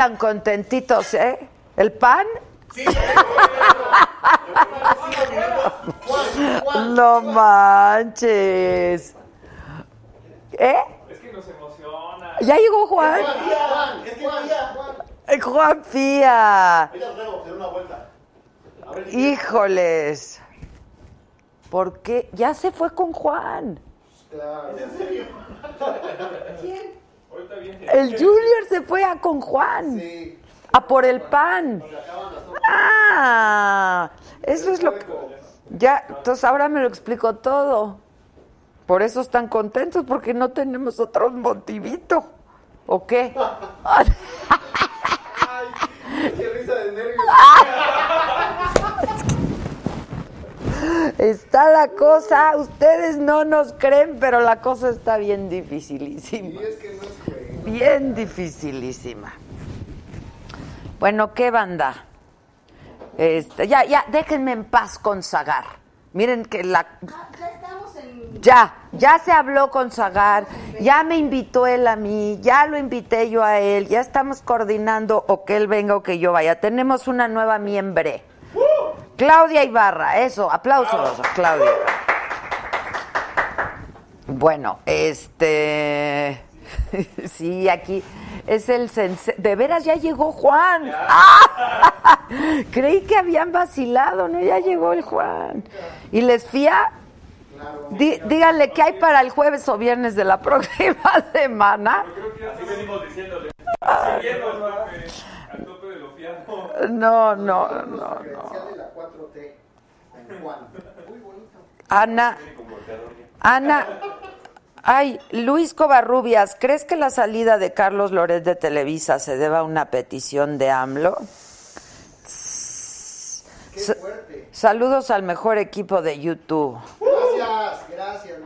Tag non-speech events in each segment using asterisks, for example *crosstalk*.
Tan contentitos, eh? ¿El pan? no manches. ¿Eh? Es que nos emociona. ¿Ya llegó Juan? Eh, Juan Fía. Híjoles. ¿Por qué? Ya se fue con Juan. *laughs* El Junior se fue a con Juan. A por el pan. Ah, eso es lo que... Ya, entonces ahora me lo explico todo. Por eso están contentos, porque no tenemos otro motivito. ¿O qué? *laughs* *laughs* Está la cosa, ustedes no nos creen, pero la cosa está bien dificilísima. Bien dificilísima. Bueno, ¿qué banda? Este, ya, ya, déjenme en paz con Zagar. Miren que la... Ya, ya se habló con Zagar, ya me invitó él a mí, ya lo invité yo a él, ya estamos coordinando o que él venga o que yo vaya. Tenemos una nueva miembre. Claudia Ibarra, eso, aplausos Claudia. Bueno, este... *laughs* sí, aquí es el sense... De veras, ya llegó Juan. ¡Ah! *laughs* Creí que habían vacilado, ¿no? Ya llegó el Juan. ¿Y les fía? Dí- díganle qué hay para el jueves o viernes de la *laughs* próxima semana. No, no, no, no. Ana, Ana, ay, Luis Covarrubias, ¿crees que la salida de Carlos Loret de Televisa se deba a una petición de AMLO? Sa- Saludos al mejor equipo de YouTube. Gracias, gracias,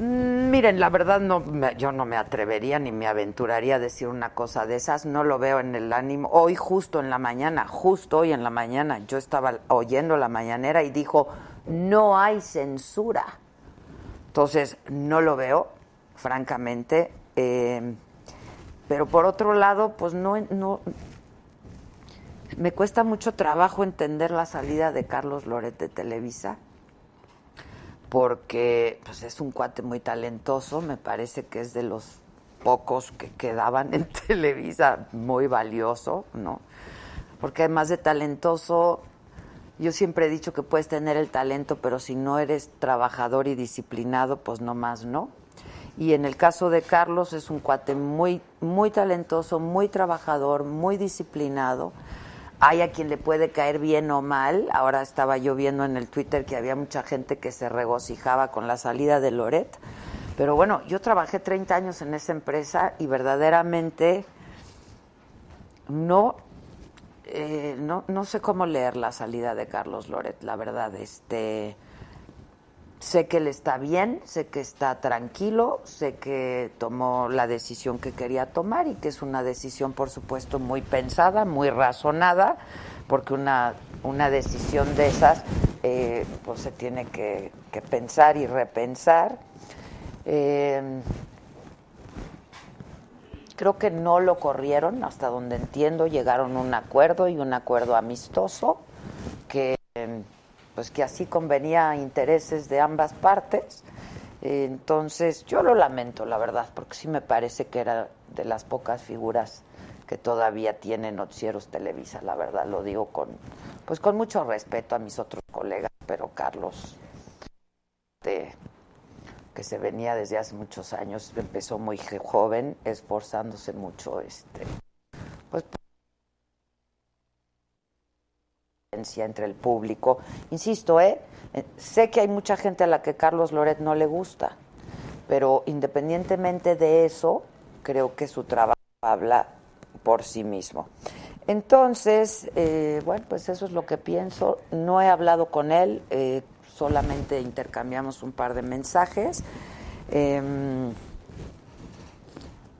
Miren, la verdad no, yo no me atrevería ni me aventuraría a decir una cosa de esas. No lo veo en el ánimo. Hoy justo en la mañana, justo hoy en la mañana, yo estaba oyendo la mañanera y dijo no hay censura. Entonces no lo veo, francamente. eh, pero por otro lado, pues no, no, me cuesta mucho trabajo entender la salida de Carlos Loret de Televisa porque pues es un cuate muy talentoso, me parece que es de los pocos que quedaban en *laughs* Televisa, muy valioso, ¿no? Porque además de talentoso, yo siempre he dicho que puedes tener el talento, pero si no eres trabajador y disciplinado, pues no más, ¿no? Y en el caso de Carlos es un cuate muy, muy talentoso, muy trabajador, muy disciplinado. Hay a quien le puede caer bien o mal. Ahora estaba yo viendo en el Twitter que había mucha gente que se regocijaba con la salida de Loret. Pero bueno, yo trabajé 30 años en esa empresa y verdaderamente no, eh, no, no sé cómo leer la salida de Carlos Loret, la verdad. Este, sé que él está bien, sé que está tranquilo, sé que tomó la decisión que quería tomar y que es una decisión, por supuesto, muy pensada, muy razonada, porque una, una decisión de esas eh, pues se tiene que, pensar y repensar. Eh, creo que no lo corrieron, hasta donde entiendo, llegaron a un acuerdo y un acuerdo amistoso que pues que así convenía a intereses de ambas partes. Entonces, yo lo lamento, la verdad, porque sí me parece que era de las pocas figuras que todavía tienen noticieros Televisa, la verdad, lo digo con pues con mucho respeto a mis otros colegas, pero Carlos que se venía desde hace muchos años, empezó muy joven, esforzándose mucho este pues entre el público. Insisto, ¿eh? ¿eh? sé que hay mucha gente a la que Carlos Loret no le gusta, pero independientemente de eso, creo que su trabajo habla por sí mismo. Entonces, eh, bueno, pues eso es lo que pienso. No he hablado con él, solamente intercambiamos un par de mensajes.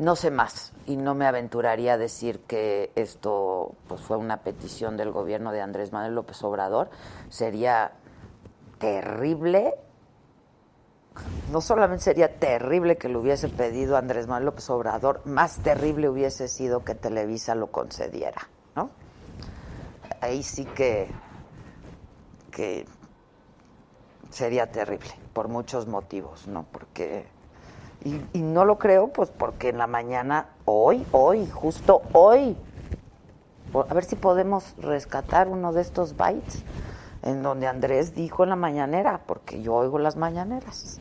No sé más y no me aventuraría a decir que esto pues fue una petición del gobierno de Andrés Manuel López Obrador. Sería terrible, no solamente sería terrible que lo hubiese pedido Andrés Manuel López Obrador, más terrible hubiese sido que Televisa lo concediera, ¿no? Ahí sí que, que sería terrible, por muchos motivos, ¿no? Porque y, no lo creo, pues porque en la mañana, hoy, hoy, justo hoy, a ver si podemos rescatar uno de estos bytes en donde Andrés dijo en la mañanera, porque yo oigo las mañaneras,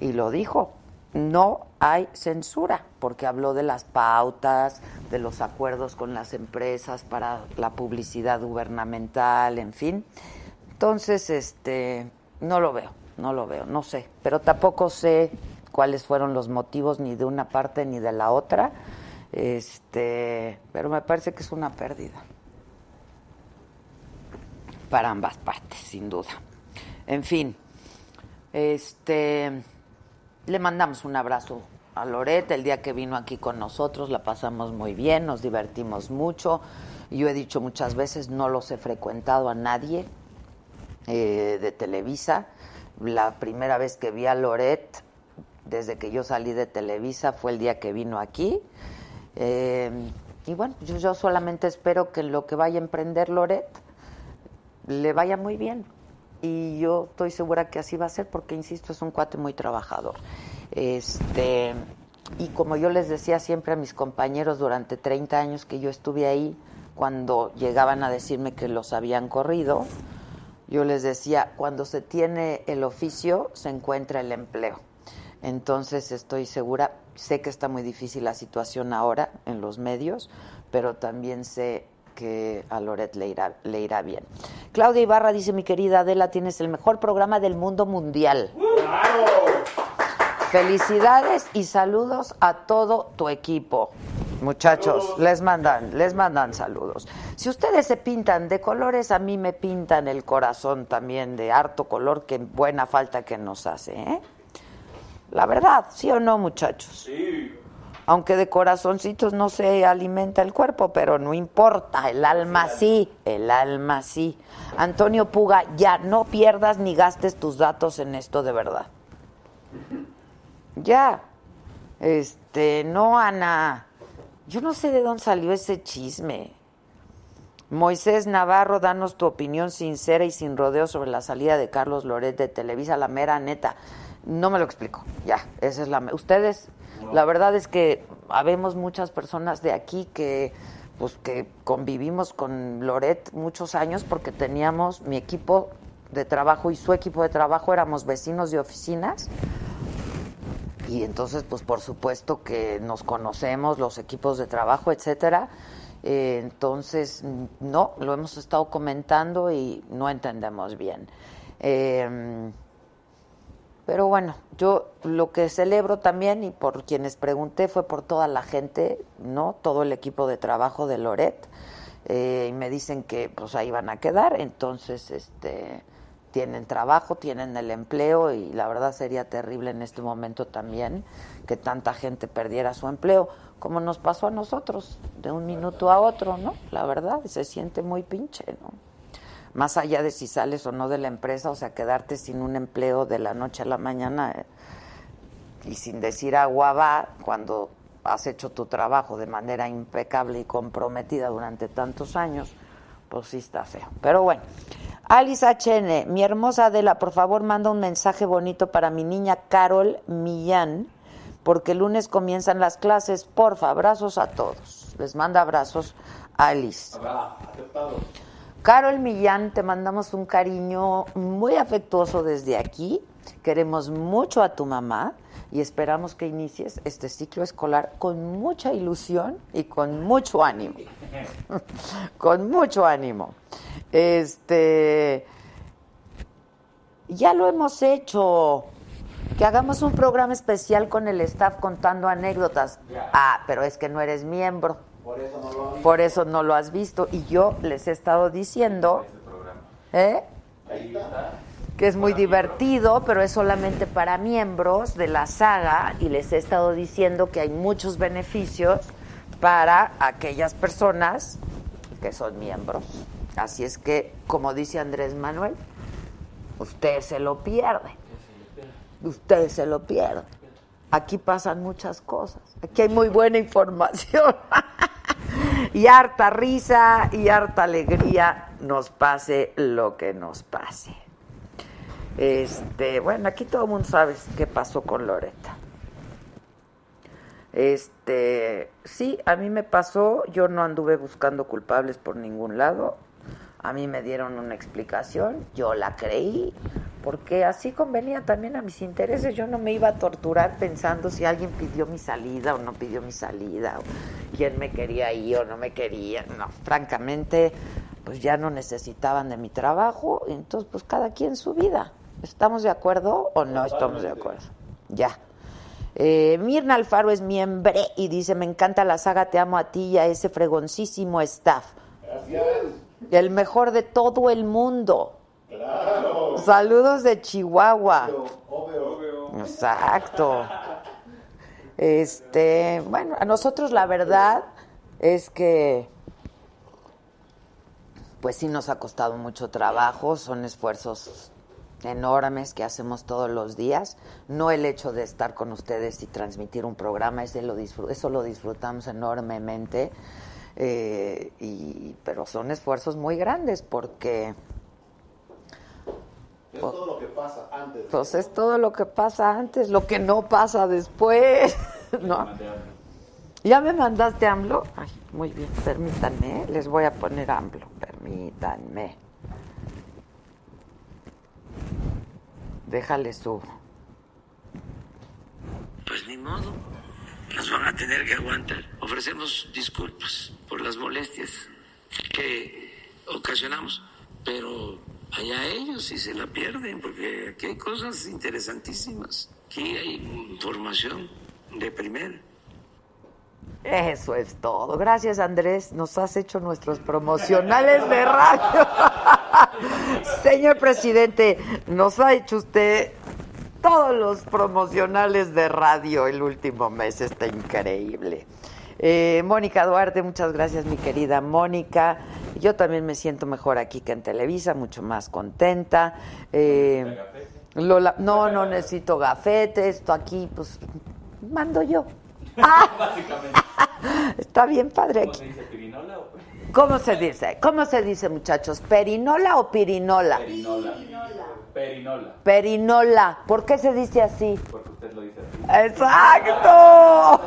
y lo dijo, no hay censura, porque habló de las pautas, de los acuerdos con las empresas para la publicidad gubernamental, en fin. Entonces, este, no lo veo, no lo veo, no sé, pero tampoco sé cuáles fueron los motivos ni de una parte ni de la otra. Este, pero me parece que es una pérdida para ambas partes, sin duda. En fin, este le mandamos un abrazo a Loret el día que vino aquí con nosotros, la pasamos muy bien, nos divertimos mucho. Yo he dicho muchas veces, no los he frecuentado a nadie eh, de Televisa. La primera vez que vi a Loret desde que yo salí de Televisa, fue el día que vino aquí. Eh, y bueno, yo, solamente espero que lo que vaya a emprender Loret le vaya muy bien. Y yo estoy segura que así va a ser porque, insisto, es un cuate muy trabajador. Este, y como yo les decía siempre a mis compañeros durante 30 años que yo estuve ahí, cuando llegaban a decirme que los habían corrido, yo les decía, cuando se tiene el oficio, se encuentra el empleo. Entonces estoy segura, sé que está muy difícil la situación ahora en los medios, pero también sé que a Loret le irá, le irá bien. Claudia Ibarra dice, mi querida Adela, tienes el mejor programa del mundo mundial. Felicidades y saludos a todo tu equipo. Muchachos, les mandan, les mandan saludos. Si ustedes se pintan de colores, a mí me pintan el corazón también de harto color, que buena falta que nos hace, ¿eh? La verdad, ¿sí o no, muchachos? Sí. Aunque de corazoncitos no se alimenta el cuerpo, pero no importa, el alma sí, el alma sí. Antonio Puga, ya no pierdas ni gastes tus datos en esto de verdad. Ya. Este, no, Ana. Yo no sé de dónde salió ese chisme. Moisés Navarro, danos tu opinión sincera y sin rodeo sobre la salida de Carlos Loret de Televisa, la mera neta. No me lo explico. Ya, esa es la. Ustedes, la verdad es que habemos muchas personas de aquí que pues que convivimos con Loret muchos años porque teníamos mi equipo de trabajo y su equipo de trabajo éramos vecinos de oficinas y entonces pues por supuesto que nos conocemos los equipos de trabajo etcétera eh, entonces no lo hemos estado comentando y no entendemos bien eh, pero bueno, yo lo que celebro también y por quienes pregunté fue por toda la gente, ¿no? Todo el equipo de trabajo de Loret. Eh, y me dicen que pues ahí van a quedar, entonces este tienen trabajo, tienen el empleo y la verdad sería terrible en este momento también que tanta gente perdiera su empleo, como nos pasó a nosotros de un minuto a otro, ¿no? La verdad, se siente muy pinche, ¿no? Más allá de si sales o no de la empresa, o sea, quedarte sin un empleo de la noche a la mañana eh, y sin decir agua va cuando has hecho tu trabajo de manera impecable y comprometida durante tantos años, pues sí está feo. Pero bueno, Alice HN, mi hermosa Adela, por favor manda un mensaje bonito para mi niña Carol Millán, porque el lunes comienzan las clases. Porfa, abrazos a todos. Les manda abrazos Alice. Carol Millán, te mandamos un cariño muy afectuoso desde aquí. Queremos mucho a tu mamá y esperamos que inicies este ciclo escolar con mucha ilusión y con mucho ánimo. *laughs* con mucho ánimo. Este ya lo hemos hecho. Que hagamos un programa especial con el staff contando anécdotas. Ah, pero es que no eres miembro. Por eso no lo Por eso no lo has visto. Y yo les he estado diciendo ¿eh? que es muy divertido, pero es solamente para miembros de la saga. Y les he estado diciendo que hay muchos beneficios para aquellas personas que son miembros. Así es que, como dice Andrés Manuel, usted se lo pierde. Usted se lo pierde. Aquí pasan muchas cosas. Aquí hay muy buena información. *laughs* *laughs* y harta risa y harta alegría, nos pase lo que nos pase. Este, bueno, aquí todo el mundo sabe qué pasó con Loreta. Este, sí, a mí me pasó, yo no anduve buscando culpables por ningún lado. A mí me dieron una explicación, yo la creí, porque así convenía también a mis intereses. Yo no me iba a torturar pensando si alguien pidió mi salida o no pidió mi salida, o quién me quería ir o no me quería. No, francamente, pues ya no necesitaban de mi trabajo, entonces pues cada quien su vida. ¿Estamos de acuerdo o no estamos de acuerdo? Ya. Eh, Mirna Alfaro es miembro y dice, me encanta la saga, te amo a ti y a ese fregoncísimo staff. Gracias. El mejor de todo el mundo. Claro. Saludos de Chihuahua. Obvio. Exacto. Este, bueno, a nosotros la verdad es que pues sí nos ha costado mucho trabajo, son esfuerzos enormes que hacemos todos los días, no el hecho de estar con ustedes y transmitir un programa, ese lo eso lo disfrutamos enormemente, eh, y, pero son esfuerzos muy grandes porque Es todo lo que pasa antes. pues es todo lo que pasa antes, lo que no pasa después, *laughs* ¿no? ¿Ya me mandaste AMLO? Ay, muy bien, permítanme, les voy a poner AMLO, permítanme. Déjale su... Pues ni modo, nos van a tener que aguantar. Ofrecemos disculpas por las molestias que ocasionamos, pero allá ellos si se la pierden, porque aquí hay cosas interesantísimas. Aquí hay información de primera. Eso es todo. Gracias, Andrés. Nos has hecho nuestros promocionales de radio. *laughs* Señor presidente, nos ha hecho usted todos los promocionales de radio el último mes. Está increíble. Eh, Mónica Duarte, muchas gracias, mi querida Mónica. Yo también me siento mejor aquí que en Televisa, mucho más contenta. Eh, Lola, no, no necesito gafete. Esto aquí, pues, mando yo. *laughs* Ah, está bien padre ¿Cómo se dice? ¿Pirinola o ¿Cómo se dice? ¿Cómo se dice, muchachos? ¿Perinola o pirinola? perinola? Perinola, Perinola. ¿Por qué se dice así? porque usted lo dice así. ¡Exacto!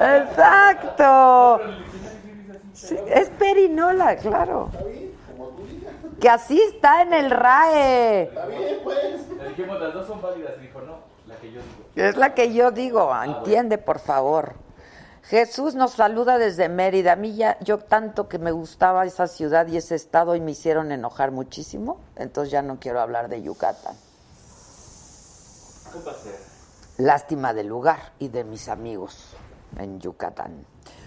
¡Exacto! Sí, es perinola, claro. Que así está en el RAE. Está bien, pues. Las dos son válidas. Dijo, no, la que yo digo. Es la que yo digo, entiende, por favor. Jesús nos saluda desde Mérida. A mí ya, yo tanto que me gustaba esa ciudad y ese estado y me hicieron enojar muchísimo, entonces ya no quiero hablar de Yucatán. Lástima del lugar y de mis amigos en Yucatán.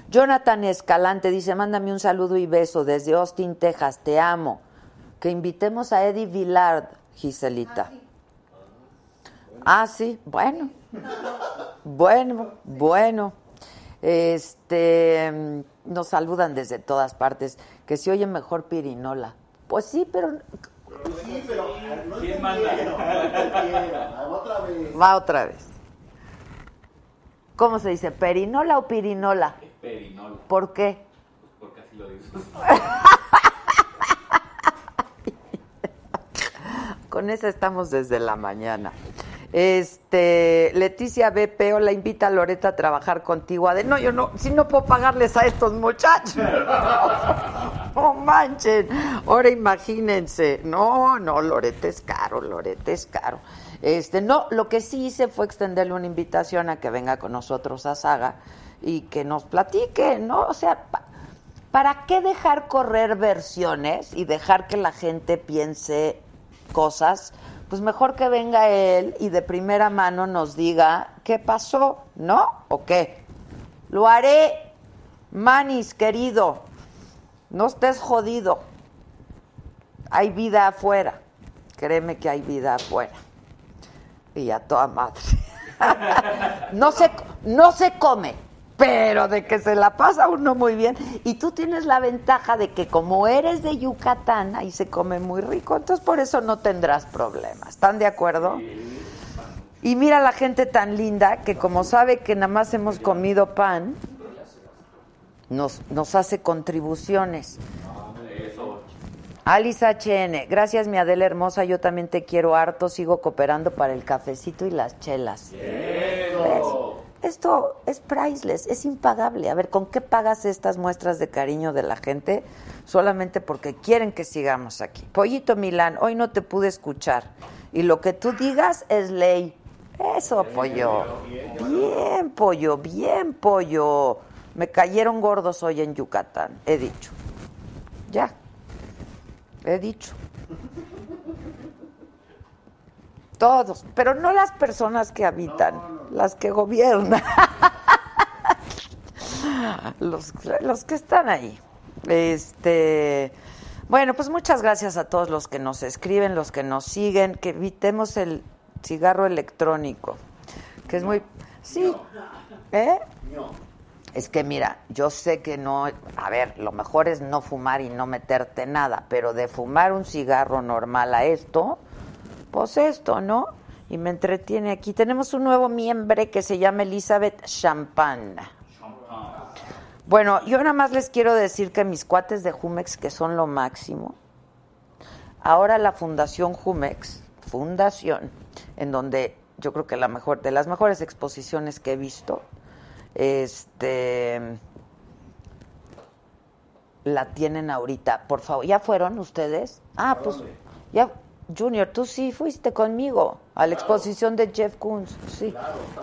Jonathan Escalante dice, mándame un saludo y beso desde Austin, Texas, te amo. Que invitemos a Eddie Villard, Giselita. Ah, sí, bueno. Bueno, bueno. Este, mm, nos saludan desde todas partes. Que se oye mejor pirinola. Pues sí, pero Sí, pero no ¿Quién manda? entendieron. Otra vez. va otra vez. ¿Cómo se dice? ¿Perinola o pirinola? Perinola, ¿Por qué? porque así lo dices. *laughs* Con esa estamos desde la mañana. Este, Leticia BP, la invita a Loreta a trabajar contigo. Ade- no, yo no, si no puedo pagarles a estos muchachos. *laughs* No manchen. Ahora imagínense. No, no, Loreta es caro, Loreta es caro. Este, no, lo que sí hice fue extenderle una invitación a que venga con nosotros a Saga y que nos platique, ¿no? O sea, pa- ¿para qué dejar correr versiones y dejar que la gente piense cosas? Pues mejor que venga él y de primera mano nos diga qué pasó, ¿no? ¿O qué? Lo haré, Manis, querido. No estés jodido. Hay vida afuera. Créeme que hay vida afuera. Y a toda madre. *laughs* no, se, no se come, pero de que se la pasa uno muy bien. Y tú tienes la ventaja de que como eres de Yucatán, ahí se come muy rico. Entonces por eso no tendrás problemas. ¿Están de acuerdo? Y mira la gente tan linda que como sabe que nada más hemos comido pan, nos, nos hace contribuciones. Alice HN, gracias mi Adela hermosa, yo también te quiero harto, sigo cooperando para el cafecito y las chelas. Esto es priceless, es impagable. A ver, ¿con qué pagas estas muestras de cariño de la gente? Solamente porque quieren que sigamos aquí. Pollito Milán, hoy no te pude escuchar. Y lo que tú digas es ley. Eso, pollo. Bien, pollo, bien, pollo. Me cayeron gordos hoy en Yucatán, he dicho. Ya, he dicho. Todos, pero no las personas que habitan, las que gobiernan. *laughs* los, los que están ahí. Este, bueno, pues muchas gracias a todos los que nos escriben, los que nos siguen, que evitemos el cigarro electrónico, que es muy sí, ¿eh? Es que mira, yo sé que no, a ver, lo mejor es no fumar y no meterte nada, pero de fumar un cigarro normal a esto, pues esto, ¿no? Y me entretiene aquí. Tenemos un nuevo miembro que se llama Elizabeth Champagne. Bueno, yo nada más les quiero decir que mis cuates de Jumex, que son lo máximo, ahora la Fundación Jumex, fundación, en donde yo creo que la mejor, de las mejores exposiciones que he visto, este la tienen ahorita. Por favor, ¿ya fueron ustedes? Ah, pues ya Junior, tú sí fuiste conmigo a la exposición de Jeff Koons, sí.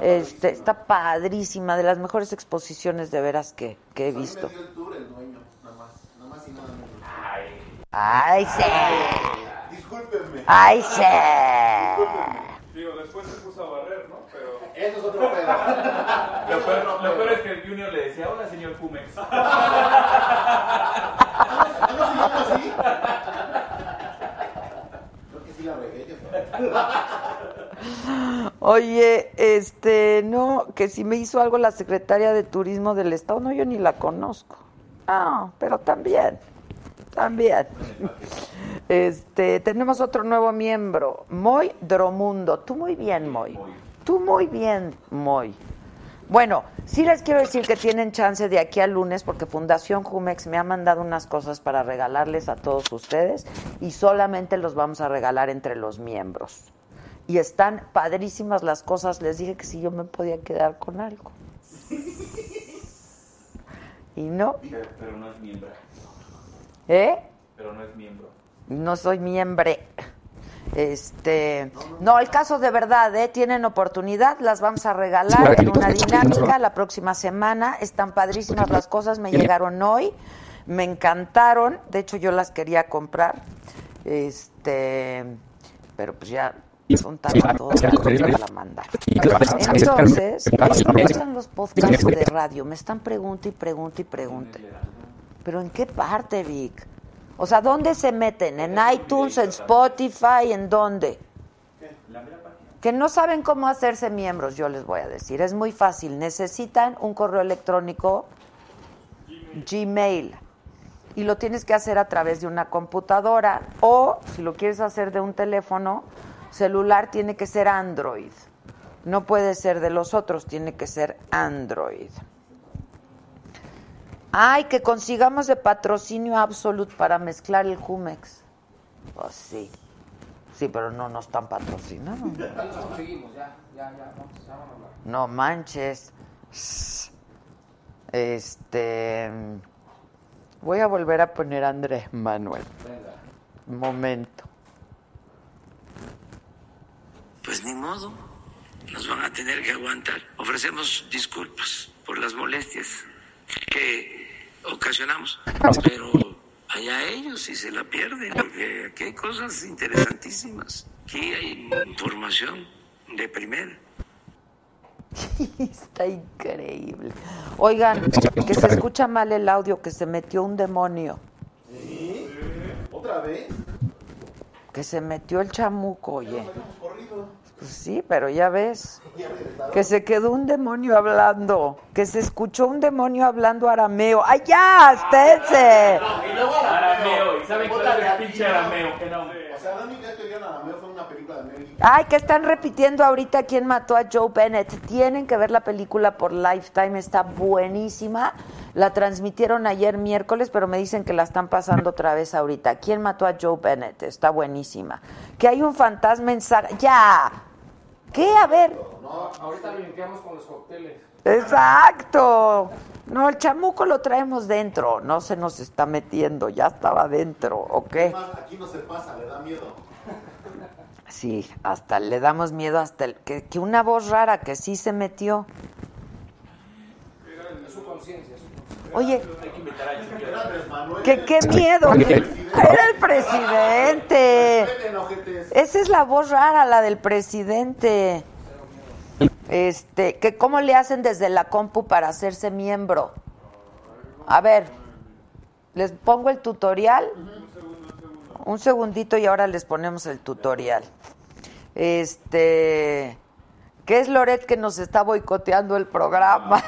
Este, está padrísima, de las mejores exposiciones de veras que, que he visto. ¡Ay, sí! Discúlpenme. ¡Ay, sí! Digo, después se puso a barrer, ¿no? Pero Eso es otro pedo. lo peor, lo peor es que el Junior le decía, hola señor Jumex. *laughs* ¿No se llama así? Creo que sí la regué, jefa. Oye, este, no, que si me hizo algo la secretaria de Turismo del Estado, no, yo ni la conozco. Ah, pero también, también. Este, tenemos otro nuevo miembro, Moy Dromundo. Tú muy bien, Moy. Tú muy bien, Moy. Bueno, sí les quiero decir que tienen chance de aquí al lunes porque Fundación Jumex me ha mandado unas cosas para regalarles a todos ustedes y solamente los vamos a regalar entre los miembros. Y están padrísimas las cosas. Les dije que si yo me podía quedar con algo. Y no, Pero, pero no es miembro. ¿eh? Pero no es miembro. No soy miembro. Este, no, el caso de verdad, ¿eh? tienen oportunidad, las vamos a regalar en una dinámica la próxima semana. Están padrísimas las cosas, me llegaron hoy, me encantaron. De hecho, yo las quería comprar, este, pero pues ya son tan todos la mandar. Entonces, me gustan los podcasts de radio, me están pregunte y pregunte y pregunte. ¿Pero en qué parte, Vic? O sea, ¿dónde se meten? ¿En iTunes, en Spotify, en dónde? Que no saben cómo hacerse miembros, yo les voy a decir. Es muy fácil. Necesitan un correo electrónico Gmail. Y lo tienes que hacer a través de una computadora o si lo quieres hacer de un teléfono celular tiene que ser Android. No puede ser de los otros, tiene que ser Android. Ay, que consigamos de patrocinio Absolute para mezclar el Jumex. Pues sí. Sí, pero no nos están patrocinando. Ya, ya, ya. No manches. Este. Voy a volver a poner a Andrés Manuel. Un momento. Pues ni modo, nos van a tener que aguantar. Ofrecemos disculpas por las molestias que ocasionamos, pero allá ellos si se la pierden, porque aquí hay cosas interesantísimas. Aquí hay información de primera. *laughs* Está increíble. Oigan, que se escucha mal el audio, que se metió un demonio. ¿Otra vez? Que se metió el chamuco, oye. Pues sí, pero ya ves. Que se quedó un demonio hablando. Que se escuchó un demonio hablando arameo. ¡Ay, ya! ¡Esténse! Arameo. ¿Y saben cuál es el pinche arameo? O sea, la única vez que vieron a Rameo fue una película de Gibson. Ay, que están repitiendo ahorita quién mató a Joe Bennett. Tienen que ver la película por Lifetime, está buenísima. La transmitieron ayer miércoles, pero me dicen que la están pasando otra vez ahorita. ¿Quién mató a Joe Bennett? Está buenísima. Que hay un fantasma en saga. ¡Ya! ¿Qué? A ver. No, ahorita lo limpiamos con los cócteles. Exacto. No, el chamuco lo traemos dentro, no se nos está metiendo, ya estaba dentro, ¿ok? Aquí no se pasa, le da miedo. Sí, hasta le damos miedo hasta el, que, que una voz rara que sí se metió. Es su conciencia, es su conciencia. Oye, que qué miedo. Era el presidente. Esa es la voz rara, la del presidente. Este, que cómo le hacen desde la compu para hacerse miembro. A ver, les pongo el tutorial. Un segundito y ahora les ponemos el tutorial. Este, ¿qué es Loret que nos está boicoteando el programa?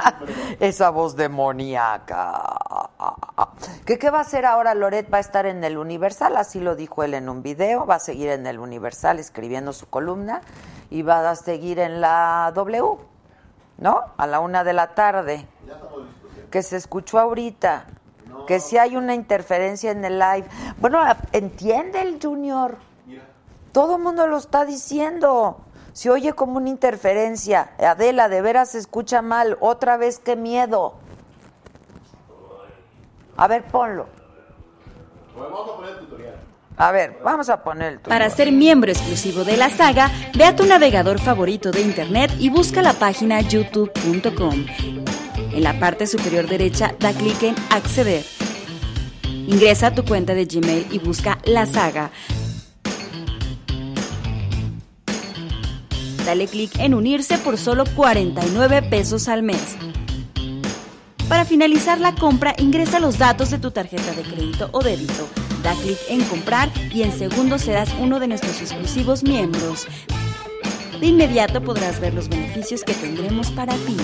*laughs* Esa voz demoníaca. ¿Qué, ¿Qué va a hacer ahora Loret? Va a estar en el Universal, así lo dijo él en un video, va a seguir en el Universal escribiendo su columna y va a seguir en la W, ¿no? A la una de la tarde. Que se escuchó ahorita. Que si hay una interferencia en el live. Bueno, entiende el Junior. Todo el mundo lo está diciendo. Se oye como una interferencia. Adela, de veras se escucha mal. Otra vez, qué miedo. A ver, ponlo. Vamos a poner el tutorial. A ver, vamos a poner el Para tutorial. ser miembro exclusivo de la saga, ve a tu navegador favorito de internet y busca la página youtube.com. En la parte superior derecha da clic en Acceder. Ingresa a tu cuenta de Gmail y busca la saga. Dale clic en unirse por solo 49 pesos al mes. Para finalizar la compra, ingresa los datos de tu tarjeta de crédito o débito. Da clic en comprar y en segundos serás uno de nuestros exclusivos miembros. De inmediato podrás ver los beneficios que tendremos para ti.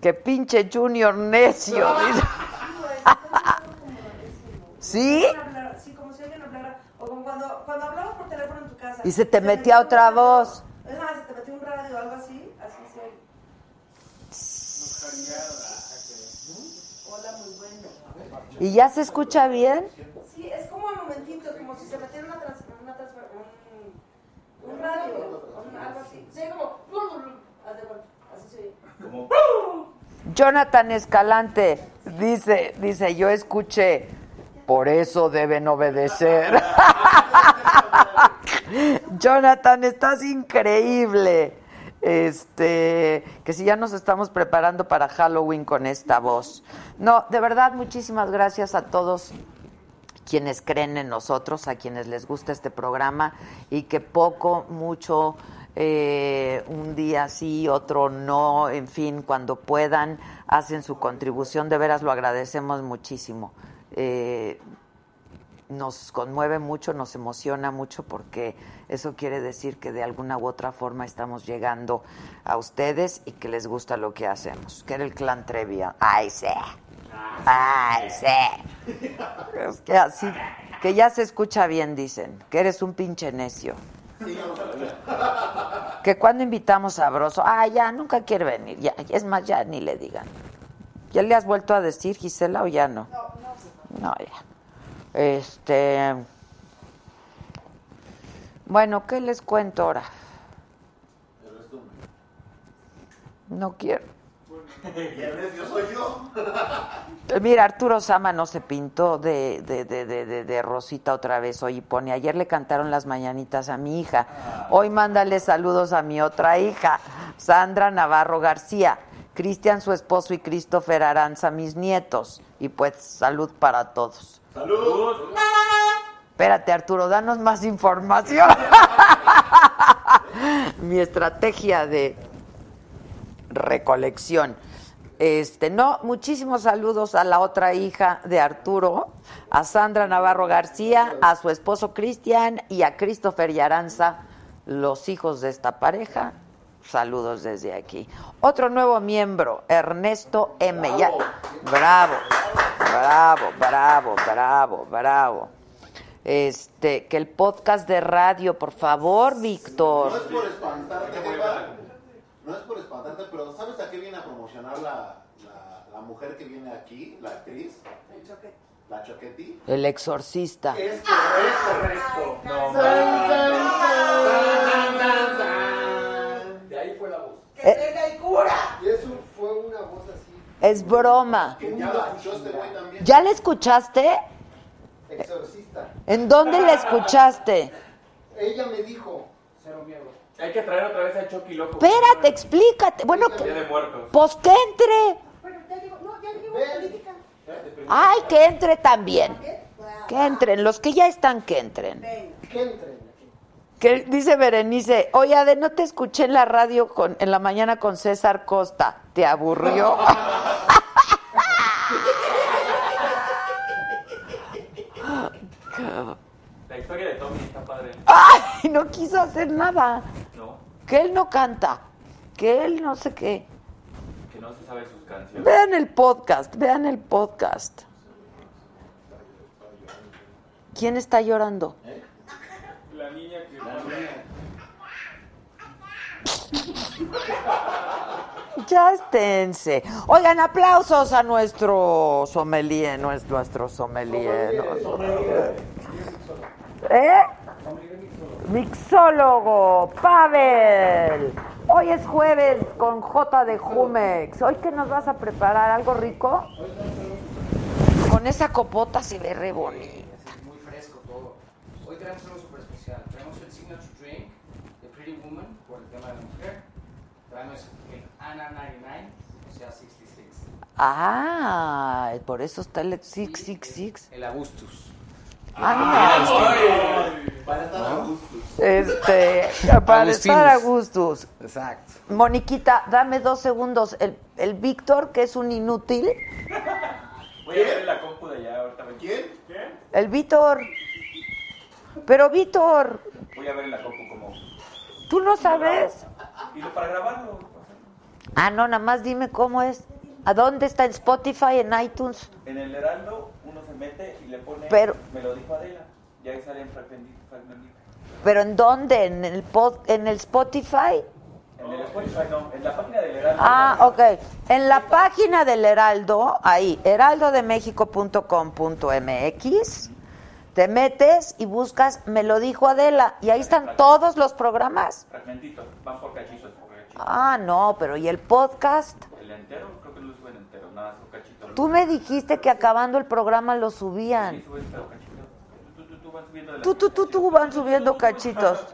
Que pinche Junior necio. *laughs* ¿Sí? Sí, como si alguien hablara. O como cuando, cuando hablabas por teléfono en tu casa. Y se te metía otra voz. Es más, se te metió un radio o algo así. Así se. Hola, muy bueno. ¿Y ya se escucha bien? Sí, es como a momentitos, como si se metiera una trans, una trans, un, un radio, un- algo así. Sí, como. Así se oye. Jonathan Escalante dice, dice, yo escuché, por eso deben obedecer. *laughs* Jonathan, estás increíble. Este, que si ya nos estamos preparando para Halloween con esta voz. No, de verdad, muchísimas gracias a todos quienes creen en nosotros, a quienes les gusta este programa y que poco, mucho eh, un día sí, otro no, en fin, cuando puedan, hacen su contribución, de veras lo agradecemos muchísimo. Eh, nos conmueve mucho, nos emociona mucho porque eso quiere decir que de alguna u otra forma estamos llegando a ustedes y que les gusta lo que hacemos. Que era el clan Trevia. ¡Ay, sí! ¡Ay! Es que así, que ya se escucha bien, dicen. Que eres un pinche necio. Que cuando invitamos a Broso, ah, ya, nunca quiere venir. Ya, es más, ya ni le digan. ¿Ya le has vuelto a decir, Gisela, o ya no? No, ya. Este. Bueno, ¿qué les cuento ahora? No quiero. *laughs* Mira, Arturo Sama no se pintó de, de, de, de, Rosita otra vez hoy pone, ayer le cantaron las mañanitas a mi hija, hoy mándale saludos a mi otra hija, Sandra Navarro García, Cristian su esposo y Christopher Aranza mis nietos, y pues salud para todos. Salud. Espérate Arturo, danos más información. *laughs* mi estrategia de recolección. Este, no, muchísimos saludos a la otra hija de Arturo, a Sandra Navarro García, a su esposo Cristian y a Christopher y Aranza, los hijos de esta pareja. Saludos desde aquí. Otro nuevo miembro, Ernesto M. Ya- Bravo, bravo, bravo, bravo, bravo. Este, que el podcast de radio, por favor, Víctor. No es por espantarte. No es por espantarte, pero ¿sabes a qué viene a promocionar la, la, la mujer que viene aquí, la actriz? La Choqueti. El exorcista. Es, cor- es correcto. No, ahí fue la voz. ¡Que venga el cura! Y eso fue una voz así, Es broma. Que ya lo escuchó este güey también. ¿Ya la escuchaste? exorcista. ¿En dónde la escuchaste? Ella me dijo, Hay que traer otra vez a Chucky loco. Espérate, explícate. Bueno, Día de muertos. pues que entre. Bueno, ya digo, no, ya digo política. Ay, que entre también. Que entren, los que ya están, que entren. Que entren. Que dice Berenice, oye, Ade, no te escuché en la radio con, en la mañana con César Costa. ¿Te aburrió? La historia de Tommy está padre. Ay, no quiso hacer nada. No, Que él no canta. Que él no sé qué. que no se sabe sus canciones. Vean el podcast, vean el podcast. ¿Quién está llorando? La niña que Ya esténse. Oigan, aplausos a nuestro sommelier, no es nuestro sommelier. no, ¿Eh? Mixólogo, Pavel. Hoy es jueves con J de Jumex. ¿Hoy qué nos vas a preparar? ¿Algo rico? Con esa copota se ve re bonita. muy fresco todo. Hoy tenemos algo súper especial. Tenemos el signature drink de Pretty Woman por el tema de la mujer. Traemos el Anna 99, o sea 66. Ah, por eso está el 666. El Augustus. Ah, Para estar a gusto. Este, *laughs* para estar a gustos. Exacto. Moniquita, dame dos segundos. El, el Víctor, que es un inútil. Voy a ver en la compu de allá ahorita. ¿Quién? ¿Qué? El Víctor. Pero Víctor, Voy a ver la compu. ¿Tú no sabes? Y lo para grabarlo. Ah, no, nada más dime cómo es. ¿A dónde está? ¿En Spotify, en iTunes? En el Heraldo uno se mete y le pone. Pero- Me lo dijo Adela. Y ahí salen fragmentitos. fragmentitos. ¿Pero en dónde? ¿En el, pod, en el Spotify? En el Spotify no, en la página del Heraldo. Ah, ok. En la página del Heraldo, ahí, heraldodemexico.com.mx, te metes y buscas Me lo dijo Adela. Y ahí están todos los programas. Fragmentitos, van por cachitos, por cachitos. Ah, no, pero ¿y el podcast? El entero, creo que no lo suben entero, nada, son cachitos. Tú me dijiste que acabando el programa lo Sí, subían. suben pero cachitos. Tú, tú, tú, Tú, tú, tú, tú van subiendo cachitos.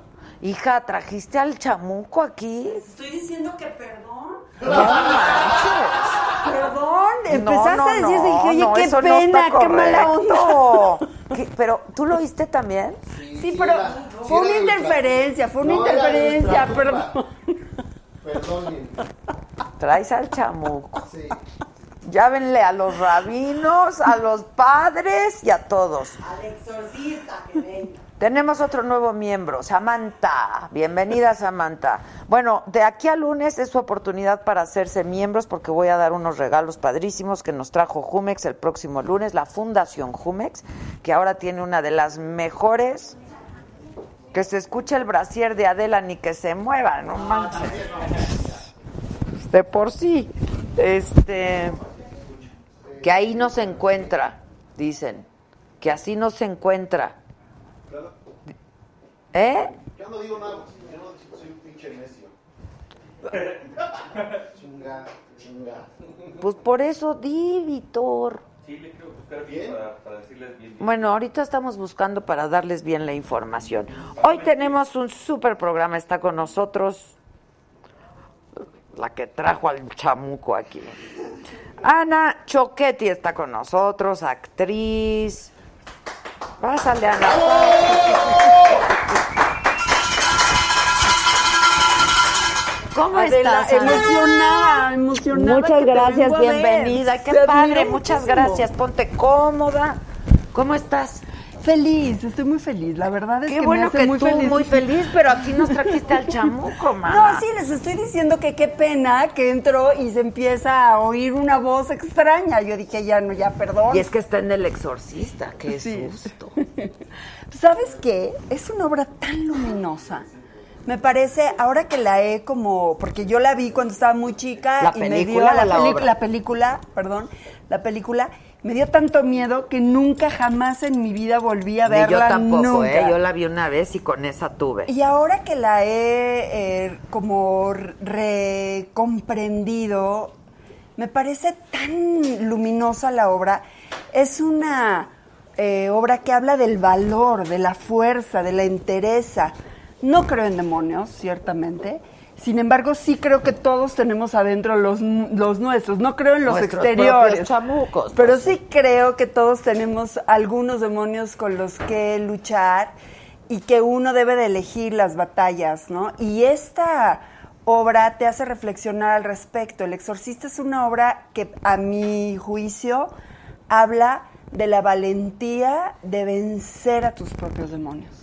Hija, ¿trajiste al chamuco aquí? Estoy diciendo que perdón. No manches. Perdón. Empezaste no, a decir, dije, oye, qué pena, qué mala onda. Pero, ¿tú lo oíste también? Sí, Sí, pero fue una interferencia, fue una interferencia, perdón. Perdonen. Traes al chamuco. Sí. Llávenle a los rabinos, a los padres y a todos. Al exorcista que venga. Tenemos otro nuevo miembro, Samantha. Bienvenida, Samantha. Bueno, de aquí a lunes es su oportunidad para hacerse miembros porque voy a dar unos regalos padrísimos que nos trajo Jumex el próximo lunes, la Fundación Jumex, que ahora tiene una de las mejores. Que se escuche el brasier de Adela ni que se mueva, no manches. De por sí. Este. Que ahí no se encuentra, dicen. Que así no se encuentra. ¿Eh? Yo no digo nada, yo no soy un pinche necio. *laughs* chinga, chinga. Pues por eso di, Víctor. Sí, le quiero buscar bien para, para decirles bien. Bueno, ahorita estamos buscando para darles bien la información. Hoy tenemos un super programa, está con nosotros la que trajo al chamuco aquí. Ana Choquetti está con nosotros, actriz. Pásale, Ana. ¿Cómo Adela, estás? Ana? emocionada, emocionada Muchas gracias, a bienvenida. Qué padre, muchas gracias. Ponte cómoda. ¿Cómo estás? Feliz, estoy muy feliz. La verdad es Qué que me bueno hace que muy tú feliz. muy feliz, pero aquí nos trajiste al chamuco, *laughs* mana. No, sí, les estoy diciendo que qué pena que entro y se empieza a oír una voz extraña. Yo dije, ya no, ya perdón. Y es que está en El Exorcista, qué Sí. susto. *laughs* ¿Sabes qué? Es una obra tan luminosa. Me parece, ahora que la he como, porque yo la vi cuando estaba muy chica ¿La y me dio la, la la película, perdón, la película, me dio tanto miedo que nunca jamás en mi vida volví a Ni yo verla tampoco, nunca. ¿eh? Yo la vi una vez y con esa tuve. Y ahora que la he eh, como recomprendido, me parece tan luminosa la obra. Es una eh, obra que habla del valor, de la fuerza, de la entereza. No creo en demonios, ciertamente. Sin embargo, sí creo que todos tenemos adentro los, los nuestros. No creo en los Nuestros exteriores. chamucos, Pero pues. sí creo que todos tenemos algunos demonios con los que luchar y que uno debe de elegir las batallas, ¿no? Y esta obra te hace reflexionar al respecto. El Exorcista es una obra que, a mi juicio, habla de la valentía de vencer a tus propios demonios.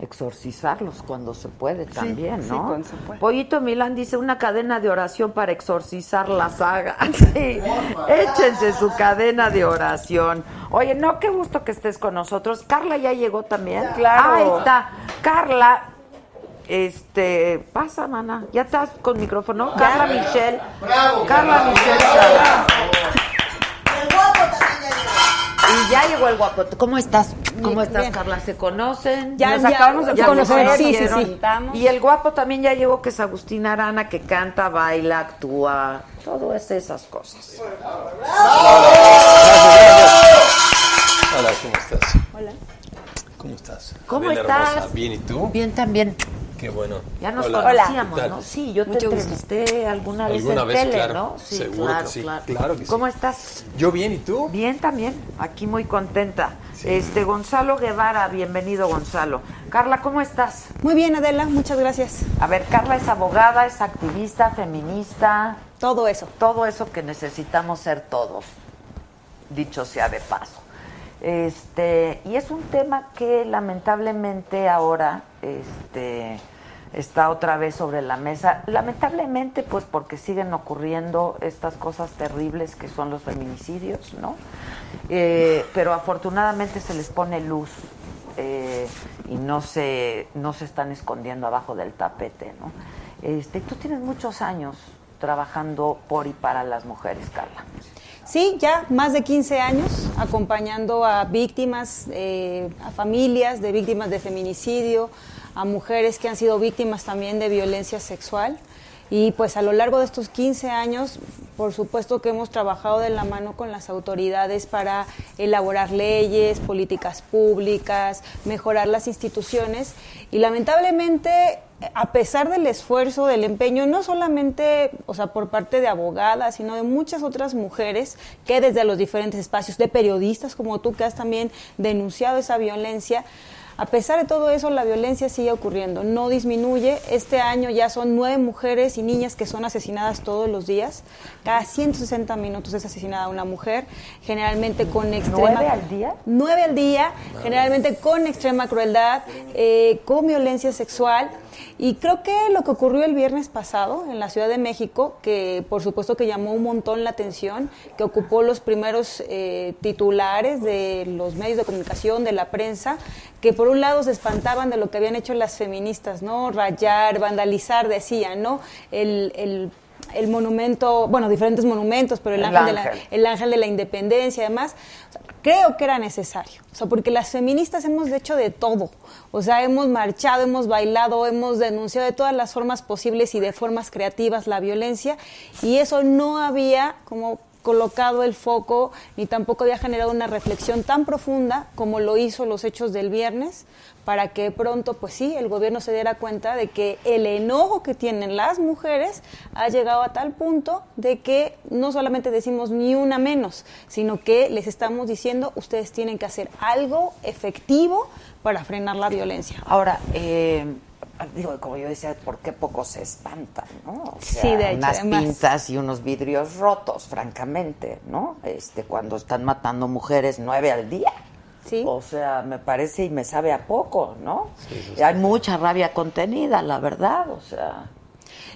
Exorcizarlos cuando se puede también, sí, ¿no? cuando se puede. Pollito Milán dice una cadena de oración para exorcizar la saga. *laughs* Sí, échense su cadena de oración. Oye, no, qué gusto que estés con nosotros. Carla ya llegó también. Claro. Ahí está. Carla, este, pasa, mana. ¿Ya estás con micrófono? Carla Michelle. Bravo, Carla bravo, Michelle bravo. Sala. El guapo también ya llegó. Y ya llegó el guapo. ¿Cómo estás? ¿Cómo Bien, estás, bien. Carla? ¿Se conocen? Ya, Nos ya, acabamos de ya conocer. sí, sí, sí. Y el guapo también ya llegó, que es Agustín Arana, que canta, baila, actúa, todo es esas cosas. Hola, ¿cómo estás? Hola. ¿Cómo estás? ¿Cómo Adela estás? hermosa. Bien, ¿y tú? Bien también. Qué bueno. Ya nos Hola. conocíamos. ¿no? Sí, yo te Mucho entrevisté alguna vez ¿Alguna en vez? tele, Claro. ¿no? Sí, Seguro claro, que sí, claro. claro que sí. ¿Cómo estás? Yo bien, ¿y tú? Bien también, aquí muy contenta. Este Gonzalo Guevara, bienvenido Gonzalo. Carla, ¿cómo estás? Muy bien, Adela, muchas gracias. A ver, Carla es abogada, es activista, feminista, Todo eso. todo eso que necesitamos ser todos, dicho sea de paso. Este, y es un tema que lamentablemente ahora este, está otra vez sobre la mesa. Lamentablemente, pues porque siguen ocurriendo estas cosas terribles que son los feminicidios, ¿no? Eh, pero afortunadamente se les pone luz eh, y no se, no se están escondiendo abajo del tapete, ¿no? Este, tú tienes muchos años trabajando por y para las mujeres, Carla. Sí, ya más de 15 años acompañando a víctimas, eh, a familias de víctimas de feminicidio, a mujeres que han sido víctimas también de violencia sexual. Y pues a lo largo de estos 15 años, por supuesto que hemos trabajado de la mano con las autoridades para elaborar leyes, políticas públicas, mejorar las instituciones. Y lamentablemente, a pesar del esfuerzo, del empeño, no solamente, o sea, por parte de abogadas, sino de muchas otras mujeres que desde los diferentes espacios, de periodistas como tú que has también denunciado esa violencia, A pesar de todo eso, la violencia sigue ocurriendo, no disminuye. Este año ya son nueve mujeres y niñas que son asesinadas todos los días. Cada 160 minutos es asesinada una mujer, generalmente con extrema... ¿Nueve al día? Nueve al día, generalmente con extrema crueldad, eh, con violencia sexual. Y creo que lo que ocurrió el viernes pasado en la Ciudad de México, que por supuesto que llamó un montón la atención, que ocupó los primeros eh, titulares de los medios de comunicación, de la prensa, que por un lado se espantaban de lo que habían hecho las feministas, ¿no? Rayar, vandalizar, decían, ¿no? El, el el monumento, bueno, diferentes monumentos, pero el, El ángel, De la, el ángel de la independencia, o sea, creo que era necesario, o sea, porque las feministas hemos hecho de todo, o sea, hemos marchado, hemos bailado, hemos denunciado de todas las formas posibles y de formas creativas la violencia, y eso no había como colocado el foco ni tampoco había generado una reflexión tan profunda como lo hizo los hechos del viernes para que pronto pues sí el gobierno se diera cuenta de que el enojo que tienen las mujeres ha llegado a tal punto de que no solamente decimos ni una menos sino que les estamos diciendo ustedes tienen que hacer algo efectivo para frenar la violencia Ahora, eh, digo, como yo decía, ¿por qué pocos se espantan, no? O sea, Sí, de hecho, unas además. pintas y unos vidrios rotos, francamente, ¿no? Este, cuando están matando mujeres nueve al día. Sí. O sea, me parece y me sabe a poco, ¿no? Y hay mucha rabia contenida, la verdad, o sea.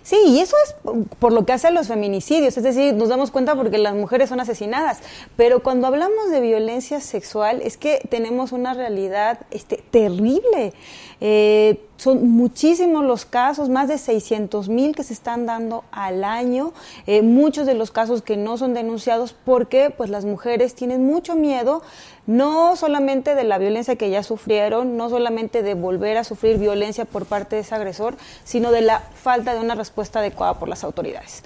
Sí, y eso es por lo que hacen los feminicidios, es decir, nos damos cuenta porque las mujeres son asesinadas, pero cuando hablamos de violencia sexual es que tenemos una realidad este, terrible. Eh, son muchísimos los casos, más de 600 mil que se están dando al año, eh, muchos de los casos que no son denunciados porque pues las mujeres tienen mucho miedo no solamente de la violencia que ya sufrieron, no solamente de volver a sufrir violencia por parte de ese agresor, sino de la falta de una respuesta adecuada por las autoridades.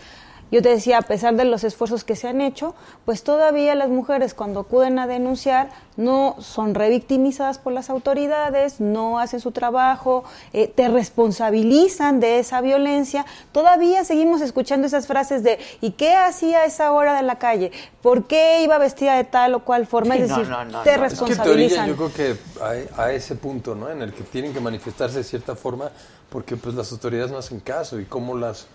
Yo te decía, a pesar de los esfuerzos que se han hecho, pues todavía las mujeres cuando acuden a denunciar no son revictimizadas por las autoridades, no hacen su trabajo, eh, te responsabilizan de esa violencia. Todavía seguimos escuchando esas frases de ¿y qué hacía a esa hora de la calle? ¿Por qué iba vestida de tal o cual forma? Sí, es no, decir, no, no, te no. Es que te responsabilizan. orillan, yo creo que a, a ese punto, ¿no? En el que tienen que manifestarse de cierta forma, porque pues las autoridades no hacen caso y cómo las,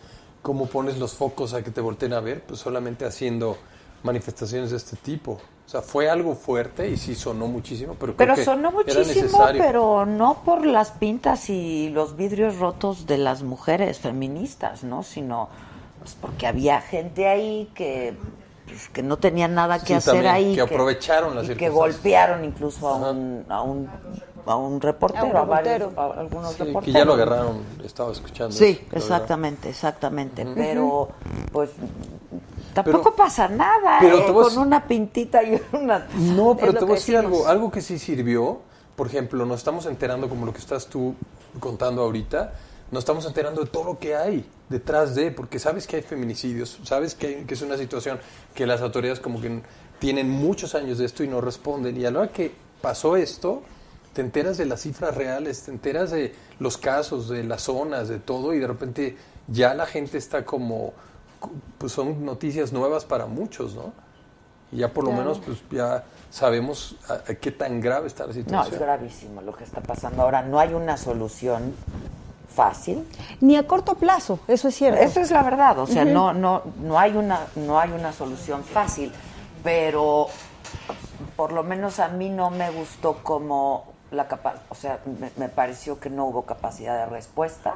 cómo pones los focos a que te volteen a ver, pues solamente haciendo manifestaciones de este tipo. O sea, fue algo fuerte y sí sonó muchísimo, pero creo Pero que sonó muchísimo, pero no por las pintas y los vidrios rotos de las mujeres feministas, ¿no? Sino pues, porque había gente ahí que, pues, que no tenía nada que Sí, hacer también, ahí. que aprovecharon las y que golpearon incluso a un, a un, a un reportero, a, varios- reportero. a algunos Sí, que reporteros. ya lo agarraron, estaba escuchando. Sí, eso, que exactamente, exactamente. Pero, pues, tampoco pasa nada pero ¿eh? con una pintita y *laughs* una... No, pero te voy a que decir algo, algo que sí sirvió. Por ejemplo, nos estamos enterando, como lo que estás tú contando ahorita, nos estamos enterando de todo lo que hay detrás de, porque sabes que hay feminicidios, sabes que, hay- que es una situación que las autoridades como que tienen muchos años de esto y no responden. Y a la hora que pasó esto, te enteras de las cifras reales, te enteras de los casos, de las zonas, de todo, y de repente ya la gente está como, pues son noticias nuevas para muchos, ¿no? Y ya por lo Claro. menos pues ya sabemos a, a qué tan grave está la No, situación. es gravísimo lo que está pasando ahora. No hay una solución fácil. Ni a corto plazo, eso es cierto. Eso es la verdad. O sea, no, no, no hay una, no hay una solución fácil. Pero por lo menos a mí no me gustó como la capa o sea, me, me pareció que no hubo capacidad de respuesta,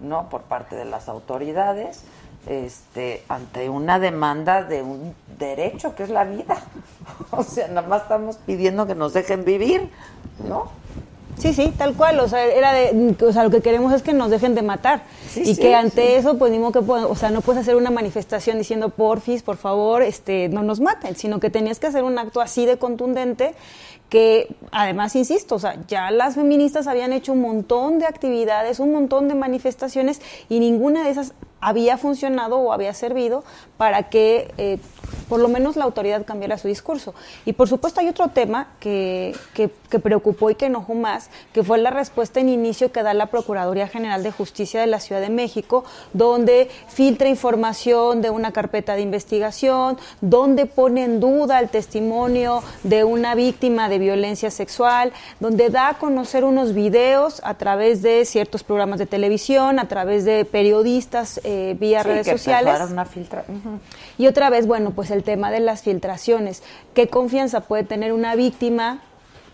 ¿no? Por parte de las autoridades, este, ante una demanda de un derecho que es la vida. *laughs* O sea, nada más estamos pidiendo que nos dejen vivir, ¿no? Sí, sí, tal cual. O sea, era de, o sea, lo que queremos es que nos dejen de matar. Sí, y sí, que ante sí. eso, pues, que, o sea, no puedes hacer una manifestación diciendo, porfis, por favor, este, no nos maten, sino que tenías que hacer un acto así de contundente que, además, insisto, o sea, ya las feministas habían hecho un montón de actividades, un montón de manifestaciones y ninguna de esas había funcionado o había servido para que eh, por lo menos la autoridad cambiara su discurso. Y por supuesto hay otro tema que, que, que preocupó y que enojó más, que fue la respuesta en inicio que da la Procuraduría General de Justicia de la Ciudad de México, donde filtra información de una carpeta de investigación, donde pone en duda el testimonio de una víctima de violencia sexual, donde da a conocer unos videos a través de ciertos programas de televisión, a través de periodistas eh, vía Sí, redes que sociales. empezaron a filtrar. Y otra vez, bueno, pues el tema de las filtraciones. ¿Qué confianza puede tener una víctima,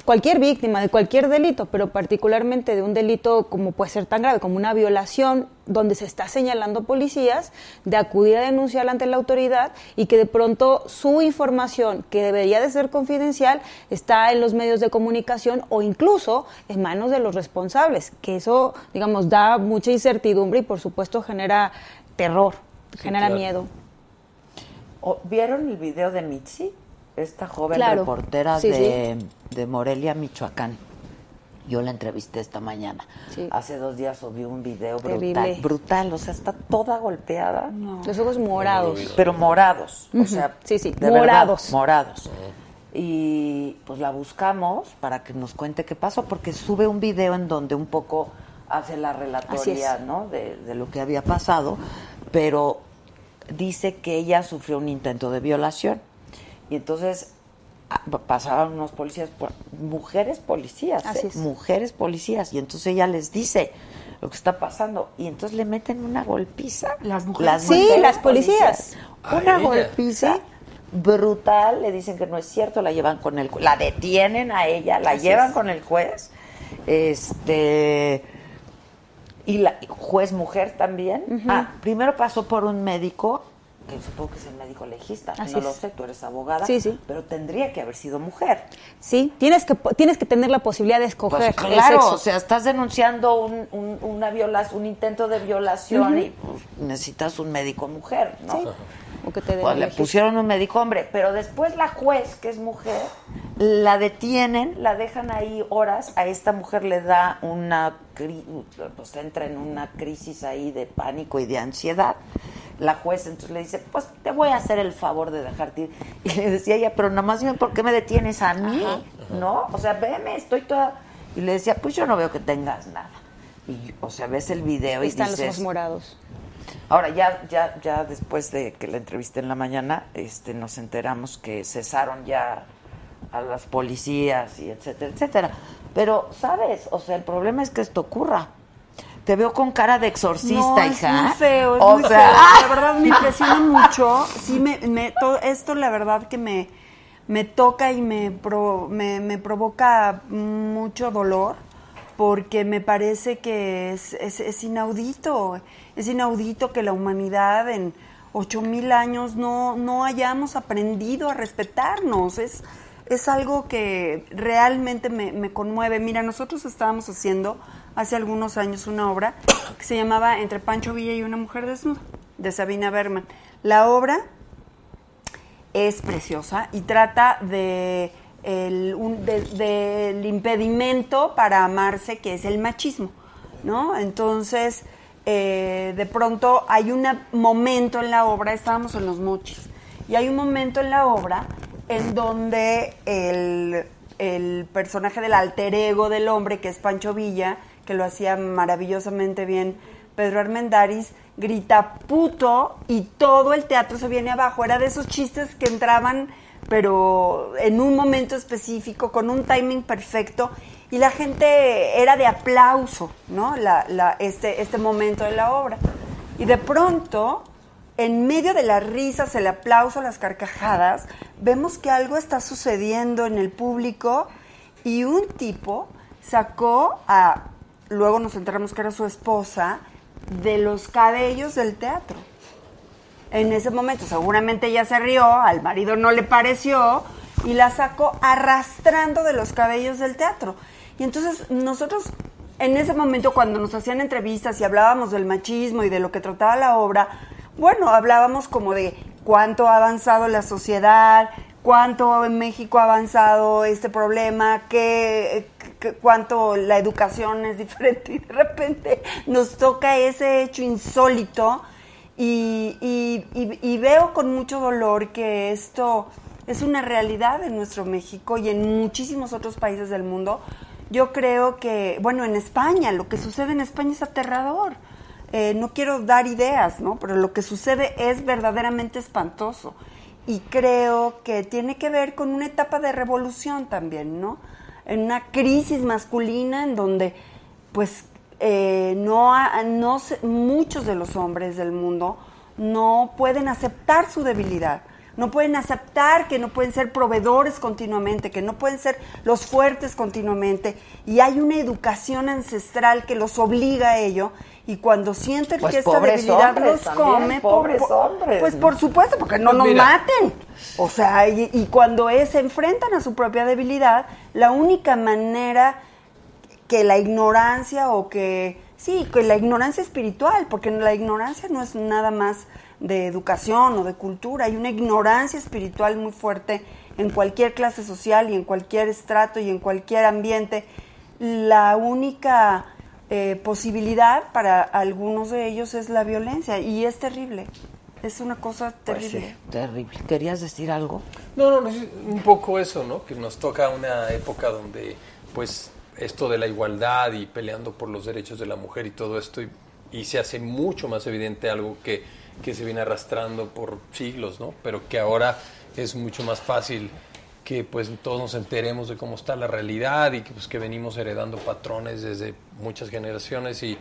cualquier víctima de cualquier delito, pero particularmente de un delito como puede ser tan grave como una violación, donde se está señalando policías, de acudir a denunciar ante la autoridad y que de pronto su información, que debería de ser confidencial, está en los medios de comunicación o incluso en manos de los responsables, que eso, digamos, da mucha incertidumbre y por supuesto genera terror, genera claro. miedo. ¿O- ¿Vieron el video de Mitzi? Esta joven Claro. reportera Sí, de, de Morelia, Michoacán. Yo la entrevisté esta mañana. Sí. Hace dos días subí un video brutal. Terrible. Brutal, o sea, está toda golpeada. Los ojos morados. Pero morados. O sea, Sí, sí, de verdad, morados. morados. Y pues la buscamos para que nos cuente qué pasó, porque sube un video en donde un poco hace la es. ¿no? De, de lo que había pasado, pero dice que ella sufrió un intento de violación. Y entonces ah, pasaban unos policías, mujeres policías, Así ¿eh? es. mujeres policías, y entonces ella les dice lo que está pasando, y entonces le meten una golpiza. Las mujeres Sí, las policías. Una ella. golpiza brutal, le dicen que no es cierto, la llevan con el la detienen a ella, la Así llevan es. con el juez. Este y la juez mujer también. Ah, primero pasó por un médico, que supongo que es el médico legista, Así no es. lo sé, tú eres abogada, Sí, sí. pero tendría que haber sido mujer. Sí, tienes que, tienes que tener la posibilidad de escoger Pues el claro, sexo. o sea, estás denunciando un, un- una violación, un intento de violación y pues, necesitas un médico mujer, ¿no? Sí. O que te Pues le pusieron un médico hombre, pero después la juez, que es mujer, la detienen, la dejan ahí horas, a esta mujer le da una, pues entra en una crisis ahí de pánico y de ansiedad. La juez entonces le dice, pues te voy a hacer el favor de dejarte ir. Y le decía ella, pero nada más dime por qué me detienes a mí, ¿no? O sea, veme, estoy toda... Y le decía, pues yo no veo que tengas nada. Y, o sea, ves el video y Están los dices... ojos morados. Ahora, ya, ya, ya después de que la entrevisté en la mañana, este, nos enteramos que cesaron ya a las policías y etcétera, etcétera. Pero, ¿sabes? O sea, el problema es que esto ocurra. Te veo con cara de exorcista, no, hija. Es muy feo, es O muy sea, feo. *laughs* La verdad me impresiona mucho. Sí, me, me- todo esto la verdad que me, me toca y me, pro- me, me provoca mucho dolor porque me parece que es, es, inaudito. Es inaudito que la humanidad en ocho mil años no, no hayamos aprendido a respetarnos. Es, es algo que realmente me, me conmueve. Mira, nosotros estábamos haciendo hace algunos años una obra que se llamaba Entre Pancho Villa y una mujer desnuda, de Sabina Berman. La obra es preciosa y trata de el, un- de- del impedimento para amarse, que es el machismo, ¿no? Entonces, eh, de pronto hay un momento en la obra, estábamos en los mochis, y hay un momento en la obra en donde el, el personaje del alter ego del hombre, que es Pancho Villa, que lo hacía maravillosamente bien Pedro Armendáriz, grita puto y todo el teatro se viene abajo. Era de esos chistes que entraban, pero en un momento específico, con un timing perfecto, y la gente era de aplauso, ¿no? La, este, este momento de la obra. Y de pronto, en medio de las risas, el aplauso, las carcajadas, vemos que algo está sucediendo en el público y un tipo sacó a, luego nos enteramos que era su esposa, de los cabellos del teatro. En ese momento seguramente ella se rió, al marido no le pareció y la sacó arrastrando de los cabellos del teatro. Y entonces nosotros en ese momento cuando nos hacían entrevistas y hablábamos del machismo y de lo que trataba la obra, bueno, hablábamos como de cuánto ha avanzado la sociedad, cuánto en México ha avanzado este problema, qué, cuánto la educación es *laughs* diferente y de repente nos toca ese hecho insólito Y, veo con mucho dolor que esto es una realidad en nuestro México y en muchísimos otros países del mundo. Yo creo que, bueno, en España, lo que sucede en España es aterrador. Eh, no quiero dar ideas, ¿no? Pero lo que sucede es verdaderamente espantoso. Y creo que tiene que ver con una etapa de revolución también, ¿no? En una crisis masculina en donde, pues, eh, no, ha- no se- muchos de los hombres del mundo no pueden aceptar su debilidad, no pueden aceptar que no pueden ser proveedores continuamente, que no pueden ser los fuertes continuamente, y hay una educación ancestral que los obliga a ello, y cuando sienten Pues que esta debilidad hombres los también, come, po- pobres po- hombres, pues por supuesto, porque no Pues nos mira. maten. O sea, y, y cuando es- se enfrentan a su propia debilidad, la única manera que la ignorancia o que sí, que la ignorancia espiritual, porque la ignorancia no es nada más de educación o de cultura, hay una ignorancia espiritual muy fuerte en cualquier clase social y en cualquier estrato y en cualquier ambiente. La única eh, posibilidad para algunos de ellos es la violencia y es terrible. Es una cosa Pues terrible. sí, terrible. ¿Querías decir algo? No, no, no, es un poco eso, ¿no? Que nos toca una época donde, pues, esto de la igualdad y peleando por los derechos de la mujer y todo esto, y, se hace mucho más evidente algo que, que se viene arrastrando por siglos, ¿no? Pero que ahora es mucho más fácil que pues todos nos enteremos de cómo está la realidad y que pues que venimos heredando patrones desde muchas generaciones y,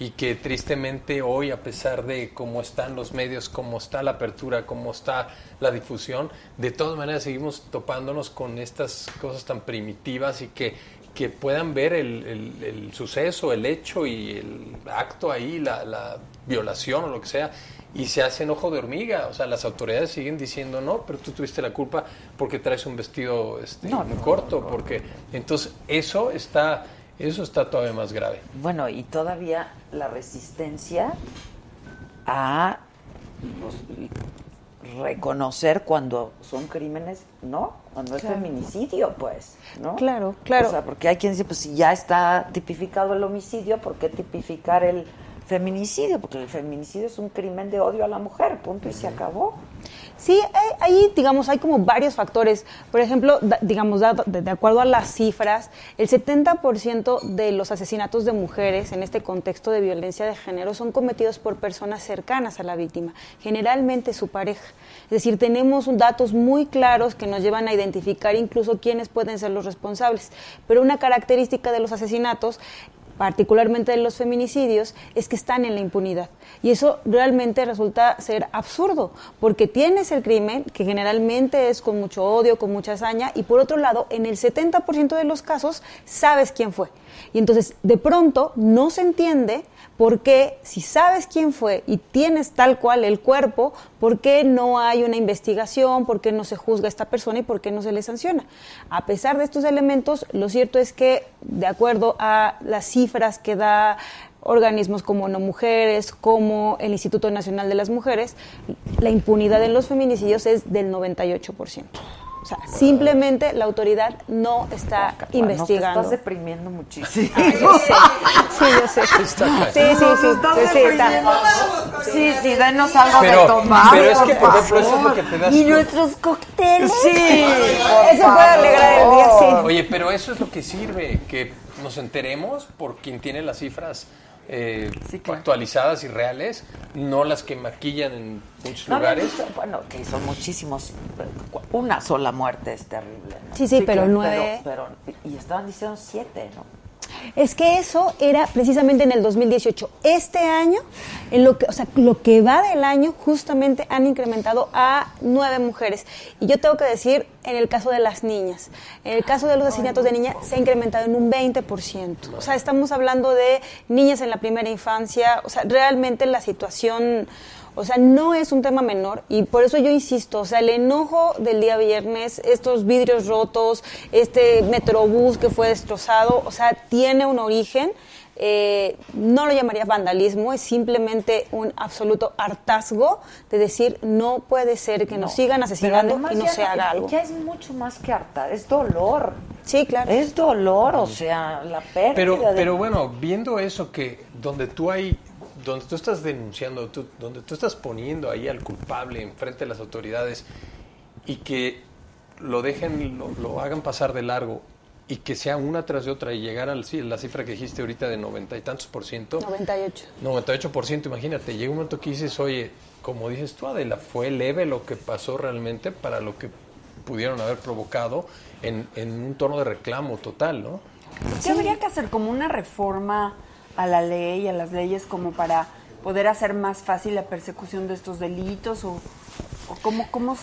y que tristemente hoy, a pesar de cómo están los medios, cómo está la apertura, cómo está la difusión, de todas maneras seguimos topándonos con estas cosas tan primitivas y que, que puedan ver el, el- el suceso, el hecho y el acto ahí, la, la violación o lo que sea, y se hacen ojo de hormiga. O sea, las autoridades siguen diciendo, no, pero tú tuviste la culpa porque traes un vestido este, No, muy no, corto, porque entonces eso está... Eso está todavía más grave. Bueno, y todavía la resistencia a reconocer cuando son crímenes, ¿no? Cuando es Claro. feminicidio, pues, ¿no? Claro, claro. O sea, porque hay quien dice, pues si ya está tipificado el homicidio, ¿por qué tipificar el feminicidio? Porque el feminicidio es un crimen de odio a la mujer, punto, y se acabó. Sí, ahí, digamos, hay como varios factores. Por ejemplo, da- digamos, dado- de, de acuerdo a las cifras, el 70% de los asesinatos de mujeres en este contexto de violencia de género son cometidos por personas cercanas a la víctima, generalmente su pareja. Es decir, tenemos datos muy claros que nos llevan a identificar incluso quiénes pueden ser los responsables. Pero una característica de los asesinatos particularmente de los feminicidios, es que están en la impunidad. Y eso realmente resulta ser absurdo, porque tienes el crimen, que generalmente es con mucho odio, con mucha hazaña, y por otro lado, en el 70% de los casos, sabes quién fue. Y entonces, de pronto, no se entiende por qué, si sabes quién fue y tienes tal cual el cuerpo, por qué no hay una investigación, por qué no se juzga a esta persona y por qué no se le sanciona. A pesar de estos elementos, lo cierto es que, de acuerdo a las cifras que da organismos como No Mujeres, como el Instituto Nacional de las Mujeres, la impunidad en los feminicidios es del 98%. O sea, simplemente la autoridad no está No, te investigando. estás deprimiendo muchísimo. Ah, yo sé. Sí, yo sé. *laughs* Sí, sí, sí. Sí, sí, está. Sí, sí, denos algo Pero- de tomar. pero es que, por ejemplo, eso es lo que te das Y nuestros cócteles. Sí, Eso puede alegrar el día, sí. Oye, pero eso es lo que sirve, que nos enteremos por quien tiene las cifras eh, actualizadas y reales, no las que maquillan en muchos No lugares. bueno, que son muchísimos. Una sola muerte es terrible. ¿no? Sí, sí, pero claro, nueve- Pero, pero- y estaban diciendo siete, ¿no? Es que eso era precisamente en el 2018. Este año, en lo que, o sea, lo que va del año, justamente han incrementado a nueve mujeres. Y yo tengo que decir, en el caso de las niñas, en el caso de los asesinatos de niñas, se ha incrementado en un 20%. O sea, estamos hablando de niñas en la primera infancia. O sea, realmente la situación... O sea, no es un tema menor y por eso yo insisto, o sea, el enojo del día viernes, estos vidrios rotos, este metrobús que fue destrozado, o sea, tiene un origen, eh, no lo llamaría vandalismo, es simplemente un absoluto hartazgo de decir, no puede ser que nos No. sigan asesinando y no ya se haga algo. Ya es mucho más que harta, es dolor. Sí, claro. Es dolor, o sea, la pérdida. Pero, de- pero bueno, viendo eso que donde tú hay donde tú estás denunciando, tú- donde tú estás poniendo ahí al culpable enfrente de las autoridades y que lo dejen, lo, lo hagan pasar de largo y que sea una tras de otra y llegar a la cifra que dijiste ahorita de noventa y tantos por ciento, 98. 98%, imagínate, llega un momento que dices, oye, como dices tú, Adela, fue leve lo que pasó realmente para lo que pudieron haber provocado en, en un tono de reclamo total, ¿no? ¿Qué habría que hacer? ¿Como una reforma a la ley, a las leyes, como para poder hacer más fácil la persecución de estos delitos? ¿O, o cómo, cómo,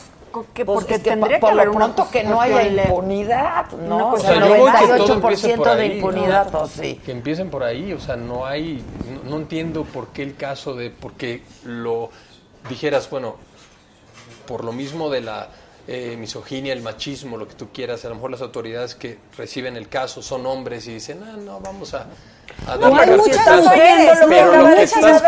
qué- Pues porque es que tendría por que lo haber una pronto que no haya impunidad, ¿no? O sea, que todo 98% empiece por de impunidad, ¿no? pues sí. Que empiecen por ahí, o sea, no hay, no, no entiendo por qué el caso de, porque lo dijeras, bueno, por lo mismo de la eh, misoginia, el machismo, lo que tú quieras, a lo mejor las autoridades que reciben el caso son hombres y dicen, ah, no, vamos a... a No, oyendo lo que pero lo que estás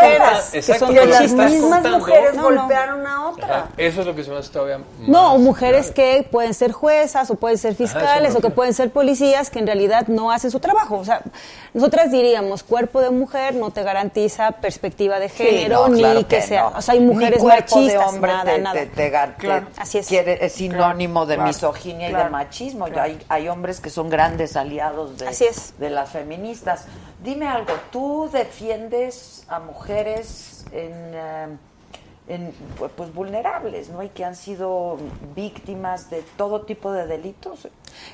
contando- las mismas contando- mujeres No, no. golpearon a otra. Ajá, eso es lo que se me hace todavía No, o mujeres que pueden ser juezas o pueden ser fiscales o que pueden ser policías que en realidad no hacen su trabajo. O sea, nosotras diríamos, cuerpo de mujer no te garantiza perspectiva de Sí, género no, ni claro que, que sea. no. O sea, hay Ni mujeres machistas, hombre nada, te, nada. te- te gan- te- Claro, así es. quiere- es sinónimo de claro, misoginia y de machismo. claro. Hay, hay hombres que son grandes aliados de, Así es. de las feministas. Dime algo, ¿tú defiendes a mujeres en, eh, en, pues, pues, vulnerables, ¿no? Y que han sido víctimas de todo tipo de delitos.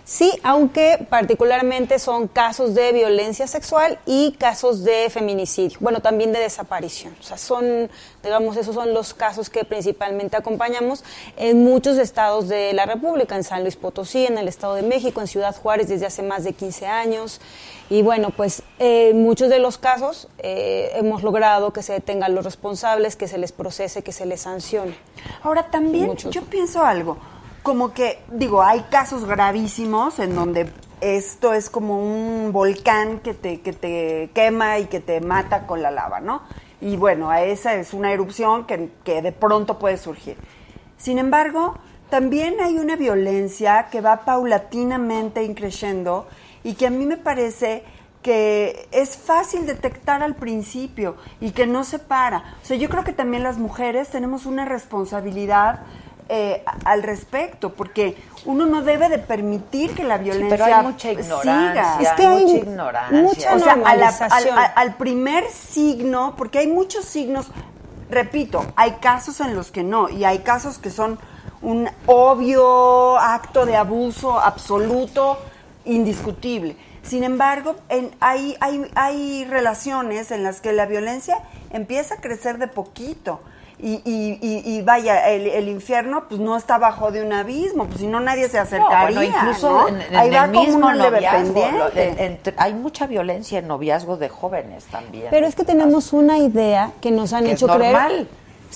Sí, aunque particularmente son casos de violencia sexual y casos de feminicidio, bueno, también de desaparición. O sea, son, digamos, esos son los casos que principalmente acompañamos en muchos estados de la República, en San Luis Potosí, en el Estado de México, en Ciudad Juárez desde hace más de 15 años. Y bueno, pues eh, en muchos de los casos eh, hemos logrado que se detengan los responsables, que se les procese, que se les sancione. Ahora también Muchos. yo pienso algo, como que, digo, hay casos gravísimos en donde esto es como un volcán que te, que te quema y que te mata con la lava, ¿no? Y bueno, a esa es una erupción que, que de pronto puede surgir. Sin embargo, también hay una violencia que va paulatinamente increciendo y que a mí me parece que es fácil detectar al principio y que no se para. O sea, yo creo que también las mujeres tenemos una responsabilidad eh, a- al respecto, porque uno no debe de permitir que la violencia pero hay mucha ignorancia, siga. Es que hay mucha ignorancia. mucha O sea, a la- al, normalización. al- al primer signo, porque hay muchos signos, repito, hay casos en los que no, y hay casos que son un obvio acto de abuso absoluto, indiscutible. Sin embargo, en- hay, hay, hay relaciones en las que la violencia empieza a crecer de poquito. Y, y, y, y vaya, el, el infierno pues no está bajo de un abismo, pues si no nadie se No, acercaría. bueno, incluso ¿no? en, en Ahí va el como mismo noviazgo, en- hay mucha violencia en noviazgo de jóvenes también. Pero es que tenemos una idea que nos han Que es hecho creer.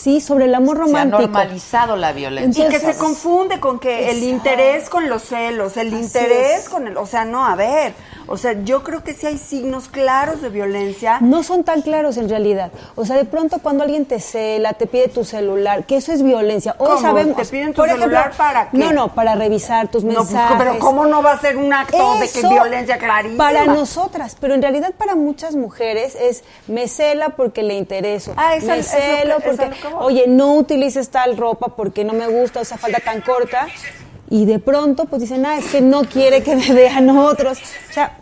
Sí, sobre el amor se ha romántico. normalizado la violencia. Y que se confunde con que el interés con los celos, el interés con el... O sea, no, a ver. O sea, yo creo que sí hay signos claros de violencia. No son tan claros en realidad. O sea, de pronto cuando alguien te cela, te pide tu celular, que eso es violencia. Hoy ¿Cómo? sabemos. ¿Te piden tu por ejemplo, celular para qué? No, no, para revisar tus No, pues, mensajes. pero ¿cómo no va a ser un acto de que violencia clarísima? Para nosotras, pero en realidad para muchas mujeres es me cela porque le intereso. Ah, me es- lo celo porque, es oye, no utilices tal ropa porque no me gusta esa falda tan corta. Y de pronto pues dicen, ah, es que no quiere que me vean otros. O sea,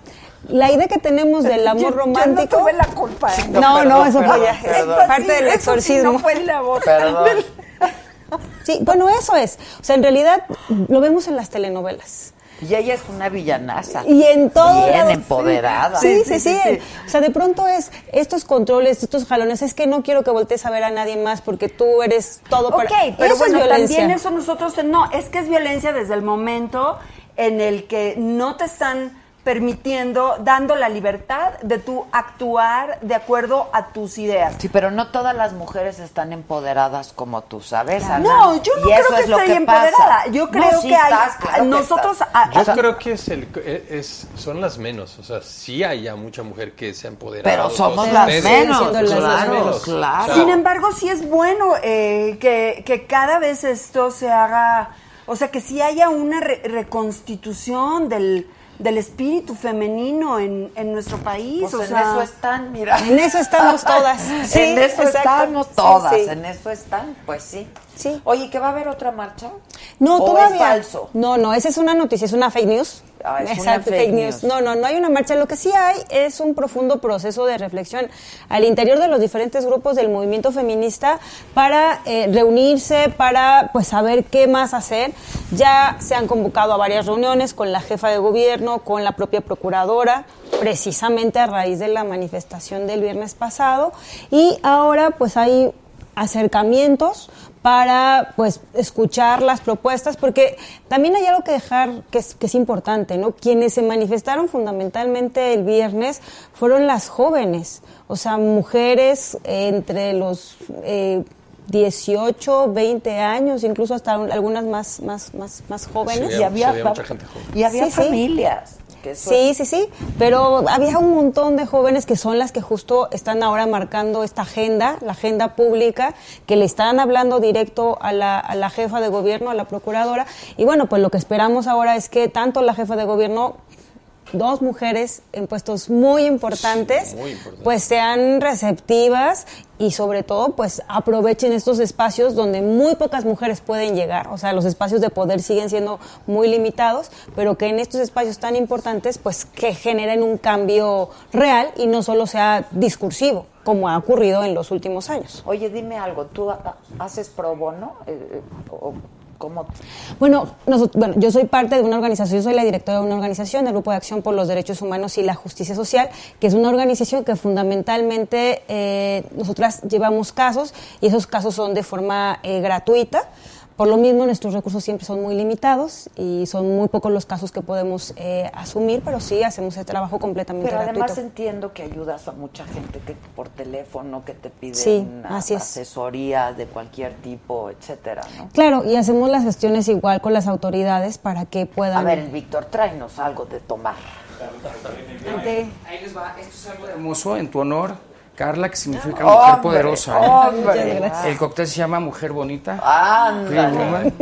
la idea que tenemos del amor yo romántico. no tuve la culpa. ¿eh? No, no, perdón, eso fue perdón. Es parte del sí exorcismo. no fue la voz. Perdón. Sí, bueno, eso es. O sea, en realidad lo vemos en las telenovelas. Y ella es una villanaza. Y en todo Bien lado, empoderada. Sí, sí, sí, O sea, de pronto es estos controles, estos jalones, es que no quiero que voltees a ver a nadie más porque tú eres todo para... Ok, pero eso bueno, es violencia. también eso nosotros, no, es que es violencia desde el momento en el que no te están permitiendo, dando la libertad de tu actuar de acuerdo a tus ideas. Sí, pero no todas las mujeres están empoderadas como tú, ¿sabes? Ana? No, yo no creo que es estoy pasa. empoderada. Yo No, creo sí que hay claro nosotros a- Yo creo que es el, es, son las menos, o sea, sí hay ya mucha mujer que se ha empoderado. Pero somos las ustedes, menos, son las claro, menos. Sin embargo, sí es bueno eh, que, que cada vez esto se haga, o sea, que sí haya una re- reconstitución del, del espíritu femenino en, en nuestro país. Pues o en sea, eso están, mira. En eso estamos todas. *laughs* Sí, en eso exacto. estamos Sí, todas, sí. en eso están, pues sí. Sí. Oye, ¿que va a haber otra marcha? No, ¿O todavía. es falso? No, no, esa es una noticia, es una fake news. Ah, es una Exacto, fake news. No, no, no hay una marcha. Lo que sí hay es un profundo proceso de reflexión al interior de los diferentes grupos del movimiento feminista para eh, reunirse, para pues saber qué más hacer. Ya se han convocado a varias reuniones con la jefa de gobierno, con la propia procuradora, precisamente a raíz de la manifestación del viernes pasado. Y ahora pues hay acercamientos para pues escuchar las propuestas porque también hay algo que dejar que es, que es importante no quienes se manifestaron fundamentalmente el viernes fueron las jóvenes o sea mujeres entre los eh, 18, 20 años, incluso hasta un- algunas más, más, más, más jóvenes. Y había- se veía mucha gente joven. Y había Sí, familias. Eso Sí, sí, sí, pero había un montón de jóvenes que son las que justo están ahora marcando esta agenda, la agenda pública, que le están hablando directo a la, a la jefa de gobierno, a la procuradora. Y bueno, pues lo que esperamos ahora es que tanto la jefa de gobierno, dos mujeres en puestos muy importantes, muy importantes. pues sean receptivas y sobre todo pues aprovechen estos espacios donde muy pocas mujeres pueden llegar, o sea, los espacios de poder siguen siendo muy limitados, pero que en estos espacios tan importantes pues que generen un cambio real y no solo sea discursivo, como ha ocurrido en los últimos años. Oye, dime algo, ¿tú ha- haces pro bono? Eh, eh, Bueno, bueno, yo soy parte de una organización, yo soy la directora de una organización, del Grupo de Acción por los Derechos Humanos y la Justicia Social, que es una organización que fundamentalmente eh, nosotras llevamos casos y esos casos son de forma eh, gratuita. Por lo mismo, nuestros recursos siempre son muy limitados y son muy pocos los casos que podemos eh, asumir, pero sí hacemos el trabajo completamente Pero gratuito. además entiendo que ayudas a mucha gente que por teléfono, que te piden Sí, es. asesoría de cualquier tipo, etcétera, ¿no? Claro, y hacemos las gestiones igual con las autoridades para que puedan... A ver, Víctor, tráenos algo de tomar. Ahí les va. Esto es algo hermoso en tu honor, Carla, que significa Hombre, mujer poderosa. ¿eh? hombre. El cóctel se llama Mujer Bonita. Woman.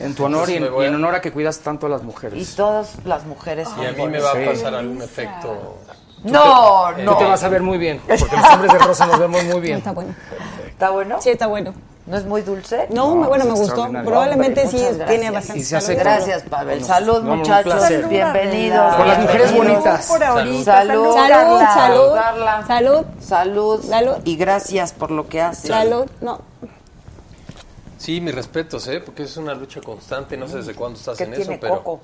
En tu honor y en, y honor a que cuidas tanto a las Y mujeres. todas las mujeres Y a mí me va a pasar algún efecto. No, Tú no. te vas a ver muy bien, porque los hombres de rosa nos vemos muy bien. Está bueno. ¿Está bueno? Sí, está bueno. ¿No es muy dulce? No, me- bueno, me gustó. Probablemente Hombre, sí muchas tiene gracias. bastante. Y se hace con- Gracias, Pavel. Salud, no, muchachos. placer. Bienvenidos. Con las mujeres bonitas. Por ahorita. Salud, Salud, salud, Carla. salud, Salud. Salud. Y gracias por lo que haces. salud. No, Sí, mis respetos, ¿eh? Porque es una lucha constante. No sé desde cuándo estás ¿Qué en tiene eso, pero. Coco?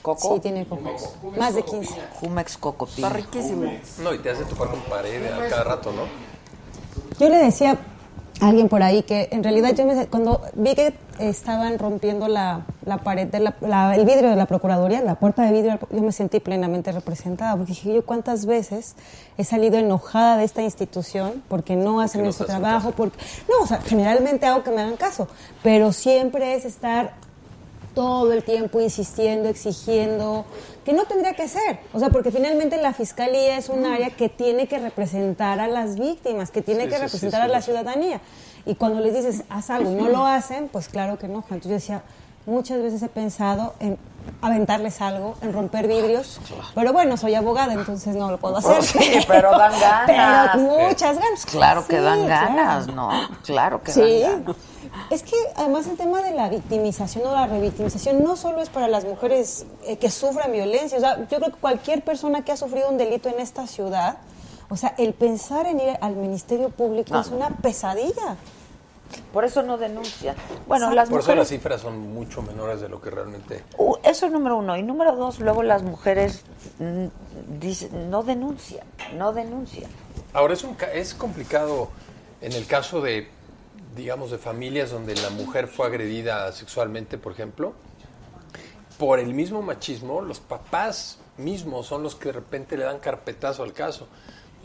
¿Coco? sí tiene poco. Más de 15. Jumex Coco Está riquísimo. No, y te hace topar con pared a cada rato, ¿no? Yo le decía alguien por ahí que en realidad yo me, cuando vi que estaban rompiendo la, la pared, de la, la- el vidrio de la Procuraduría, la puerta de vidrio, yo me sentí plenamente representada, porque dije yo cuántas veces he salido enojada de esta institución porque no hacen no su te hacen trabajo, porque no, o sea, generalmente hago que me hagan caso, pero siempre es estar todo el tiempo insistiendo, exigiendo, que no tendría que ser. O sea, porque finalmente la fiscalía es un área que tiene que representar a las víctimas, que tiene Sí, que sí, representar sí, a la ciudadanía. Y cuando les dices, haz algo y no lo hacen, pues claro que no. Entonces yo decía, muchas veces he pensado en aventarles algo, en romper vidrios, pero bueno, soy abogada, entonces no lo puedo hacer. Pues sí, pero dan *laughs* ganas. Pero muchas ganas. Claro que dan claro. ganas, ¿no? Claro que Sí. dan ganas. Es que además el tema de la victimización o la revictimización no solo es para las mujeres eh, que sufren violencia. O sea, yo creo que cualquier persona que ha sufrido un delito en esta ciudad, o sea, el pensar en ir al Ministerio Público No, es una pesadilla. Por eso no denuncian. Bueno, las Por eso las cifras son mucho menores de lo que realmente. Uh, eso es número uno. Y número dos, luego las mujeres mm, dicen, no denuncian, no denuncian. Ahora es, un, ca- es complicado en el caso de, digamos, de familias donde la mujer fue agredida sexualmente, por ejemplo. Por el mismo machismo, los papás mismos son los que de repente le dan carpetazo al caso.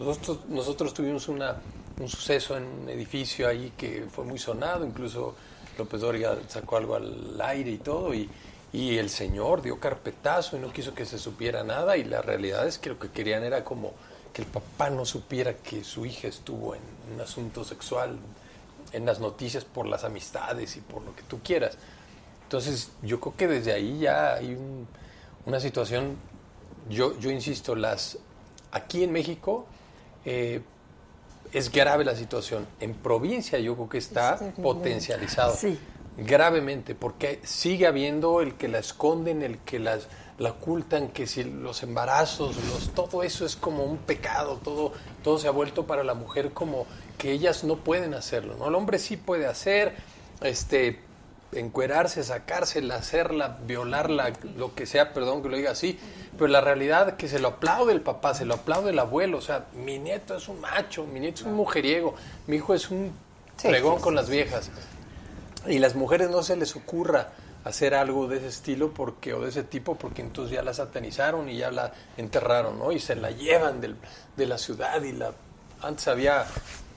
Nosotros, nosotros tuvimos una, un suceso en un edificio ahí que fue muy sonado, incluso López Dóriga sacó algo al aire y todo, y, y el señor dio carpetazo y no quiso que se supiera nada, y la realidad es que lo que querían era como que el papá no supiera que su hija estuvo en un asunto sexual en las noticias por las amistades y por lo que tú quieras. Entonces, yo creo que desde ahí ya hay un- una situación yo, yo insisto, las aquí en México eh, es grave la situación. En provincia yo creo que está potencializado Sí. gravemente, porque sigue habiendo el que la esconden, el que las la ocultan, que si los embarazos, los, todo eso es como un pecado, todo, todo se ha vuelto para la mujer como que ellas no pueden hacerlo, ¿no? El hombre sí puede hacer, este, encuerarse, sacársela, hacerla, violarla, lo que sea, perdón que lo diga así, pero la realidad que se lo aplaude el papá, se lo aplaude el abuelo, o sea, mi nieto es un macho, mi nieto es un mujeriego, mi hijo es un Sí, sí, con las viejas. Y las mujeres no se les ocurra hacer algo de ese estilo porque o de ese tipo porque entonces ya la satanizaron y ya la enterraron, ¿no? Y se la llevan del- de la ciudad y la antes había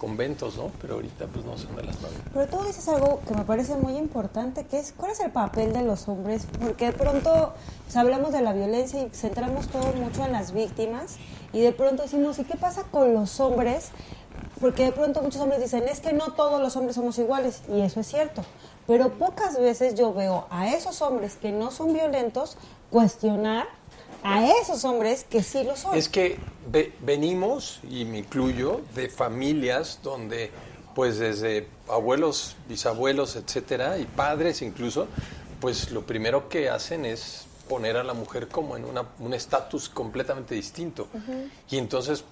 conventos, ¿no? Pero ahorita pues no son de las manos. Pero tú dices algo que me parece muy importante, que es cuál es el papel de los hombres, porque de pronto pues, hablamos de la violencia y centramos todo mucho en las víctimas y de pronto decimos, ¿y qué pasa con los hombres? Porque de pronto muchos hombres dicen, es que no todos los hombres somos iguales, y eso es cierto. Pero pocas veces yo veo a esos hombres que no son violentos cuestionar a esos hombres que sí lo son. Es que ve- venimos, y me incluyo, de familias donde, pues desde abuelos, bisabuelos, etcétera, y padres incluso, pues lo primero que hacen es poner a la mujer como en una- un estatus completamente distinto. Y entonces,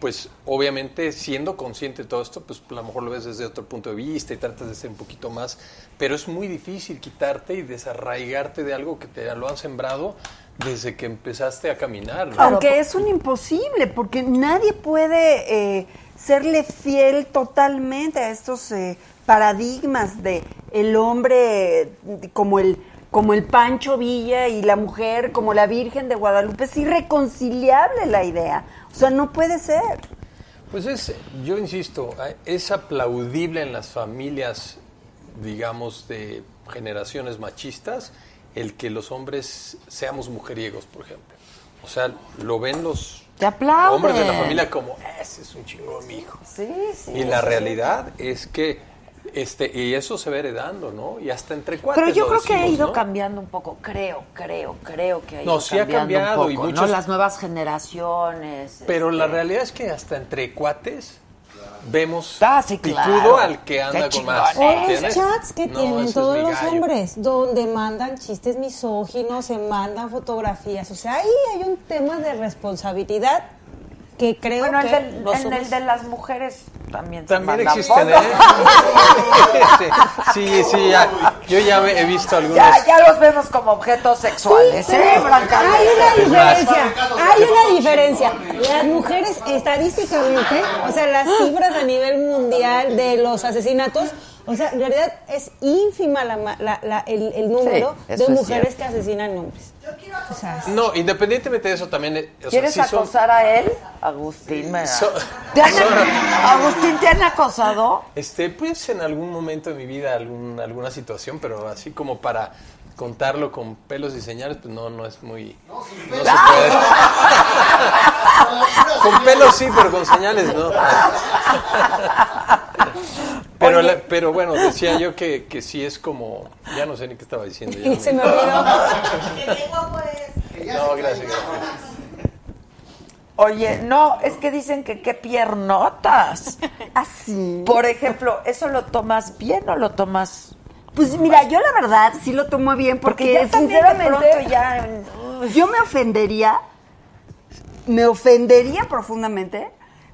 pues obviamente siendo consciente de todo esto, pues a lo mejor lo ves desde otro punto de vista y tratas de ser un poquito más, pero es muy difícil quitarte y desarraigarte de algo que te lo han sembrado desde que empezaste a caminar. ¿no? Aunque es un imposible, porque nadie puede eh, serle fiel totalmente a estos eh, paradigmas de el hombre eh, como el como el Pancho Villa y la mujer como la Virgen de Guadalupe. Es irreconciliable la idea. O sea, no puede ser. Pues es, yo insisto, es aplaudible en las familias, digamos, de generaciones machistas, el que los hombres seamos mujeriegos, por ejemplo. O sea, lo ven los Te hombres de la familia como, ese es un chingón, mi hijo. Sí, sí. y la sí. realidad es que, este, y eso se va heredando, ¿no? Y hasta entre cuates Pero yo creo que ha ido ¿no? cambiando un poco, creo, creo, creo que ha ido No, sí ha cambiado un y poco, ¿no? muchos- Las nuevas generaciones. Pero la este, realidad es que hasta entre cuates vemos Ah, sí, picudo claro. al que anda Qué con más. Los chats que No, tienen todos los hombres, donde mandan chistes misóginos, se mandan fotografías. O sea, ahí hay un tema de responsabilidad que creo Bueno, el que del- los en hombres- el de las mujeres también se También existen, ¿eh? Sí, sí, sí, ya. Yo ya he visto algunos. Ya, ya los vemos como objetos sexuales, Sí, ¿eh, hay una diferencia, hay una diferencia. Las mujeres estadísticamente, o sea, las cifras a nivel mundial de los asesinatos, o sea, en realidad es ínfima la, ma- la- la- el, el número Sí, de es mujeres que asesinan hombres. O sea, No, independientemente de eso también. eh, o sea, ¿Quieres sí son- acosar a él? Agustín, me So- ¿Te han- *laughs* son- Agustín, ¿te han acosado? Este, pues en algún momento de mi vida, algún, alguna situación, pero así como para contarlo con pelos y señales, pues no, no es muy. No, se puede. *laughs* con pelos sí, pero con señales no. *laughs* Pero, la- pero bueno, decía yo que, que sí es como. Ya no sé ni qué estaba diciendo. ya *laughs* se me olvidó. *laughs* No, gracias, gracias. Oye, no, es que dicen que qué piernotas. Así. Por ejemplo, ¿eso lo tomas bien o lo tomas...? Pues mira, yo la verdad sí lo tomo bien porque, Porque ya sinceramente pronto ya... yo me ofendería, me ofendería profundamente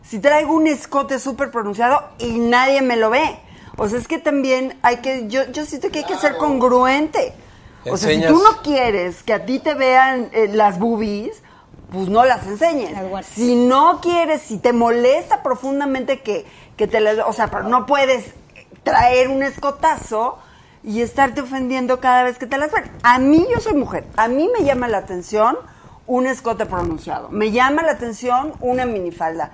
si traigo un escote súper pronunciado y nadie me lo ve. O sea, es que también hay que, yo, yo siento que hay que ser congruente. O sea, si tú no quieres que a ti te vean eh, las boobies, pues no las enseñes. Si no quieres, si te molesta profundamente que, que te las... O sea, pero no puedes traer un escotazo y estarte ofendiendo cada vez que te las ven. A mí, yo soy mujer, a mí me llama la atención un escote pronunciado, me llama la atención una minifalda.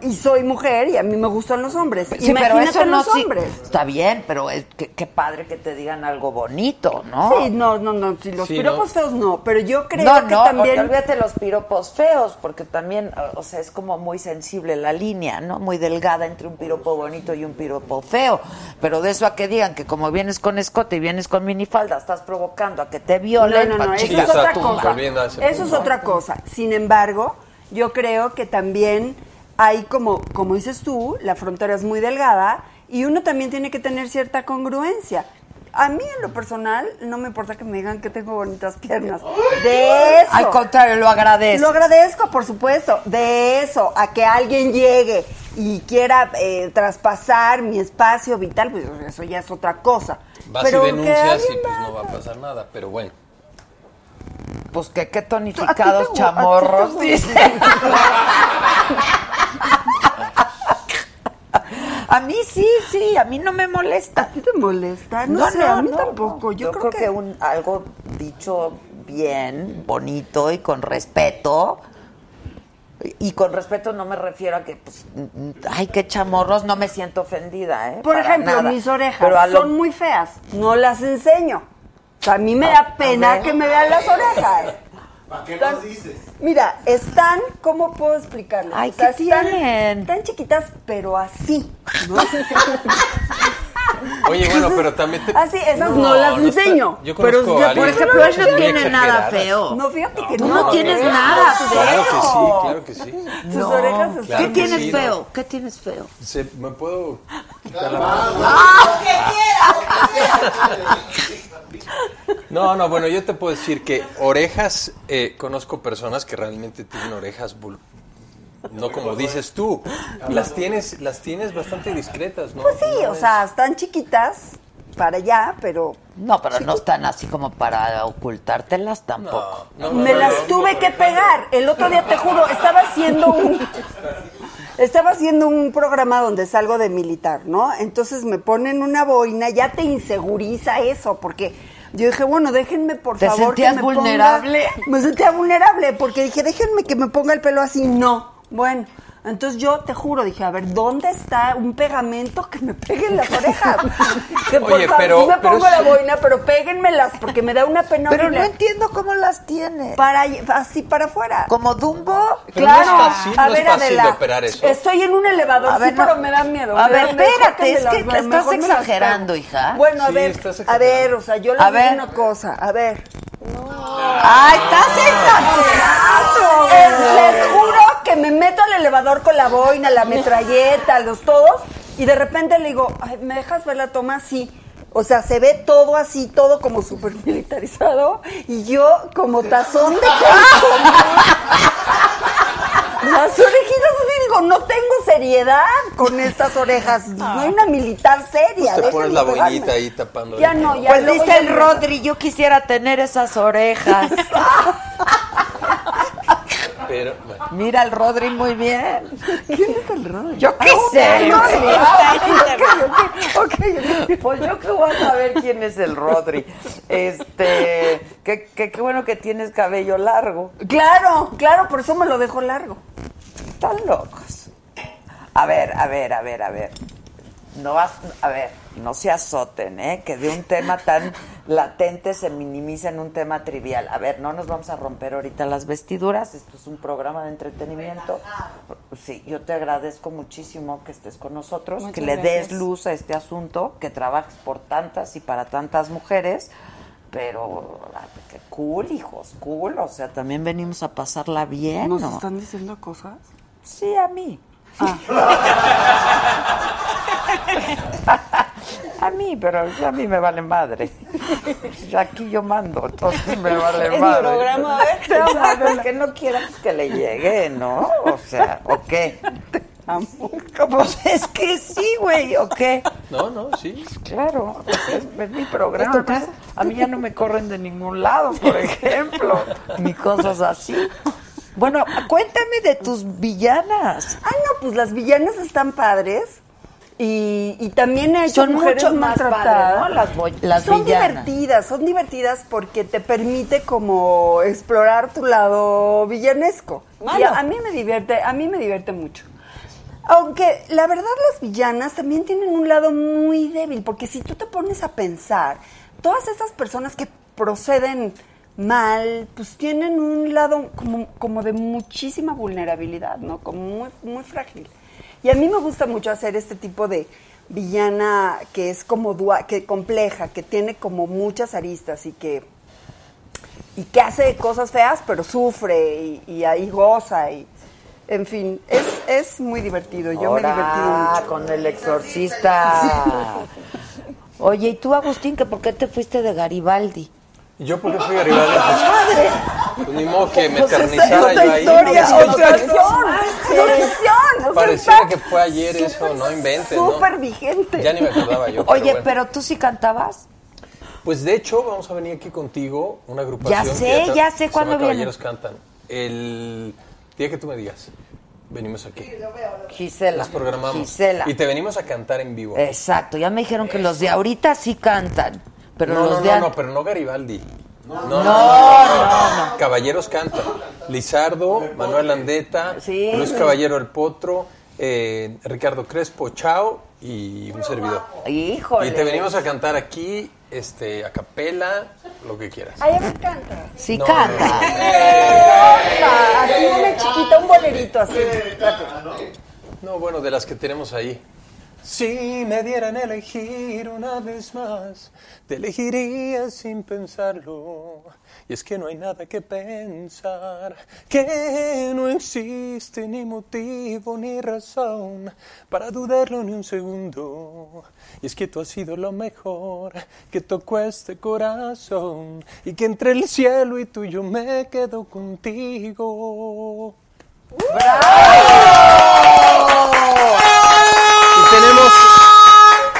Y soy mujer y a mí me gustan los hombres. Sí, pero eso no los sí- hombres. Está bien, pero es que- qué padre que te digan algo bonito, ¿no? Sí, no, no, no, sí, los Sí, piropos ¿no? feos no, pero yo creo no, que no, también... olvídate los piropos feos, porque también, o sea, es como muy sensible la línea, ¿no? Muy delgada entre un piropo bonito y un piropo feo. Pero de eso a que digan que como vienes con escote y vienes con minifalda, estás provocando a que te violen. No, no, no, eso es otra cosa. Eso es otra cosa. Sin embargo, yo creo que también hay como, como dices tú, la frontera es muy delgada y uno también tiene que tener cierta congruencia. A mí en lo personal no me importa que me digan que tengo bonitas piernas. De eso. Al contrario, lo agradezco. Lo agradezco, por supuesto. De eso, a que alguien llegue y quiera eh, traspasar mi espacio vital, pues eso ya es otra cosa. Vas Pero y denuncias y pues no va a pasar nada, pero bueno. Pues que qué ¿A ti tonificados chamorros, a ti te dice. *laughs* A mí sí, sí, a mí no me molesta. ¿A ti te molesta? No sé, a mí tampoco. Yo creo que, que- un, algo dicho bien, bonito y con respeto. Y con respeto no me refiero a que, pues, ay, qué chamorros, no me siento ofendida, ¿eh? Por Para ejemplo, nada. mis orejas Pero a lo- son muy feas. No las enseño. O sea, a mí me da pena que me vean las orejas. ¿Para qué Están- nos dices? Mira, están, ¿cómo puedo explicarles? Ay, O sea, ¿qué están, tienen? están chiquitas, pero así. ¿no? *laughs* Oye, bueno, pero también te... Así, esas no, las está- enseño. Yo pero conozco ya, a por ejemplo, no tiene nada feo. No, fíjate que no. no tienes nada Claro que sí, feo. claro que sí. Tus No. orejas están Claro ¿Qué tienes sí, feo? no. ¿Qué tienes feo? Se- ¿Me puedo quitar la ¡Ah! No, no, bueno, yo te puedo decir que orejas, eh, conozco personas que realmente tienen orejas, no como dices tú, las tienes, las tienes bastante discretas, ¿no? Pues sí, No o sea, están chiquitas para allá, pero No, pero no están así como para ocultártelas tampoco. me las tuve que pegar. El otro día, te juro, estaba haciendo un... Estaba haciendo un programa donde salgo de militar, ¿no? Entonces me ponen una boina, ya te inseguriza eso, porque yo dije, bueno, déjenme por ¿Te favor que sentías me ponga- vulnerable? Me sentía vulnerable, porque dije, déjenme que me ponga el pelo así. No, bueno. Entonces yo te juro, dije, a ver, ¿dónde está un pegamento que me pegue en las orejas? *laughs* Que por Oye, favor, pero- sí me pero pongo es- la boina, pero péguenmelas, porque me da una pena Pero horrible. no entiendo cómo las tiene. Para, así para afuera. ¿Como Dumbo? Pero no es claro, fácil, a no es ver, fácil Adela, de operar eso. Estoy en un elevador, A ver, sí, no. pero me da miedo. A ver, espérate, es que mejor estás exagerando, hija. Bueno, a Sí, ver, a ver, o sea, yo les A digo una cosa, a ver. ¡Ay, estás exagerando! Les juro que me meto al elevador con la boina, la metralleta, los todos, y de repente le digo, Ay, ¿me dejas ver la toma? Sí. O sea, se ve todo así, todo como súper militarizado, y yo como tazón de *laughs* queso. Las orejitas así, digo, no tengo seriedad con estas orejas. No hay una militar seria. Te pones la boinita ahí tapando. Ya no, ya Pues dice el Rodri, yo quisiera tener esas orejas. *laughs* Pero, bueno. Mira el Rodri muy bien. ¿Quién es el Rodri? Yo qué Ah, sé. Rodri. ok, ok, ok, ok. Pues yo qué voy a saber quién es el Rodri. Este, qué, qué, qué bueno que tienes cabello largo. Claro, claro, por eso me lo dejo largo. Están locos. A ver, a ver, a ver, a ver. No vas, a ver, no se azoten, ¿eh? Que de un tema tan *laughs* latente se minimiza en un tema trivial. A ver, no nos vamos a romper ahorita las vestiduras. Esto es un programa de entretenimiento. Sí, yo te agradezco muchísimo que estés con nosotros, Muchas que le des luz a este asunto, que trabajes por tantas y para tantas mujeres. Pero, qué cool, hijos, cool. O sea, también venimos a pasarla bien, ¿Nos ¿no? están diciendo cosas? Sí, a mí. *laughs* a mí, pero a mí me vale madre. Aquí yo mando, entonces me vale Es mi madre. programa, a ver. *laughs* Que no quiera pues, que le llegue, ¿no? O sea, ¿o qué? Pues *laughs* es que sí, güey, ¿o qué? No, no, sí. Claro, es, es mi programa. A mí ya no me corren de ningún lado, por ejemplo, ni cosas así. Bueno, cuéntame de tus villanas. Ah, no, pues las villanas están padres. Y, y también he hecho Son mujeres mucho más padres, ¿no? Las son villanas. divertidas, son divertidas porque te permite como explorar tu lado villanesco. Malo. Y a, a mí me divierte, a mí me divierte mucho. Aunque la verdad las villanas también tienen un lado muy débil, porque si tú te pones a pensar, todas esas personas que proceden mal, pues tienen un lado como, como de muchísima vulnerabilidad, ¿no? Como muy, muy frágil. Y a mí me gusta mucho hacer este tipo de villana que es como dua- que compleja, que tiene como muchas aristas y que y que hace cosas feas, pero sufre y, y ahí goza y en fin, es, es muy divertido. Yo me he Ahora, divertido mucho. con el exorcista. *laughs* Oye, ¿y tú, Agustín, que por qué te fuiste de Garibaldi? ¿Y yo por qué fui a Garibaldi? ¡Madre! Pues, pues ni modo que me Pues eternizara otra yo ahí. historia, otra acción, acción, sea, Pareciera está que fue ayer eso, no inventes, ¿no? Súper vigente. Ya ni me acordaba yo. pero Oye, bueno. pero tú sí cantabas. Pues de hecho, vamos a venir aquí contigo, una agrupación. Ya sé, tra- ya sé cuándo viene. Caballeros Cantan. El día que tú me digas, venimos aquí. Gisela. Las programamos. Gisela. Y te venimos a cantar en vivo. Exacto, ya me dijeron que los de ahorita sí cantan, pero no, los no, de no, pero no Garibaldi. No, no, no, Caballeros cantan. Lizardo, Manuel Landeta, Luis Caballero el Potro, eh, Ricardo Crespo, Chao y un servidor. Híjole. Y te venimos a cantar aquí, este, a capela, lo que quieras. Ay, me encanta. Sí No, canta. Así una chiquita, un bolerito así. No, bueno, de las que tenemos ahí. Si me dieran a elegir una vez más, te elegiría sin pensarlo. Y es que no hay nada que pensar, que no existe ni motivo ni razón para dudarlo ni un segundo. Y es que tú has sido lo mejor que tocó este corazón y que entre el cielo y tú yo me quedo contigo. Y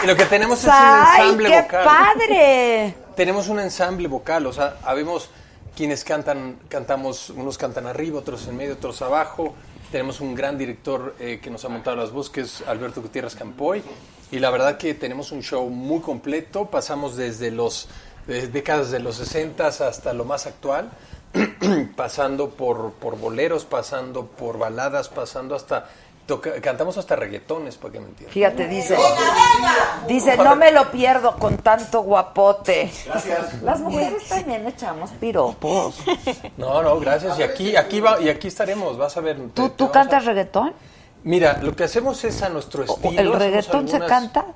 lo que tenemos es un ¡Ay, ensamble qué vocal. padre! *laughs* Tenemos un ensamble vocal, o sea, habemos quienes cantan, cantamos, unos cantan arriba, otros en medio, otros abajo. Tenemos un gran director eh, que nos ha montado las voces, que es Alberto Gutiérrez Campoy. Y la verdad que tenemos un show muy completo. Pasamos desde los desde décadas de los 60 hasta lo más actual, *clears throat* pasando por, por boleros, pasando por baladas, pasando hasta... toca- cantamos hasta reggaetones, para que me entiendan. Fíjate, dice. Dice, no me lo pierdo con tanto guapote. Gracias. Las mujeres también echamos piropos. *laughs* No, no, gracias. Y aquí, aquí va, y aquí estaremos, vas a ver. ¿Tú, tú cantas reggaetón? Mira, lo que hacemos es a nuestro estilo. ¿El reggaetón se canta?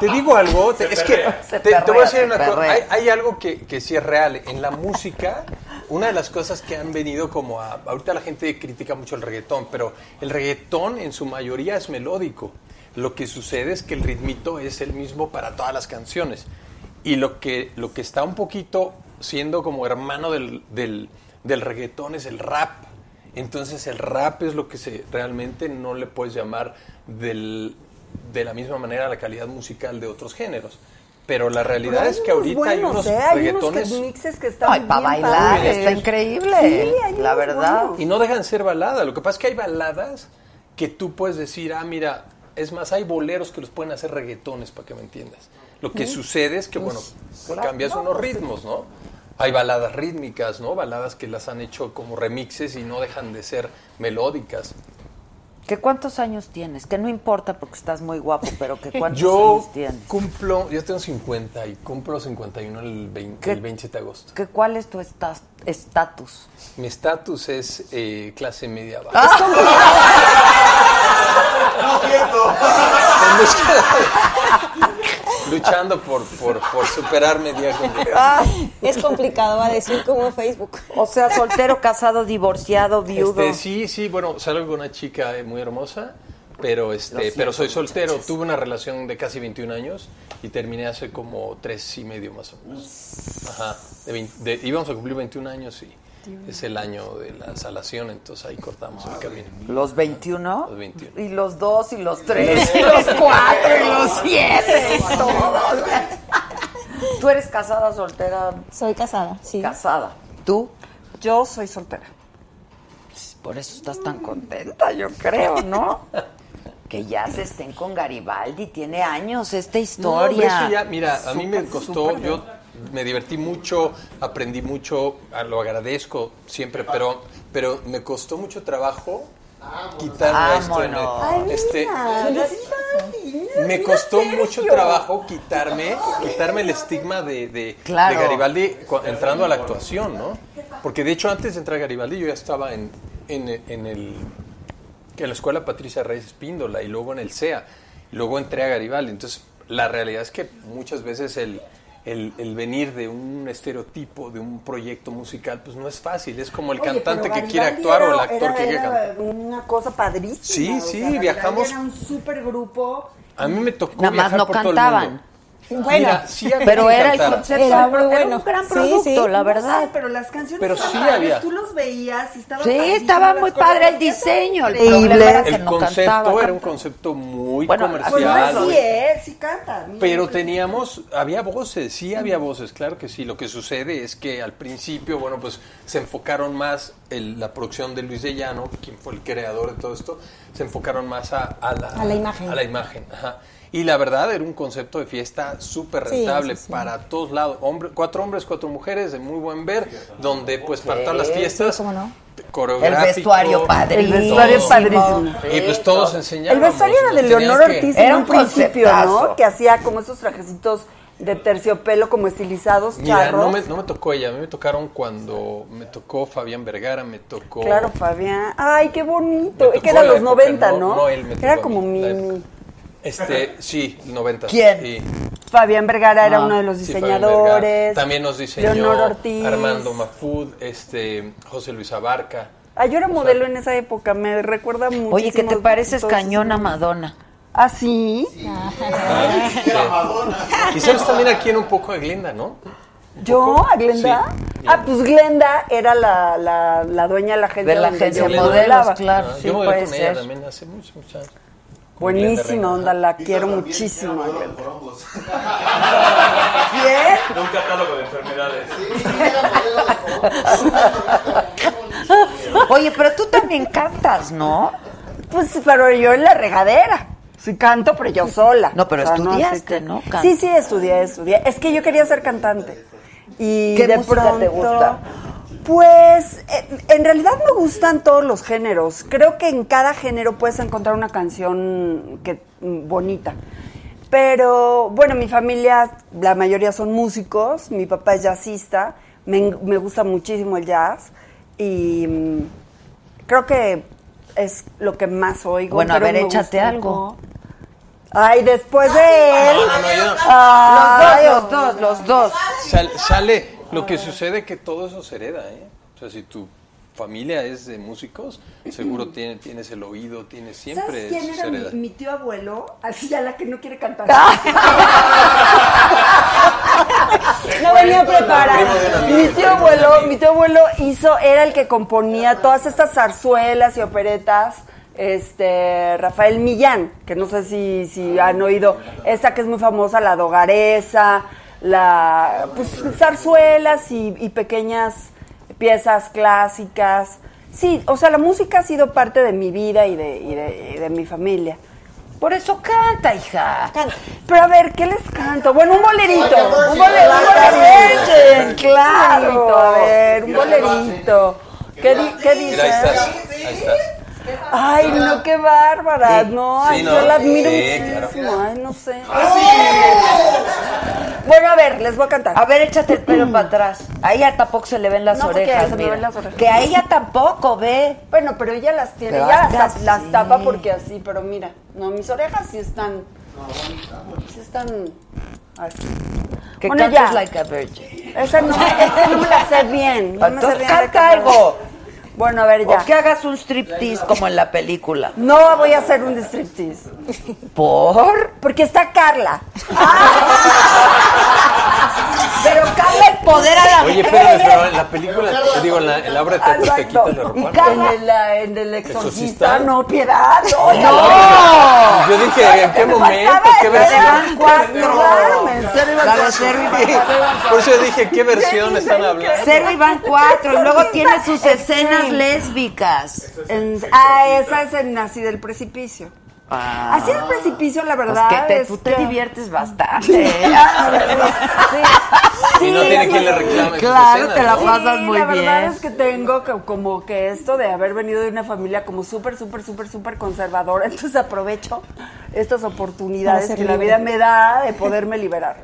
Te digo algo, te- es que perrea, te, te voy a decir una cosa. Hay, hay algo que, que sí es real. En la música, una de las cosas que han venido como a. Ahorita la gente critica mucho el reggaetón, pero el reggaetón en su mayoría es melódico. Lo que sucede es que el ritmito es el mismo para todas las canciones. Y lo que, lo que está un poquito siendo como hermano del, del, del reggaetón es el rap. Entonces el rap es lo que se realmente no le puedes llamar del, de la misma manera la calidad musical de otros géneros. Pero la realidad Pero es que ahorita hay unos ¿eh? Hay unos reggaetones que- mixes que están Ay, pa' bien bailar, padres. está increíble, Sí, hay la unos verdad. buenos. y no dejan de ser baladas. Lo que pasa es que hay baladas que tú puedes decir, ah, mira, es más, hay boleros que los pueden hacer reggaetones, para que me entiendas. Lo que sucede es que, bueno, claro, cambias no, unos pues, ritmos, ¿no? Hay baladas rítmicas, ¿no? Baladas que las han hecho como remixes y no dejan de ser melódicas. ¿Que cuántos años tienes? Que no importa porque estás muy guapo, pero que *laughs* cuántos Yo años tienes. cumplo, yo tengo 50 y cumplo 51 el, 20 ¿Qué? el 27 de agosto. ¿Que ¿Cuál es tu estatus? Mi estatus es eh, clase media baja. *laughs* En busca- Luchando por, por, por superarme día con día. Es complicado, va a decir como Facebook. O sea, soltero, casado, divorciado, viudo. Este, sí, sí, bueno, salgo con una chica eh, muy hermosa, pero este, siento, pero soy soltero. Tuve una relación de casi 21 años y terminé hace como tres y medio más o menos. Ajá. De vein- de- íbamos a cumplir 21 años y es el año de la salación, entonces ahí cortamos el camino. ¿Los 21? Los 21. Y los 2, y los 3, y los 4, y los 7, y todos. *laughs* ¿Tú eres casada, soltera? Soy casada, sí. Casada. ¿Tú? Yo soy soltera. Por eso estás tan contenta, yo creo, ¿no? *laughs* Que ya se estén con Garibaldi, tiene años esta No, historia. eso ya, mira, a mí me costó, yo me divertí mucho, aprendí mucho, ah, lo agradezco siempre, pero, pero me costó mucho trabajo quitarme a esto me- este, Garibaldi, me no, costó mucho trabajo quitarme, quitarme el estigma de, de, Claro. de Garibaldi entrando a la actuación, ¿no? Porque de hecho antes de entrar a Garibaldi yo ya estaba en, en, en el en la escuela Patricia Reyes Espíndola y luego en el CEA. Y luego entré a Garibaldi. Entonces, la realidad es que muchas veces el, el, el venir de un estereotipo, de un proyecto musical, pues no es fácil. Es como el Oye, cantante que quiere actuar o el actor era- que quiere cantar. una cosa padrísima. Sí, o sí, sea, viajamos- Era un super grupo. A mí me tocó Nada más viajar no por todo el cantaban. mundo. Bueno, Mira, sí había Pero era el concepto, Era era, muy era bueno. un gran Sí, producto, sí. la No verdad. sé, pero las canciones Pero sí padres, había. Tú los veías y estaban Sí, estaba muy padre el diseño. El problema no concepto cantaba. era un concepto muy Bueno, Pues comercial. así es, sí canta. mira. Pero teníamos, había voces, sí había voces, claro que sí. Lo que sucede es que al principio, bueno, pues se enfocaron más, el- la producción de Luis de Llano, quien fue el creador de todo esto, se enfocaron más a, a la, A la imagen. A la imagen, ajá. Y la verdad era un concepto de fiesta súper rentable sí, sí. para todos lados. Hombre, cuatro hombres, cuatro mujeres, de muy buen ver, donde pues para todas las fiestas, ¿Cómo no? El vestuario padrísimo. El vestuario es padrísimo. Y pues todos enseñaban. El vestuario era de Leonor Ortiz Era en un un principio. ¿no? Que hacía como esos trajecitos de terciopelo como estilizados, Mira, charros. no me, no me tocó ella, a mí me tocaron cuando me tocó Fabián Vergara, me tocó... Claro, Fabián. Ay, qué bonito. Es que tocó era la los época, 90, no- ¿no? no, él me tocó Era como mi... Este, sí, 90. ¿Quién? Sí. Fabián Vergara era Ah, uno de los Sí, diseñadores. También nos diseñó Leonor Ortiz. Armando Mafud, este, José Luis Abarca. Ah, yo era modelo en esa época, me recuerda mucho. Oye, que te pareces cañón a Madonna. ¿Ah, sí? Ah, sí. Y sabes también aquí en un poco de Glenda, ¿no? ¿Yo? ¿A Glenda? Sí. Ah, pues Glenda era la, la, la dueña de la agencia De la agencia modelos, claro. Ah, sí, yo modelé con ella también hace muchos, muchos años. Buenísima onda, la quiero también muchísimo. modelo de un catálogo de enfermedades. Oye, pero tú también cantas, ¿no? Pues, pero yo en la regadera. Sí canto, pero yo sola. No, pero O sea, así estudiaste, que- ¿no? Sí, sí, estudié, estudié. Es que yo quería ser cantante. Y ¿Qué de música pronto, te gusta? Pues, eh, en realidad me gustan todos los géneros. Creo que en cada género puedes encontrar una canción que mm, bonita. Pero, bueno, mi familia, la mayoría son músicos. Mi papá es jazzista. Me, me gusta muchísimo el jazz. Y mm, creo que es lo que más oigo. Bueno, a ver, échate algo. Ay, después de él. No, no, no, yo no. Ay, Los dos, los dos, los dos. Sal- sale, lo que sucede que todo eso se hereda, ¿eh? O sea, si tu familia es de músicos, seguro *clears throat* tiene- tienes el oído, tienes siempre ¿Sabes quién era mi, tío abuelo? Así ya la que no quiere cantar. *laughs* No venía preparada. Mi tío abuelo, mi tío abuelo hizo, era el que componía todas estas zarzuelas y operetas. Este, Rafael Millán, que no sé si, si han oído, esa que es muy famosa, la dogaresa, la, pues, zarzuelas y, y pequeñas piezas clásicas. Sí, o sea, la música ha sido parte de mi vida y de, y de, y de mi familia. Por eso canta, hija. Pero a ver, ¿qué les canto? Bueno, un bolerito. A Un bolerito. Virgin, virgin. claro. A ver, un bolerito. ¿Qué, di- qué Mira, ahí estás, dices? ahí estás. Ay, no, qué bárbara. No, Sí, ay, ¿no? yo la admiro Sí, muchísimo. Ay, no sé. Bueno, a ver, les voy a cantar. A ver, échate el pelo para atrás. A ella tampoco se le ven las No, orejas. se me mira. ven las orejas. Que a ella tampoco, ve. Bueno, pero ella las tiene, Pero ella las, tapa porque así, pero mira, no, mis orejas sí están, sí están así. Que Bueno, cantes ya. like a virgin. Esa no, esa no me la sé bien. No me sé bien canta algo. Bueno, a ver ya. O que hagas un striptease como en la película. No voy a hacer un striptease. ¿Por? Porque está Carla. *laughs* Pero Carla empodera a la Oye, mujer. pero, en la película, te digo, en la, en la obra de teatro te Exacto. quitas la ropa. Y en, la- en el ¿Exorcista? no, piedad, no, No. Yo dije, ¿en qué Me momento? ¿Qué el versión? Cuatro. La de Por eso dije, ¿qué versión están hablando? Cero y van cuatro. Y luego tiene sus escenas lésbicas. Ah, esa es en Nací del Precipicio. Ah. Así el precipicio, la verdad. Pues que te- es tú te que- diviertes bastante. *laughs* Y no tiene quien le reclame Claro, escenas, te la ¿no? pasas muy la verdad bien. es que tengo que- como que esto de haber venido de una familia como súper, súper, súper, súper conservadora, *laughs* entonces aprovecho estas oportunidades que la vida me da de poderme liberar.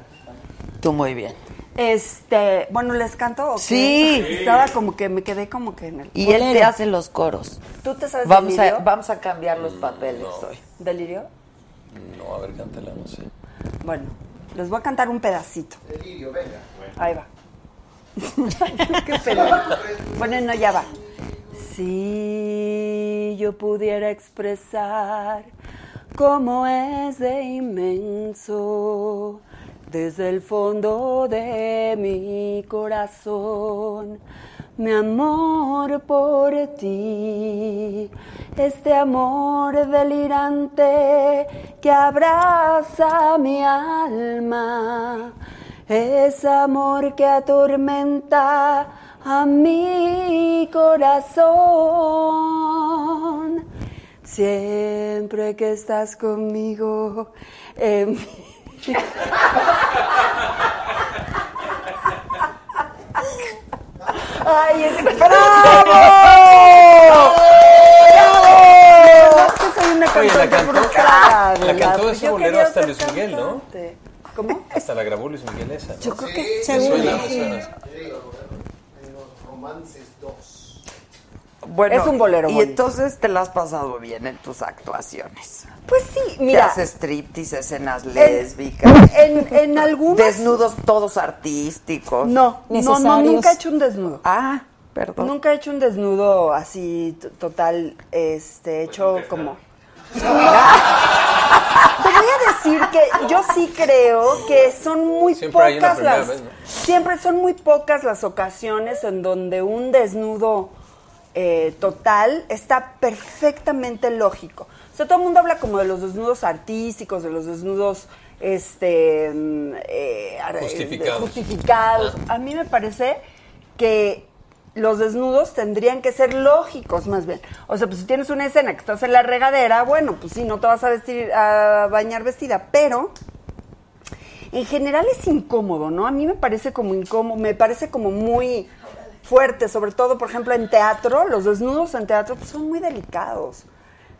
Tú muy bien. Este, bueno, ¿les canto? o qué? Sí. Estaba como que me quedé como que en el... Y él te hace los coros. ¿Tú te sabes Vamos a, delirio? vamos a cambiar los papeles hoy. ¿Delirio? No, a ver, cántala, no sé. Bueno, les voy a cantar un pedacito. Delirio, venga. Ahí va. *laughs* Qué pena. Bueno, no, ya va. Si yo pudiera expresar cómo es de inmenso desde el fondo de mi corazón mi amor por ti, este amor delirante que abraza mi alma, es amor que atormenta a mi corazón. Siempre que estás conmigo, en mi- ¡Ay, es ¡Bravo! ¡Bravo! Es que soy una cantante cantó, frustrada, la cantó ese bolero hasta Luis Miguel, ¿no? ¿Cómo? Hasta la grabó Luis Miguel esa. ¿no? Yo creo que seguro. romances 2. Bueno, Es un bolero Y bonito. entonces te la has pasado bien en tus actuaciones. Pues sí, Te mira. haces striptease, escenas lésbicas. En, en algunas. Desnudos todos artísticos. No, no, no, nunca he hecho un desnudo. Ah, perdón. Nunca he hecho un desnudo así total, este, hecho como. Te voy a decir que yo sí creo que son muy Siempre pocas las vez, ¿no? siempre son muy pocas las ocasiones en donde un desnudo eh, total está perfectamente lógico. Sea, todo el mundo habla como de los desnudos artísticos, de los desnudos este mm, eh, Justificados. justificados. A mí me parece que los desnudos tendrían que ser lógicos más bien. O sea, pues si tienes una escena que estás en la regadera, bueno, pues sí, no te vas a vestir a bañar vestida, pero en general es incómodo, ¿no? A mí me parece como incómodo, me parece como muy fuerte, sobre todo, por ejemplo, en teatro, los desnudos en teatro pues, son muy delicados.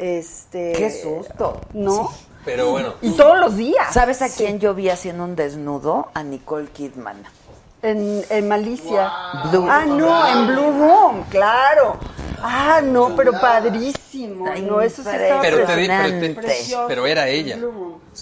Este, Qué susto. ¿No? Pero bueno, Y todos los días. ¿Sabes a quién yo vi haciendo un desnudo? A Nicole Kidman. En, en Malicia. Blue. Ah, no, en Blue Room, claro. Ah, no, pero padrísimo. Ay, No, eso sí estaba pero, te di- pero, te- pero era ella.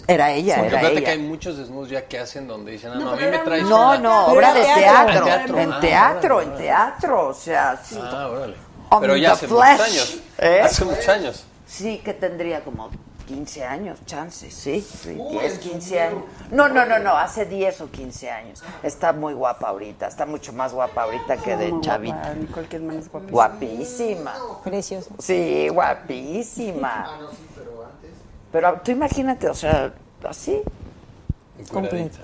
Era ella, Porque era fíjate que hay ella. muchos desnudos ya que hacen donde dicen, ah, No, no, a mí me traes No, una- no, obra de teatro. teatro. En Ah, teatro, órale, en órale. teatro. O sea, sí. Ah, órale. Pero ya hace flesh. muchos años. ¿Eh? Hace muchos años. Sí, que tendría como 15 años, chances, sí, sí, 10, 15 años. No, no, no, no, hace 10 o 15 años. Está muy guapa ahorita, está mucho más guapa ahorita que de chavita. guapa, Nicole Kidman es guapísima. Guapísima. Precioso. Sí, guapísima. Ah, no, sí, pero antes. Pero tú imagínate, o sea, así, Encueradita.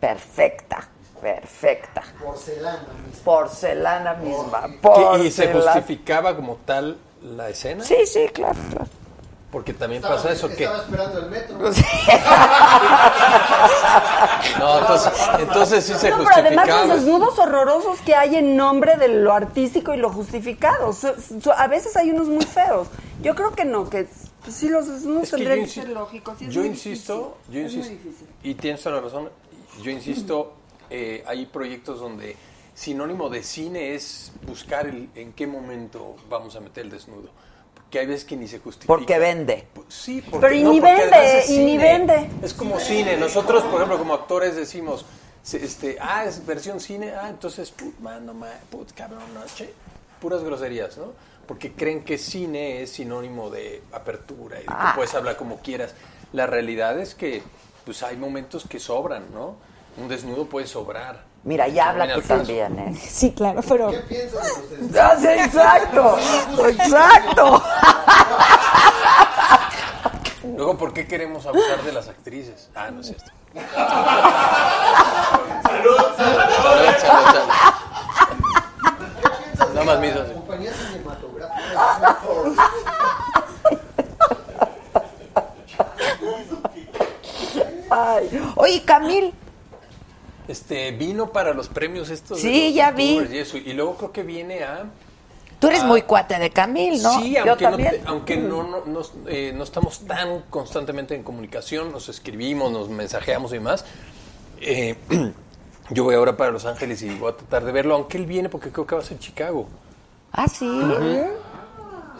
perfecta, perfecta. Porcelana. mis- Porcelana misma, ¿Qué- ¿Y se porcelana. justificaba como tal la escena? Sí, sí, claro, claro. Porque también Estaba, pasa eso que... estaba esperando el metro. *laughs* No, entonces, entonces sí se No, pero además los desnudos horrorosos que hay en nombre de lo artístico y lo justificado. So- so- a veces hay unos muy feos. Yo creo que no, que pues, sí los desnudos Es que tendrían que ser lógicos. yo insisto, difícil. yo Es muy insisto, difícil. y tienes toda la razón, yo insisto, eh, hay proyectos donde sinónimo de cine es buscar el, en qué momento vamos a meter el desnudo. Porque hay veces que ni se justifica. Porque vende. Sí, porque, Pero y no, ni porque vende, y ni cine. vende. Es como cine. Nosotros, por ejemplo, como actores decimos, este, ah, es versión cine, ah, entonces, put, man, no, ma, put, cabrón, no, che. Puras groserías, ¿no? Porque creen que cine es sinónimo de apertura y de que Ah. puedes hablar como quieras. La realidad es que, pues, hay momentos que sobran, ¿no? Un desnudo puede sobrar. Mira, ya habla tú también, ¿eh? Sí, claro, pero ¿Qué piensan de ustedes? Ah, sí, exacto, exacto. Luego, ¿por qué queremos abusar de las actrices? Ah, no es esto. Salud, salud. Salud, salud, salud. ¿Qué piensan Nada más así. compañía cinematográfica? Ay. Oye, Camil, Este, vino para los premios estos. Sí, ya vi. Y, eso, y luego creo que viene a... tú eres Ah. muy cuate de Camil, ¿no? Sí, Yo aunque, no, aunque no, no, no, eh, no estamos tan constantemente en comunicación, nos escribimos, nos mensajeamos y demás. Eh, *clears throat* yo voy ahora para Los Ángeles y voy a tratar de verlo, aunque él viene porque creo que va a ser Chicago. Ah, sí.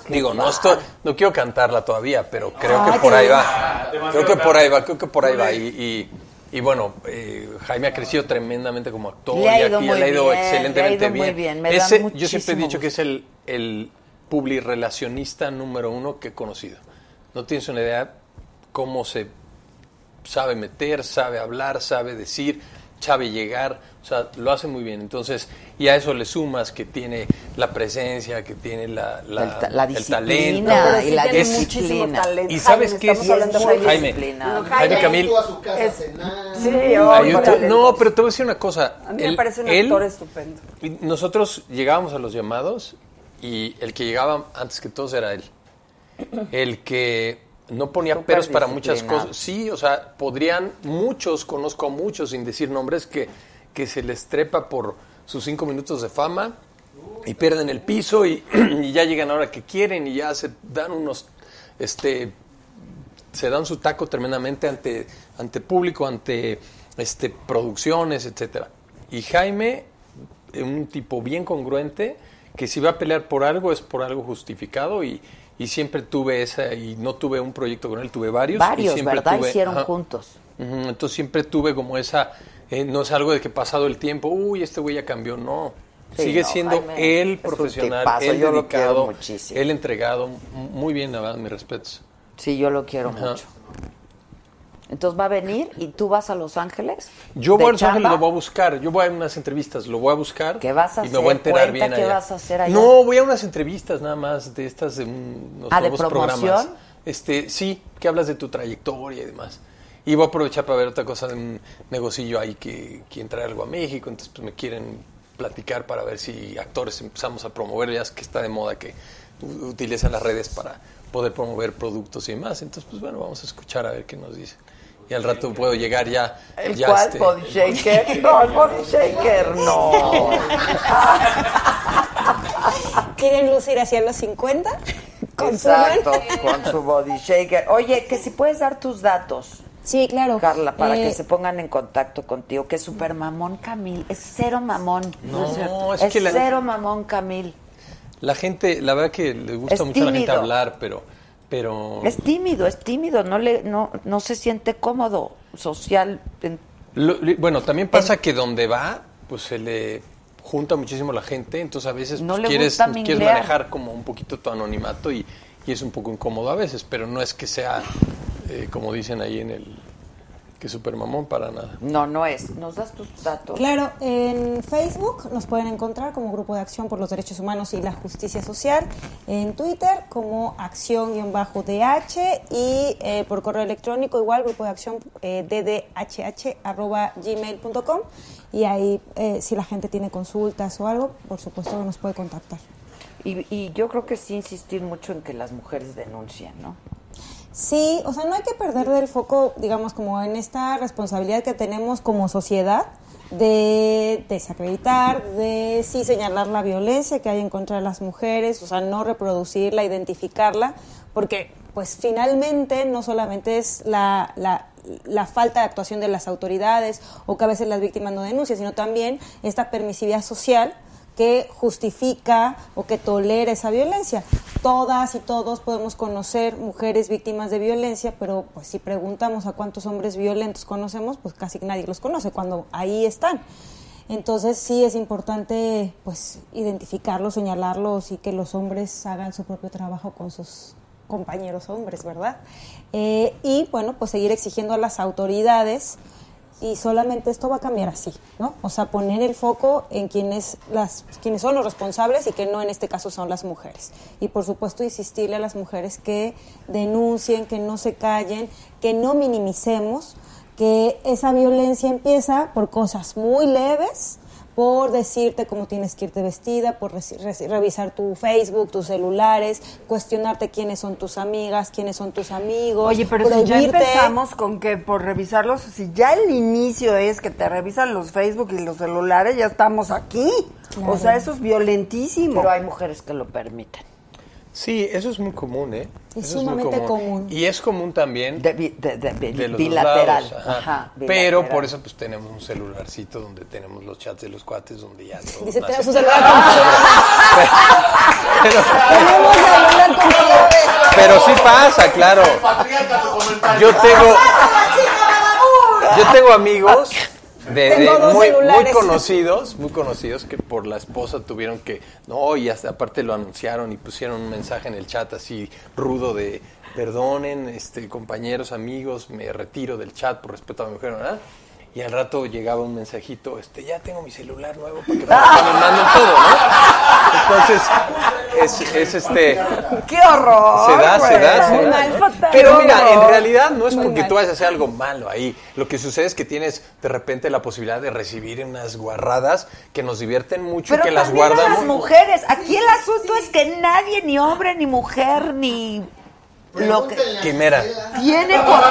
Digo, no estoy, no quiero cantarla todavía, pero creo que por ahí va. Creo que por ahí va, creo que por ahí va. Y, y, y bueno, eh, Jaime ha crecido tremendamente como actor. Le ha y aquí muy le ha ido bien, excelentemente le ha ido muy bien. bien, da yo siempre he dicho que es el, el publirelacionista número uno que he conocido. No tienes una idea cómo se sabe meter, sabe hablar, sabe decir, sabe llegar, o sea, lo hace muy bien. Entonces, y a eso le sumas que tiene la presencia, que tiene la, la, El ta- la el disciplina talento. Pero sí y la Es- disciplina. Y sabes qué es estamos hablando de Jaime. Jaime, Disciplina. Jaime Camil. Es-. Sí, no, pero te voy a decir una cosa. A mí me Él- parece un él- actor estupendo. Nosotros llegábamos a los llamados y el que llegaba antes que todos era él. El que no ponía Súper peros para muchas cosas. Sí, o sea, podrían, muchos, conozco a muchos sin decir nombres, que, que se les trepa por sus cinco minutos de fama y pierden el piso y, *clears throat* y ya llegan ahora que quieren y ya se dan unos, este, se dan su taco tremendamente ante, ante público, ante este, producciones, etcétera. Y Jaime, un tipo bien congruente, que si va a pelear por algo es por algo justificado y, y siempre tuve esa, y no tuve un proyecto con él, tuve varios. y Varios, siempre ¿verdad? tuve- Hicieron ajá. juntos. Entonces siempre tuve como esa, eh, no es algo de que pasado el tiempo, uy, este güey ya cambió, no. Sí, Sigue no, siendo Jaime un profesional, quiero dedicado, él entregado, muy bien, verdad, mis respetos. Sí, yo lo quiero Ajá. mucho. Entonces va a venir y tú vas a Los Ángeles. Yo ¿De voy a Los Ángeles, lo voy a buscar. Yo voy a unas entrevistas, lo voy a buscar. ¿Qué vas a y me voy a enterar bien qué allá. vas a hacer allá. No, voy a unas entrevistas nada más de estas de un- unos Ah, ¿de nuevos promoción? programas. Este, sí, que hablas de tu trayectoria y demás. Y voy a aprovechar para ver otra cosa de un negocillo ahí que quieren traer algo a México, entonces pues me quieren platicar para ver si actores empezamos a promover, ya es que está de moda que utilizan las redes para poder promover productos y demás. Entonces, pues bueno, vamos a escuchar a ver qué nos dicen. Y al rato puedo llegar ya. ¿El ya cuál? este- ¿Body Shaker? *laughs* No, el Body Shaker no. *laughs* ¿Quieren lucir hacia los 50? Consuman. Exacto, con su Body Shaker. Oye, que si puedes dar tus datos. Sí, claro. Carla, para Eh, que se pongan en contacto contigo. Que super mamón Camil. Es cero mamón. No, es, cierto. es Es que la- cero mamón Camil. La gente, la verdad que le gusta Es mucho a la gente hablar, pero, pero Es tímido, es tímido. No, le, no, no se siente cómodo social. en- Lo- bueno, también pasa que donde va, pues se le junta muchísimo la gente, entonces a veces No pues, quieres, gusta quieres manejar como un poquito tu anonimato y, y es un poco incómodo a veces, pero no es que sea, eh, como dicen ahí en el, que super mamón para nada. No, no es. ¿Nos das tus datos? Claro, en Facebook nos pueden encontrar como Grupo de Acción por los Derechos Humanos y la Justicia Social, en Twitter como acción-dh y eh, por correo electrónico igual Grupo de Acción eh, ddhh arroba gmail.com y ahí eh, si la gente tiene consultas o algo, por supuesto que nos puede contactar. Y, y yo creo que sí insistir mucho en que las mujeres denuncien, ¿no? Sí, o sea, no hay que perder del foco, digamos, como en esta responsabilidad que tenemos como sociedad de desacreditar, de sí señalar la violencia que hay en contra de las mujeres, o sea, no reproducirla, identificarla, porque pues finalmente no solamente es la, la, la falta de actuación de las autoridades o que a veces las víctimas no denuncian, sino también esta permisividad social que justifica o que tolera esa violencia. Todas y todos podemos conocer mujeres víctimas de violencia, pero pues si preguntamos a cuántos hombres violentos conocemos, pues casi nadie los conoce cuando ahí están. Entonces sí es importante pues identificarlos, señalarlos y que los hombres hagan su propio trabajo con sus compañeros hombres, ¿verdad? Eh, y bueno, pues seguir exigiendo a las autoridades y solamente esto va a cambiar así, ¿no? O sea, poner el foco en quienes, las, quienes son los responsables y que no en este caso son las mujeres. Y por supuesto insistirle a las mujeres que denuncien, que no se callen, que no minimicemos, que esa violencia empieza por cosas muy leves, por decirte cómo tienes que irte vestida, por revisar tu Facebook, tus celulares, cuestionarte quiénes son tus amigas, quiénes son tus amigos. Oye, pero si ya empezamos con que por revisarlos, si ya el inicio es que te revisan los Facebook y los celulares, ya estamos aquí. Claro. O sea, eso es violentísimo. Pero hay mujeres que lo permiten. Sí, eso es muy común, ¿eh? Es Eso sumamente común. Y es común también de, vi- de- de- vi- de los dos bilateral. lados, ajá. Ajá, Pero por eso pues tenemos un celularcito donde tenemos los chats de los cuates donde ya todo Dice, nace. *laughs* tenemos un celular con Pero, Tenemos celular con pero sí pasa, claro. Yo tengo yo tengo amigos de, muy, conocidos, muy conocidos que por la esposa tuvieron que no y hasta aparte lo anunciaron y pusieron un mensaje en el chat así rudo de perdonen, este compañeros, amigos, me retiro del chat por respeto a mi mujer, ¿verdad? Y al rato llegaba un mensajito, este, ya tengo mi celular nuevo porque me *laughs* mandan todo, ¿no? Entonces, es, es este... ¡Qué horror! Se da, se da, se. Pero mira, en realidad no es Muy porque mal. tú vayas a hacer algo malo ahí. Lo que sucede es que tienes de repente la posibilidad de recibir unas guarradas que nos divierten mucho Pero y que las a guardamos. las mujeres. Aquí el asunto es que nadie, ni hombre, ni mujer, ni lo que Quimera. tiene por-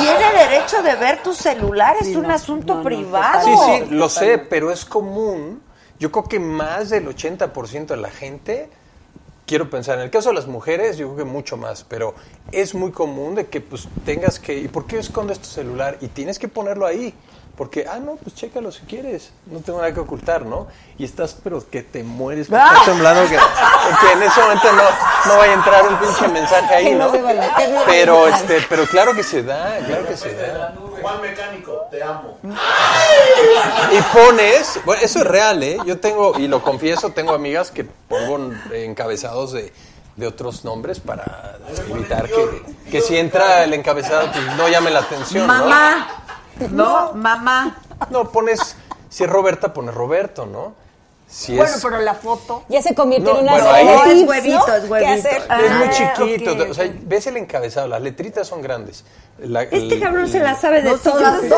tiene derecho de ver tu celular. Es un asunto privado. Sí, sí, lo sé, pero es común. Yo creo que más del 80% de la gente, quiero pensar, en el caso de las mujeres, yo creo que mucho más, pero es muy común de que pues tengas que, ¿y por qué escondes tu celular? Y tienes que ponerlo ahí. Porque, ah, no, pues chécalo si quieres, no tengo nada que ocultar, ¿no? Y estás, pero que te mueres, que estás temblando, que, que en ese momento no, no vaya a entrar un pinche *laughs* mensaje ahí, ¿no? Pero, este, pero claro que se da, claro que se da. Juan Mecánico, te amo. Y pones, bueno, eso es real, ¿eh? Yo tengo, y lo confieso, tengo amigas que pongo encabezados de, de otros nombres para evitar que, que si entra el encabezado, pues no llame la atención. Mamá. No, mamá. No, pones, si es Roberta, pones Roberto, ¿no? Si Bueno, es... pero la foto. Ya se convirtió No, en una bueno, serie ahí- Es ¿no? es huevito. ¿Qué hacer? es muy Ah, chiquito, ok, o sea, ves el encabezado, las letritas son grandes. La- Este el- cabrón se el- la sabe de No, sí, todas. les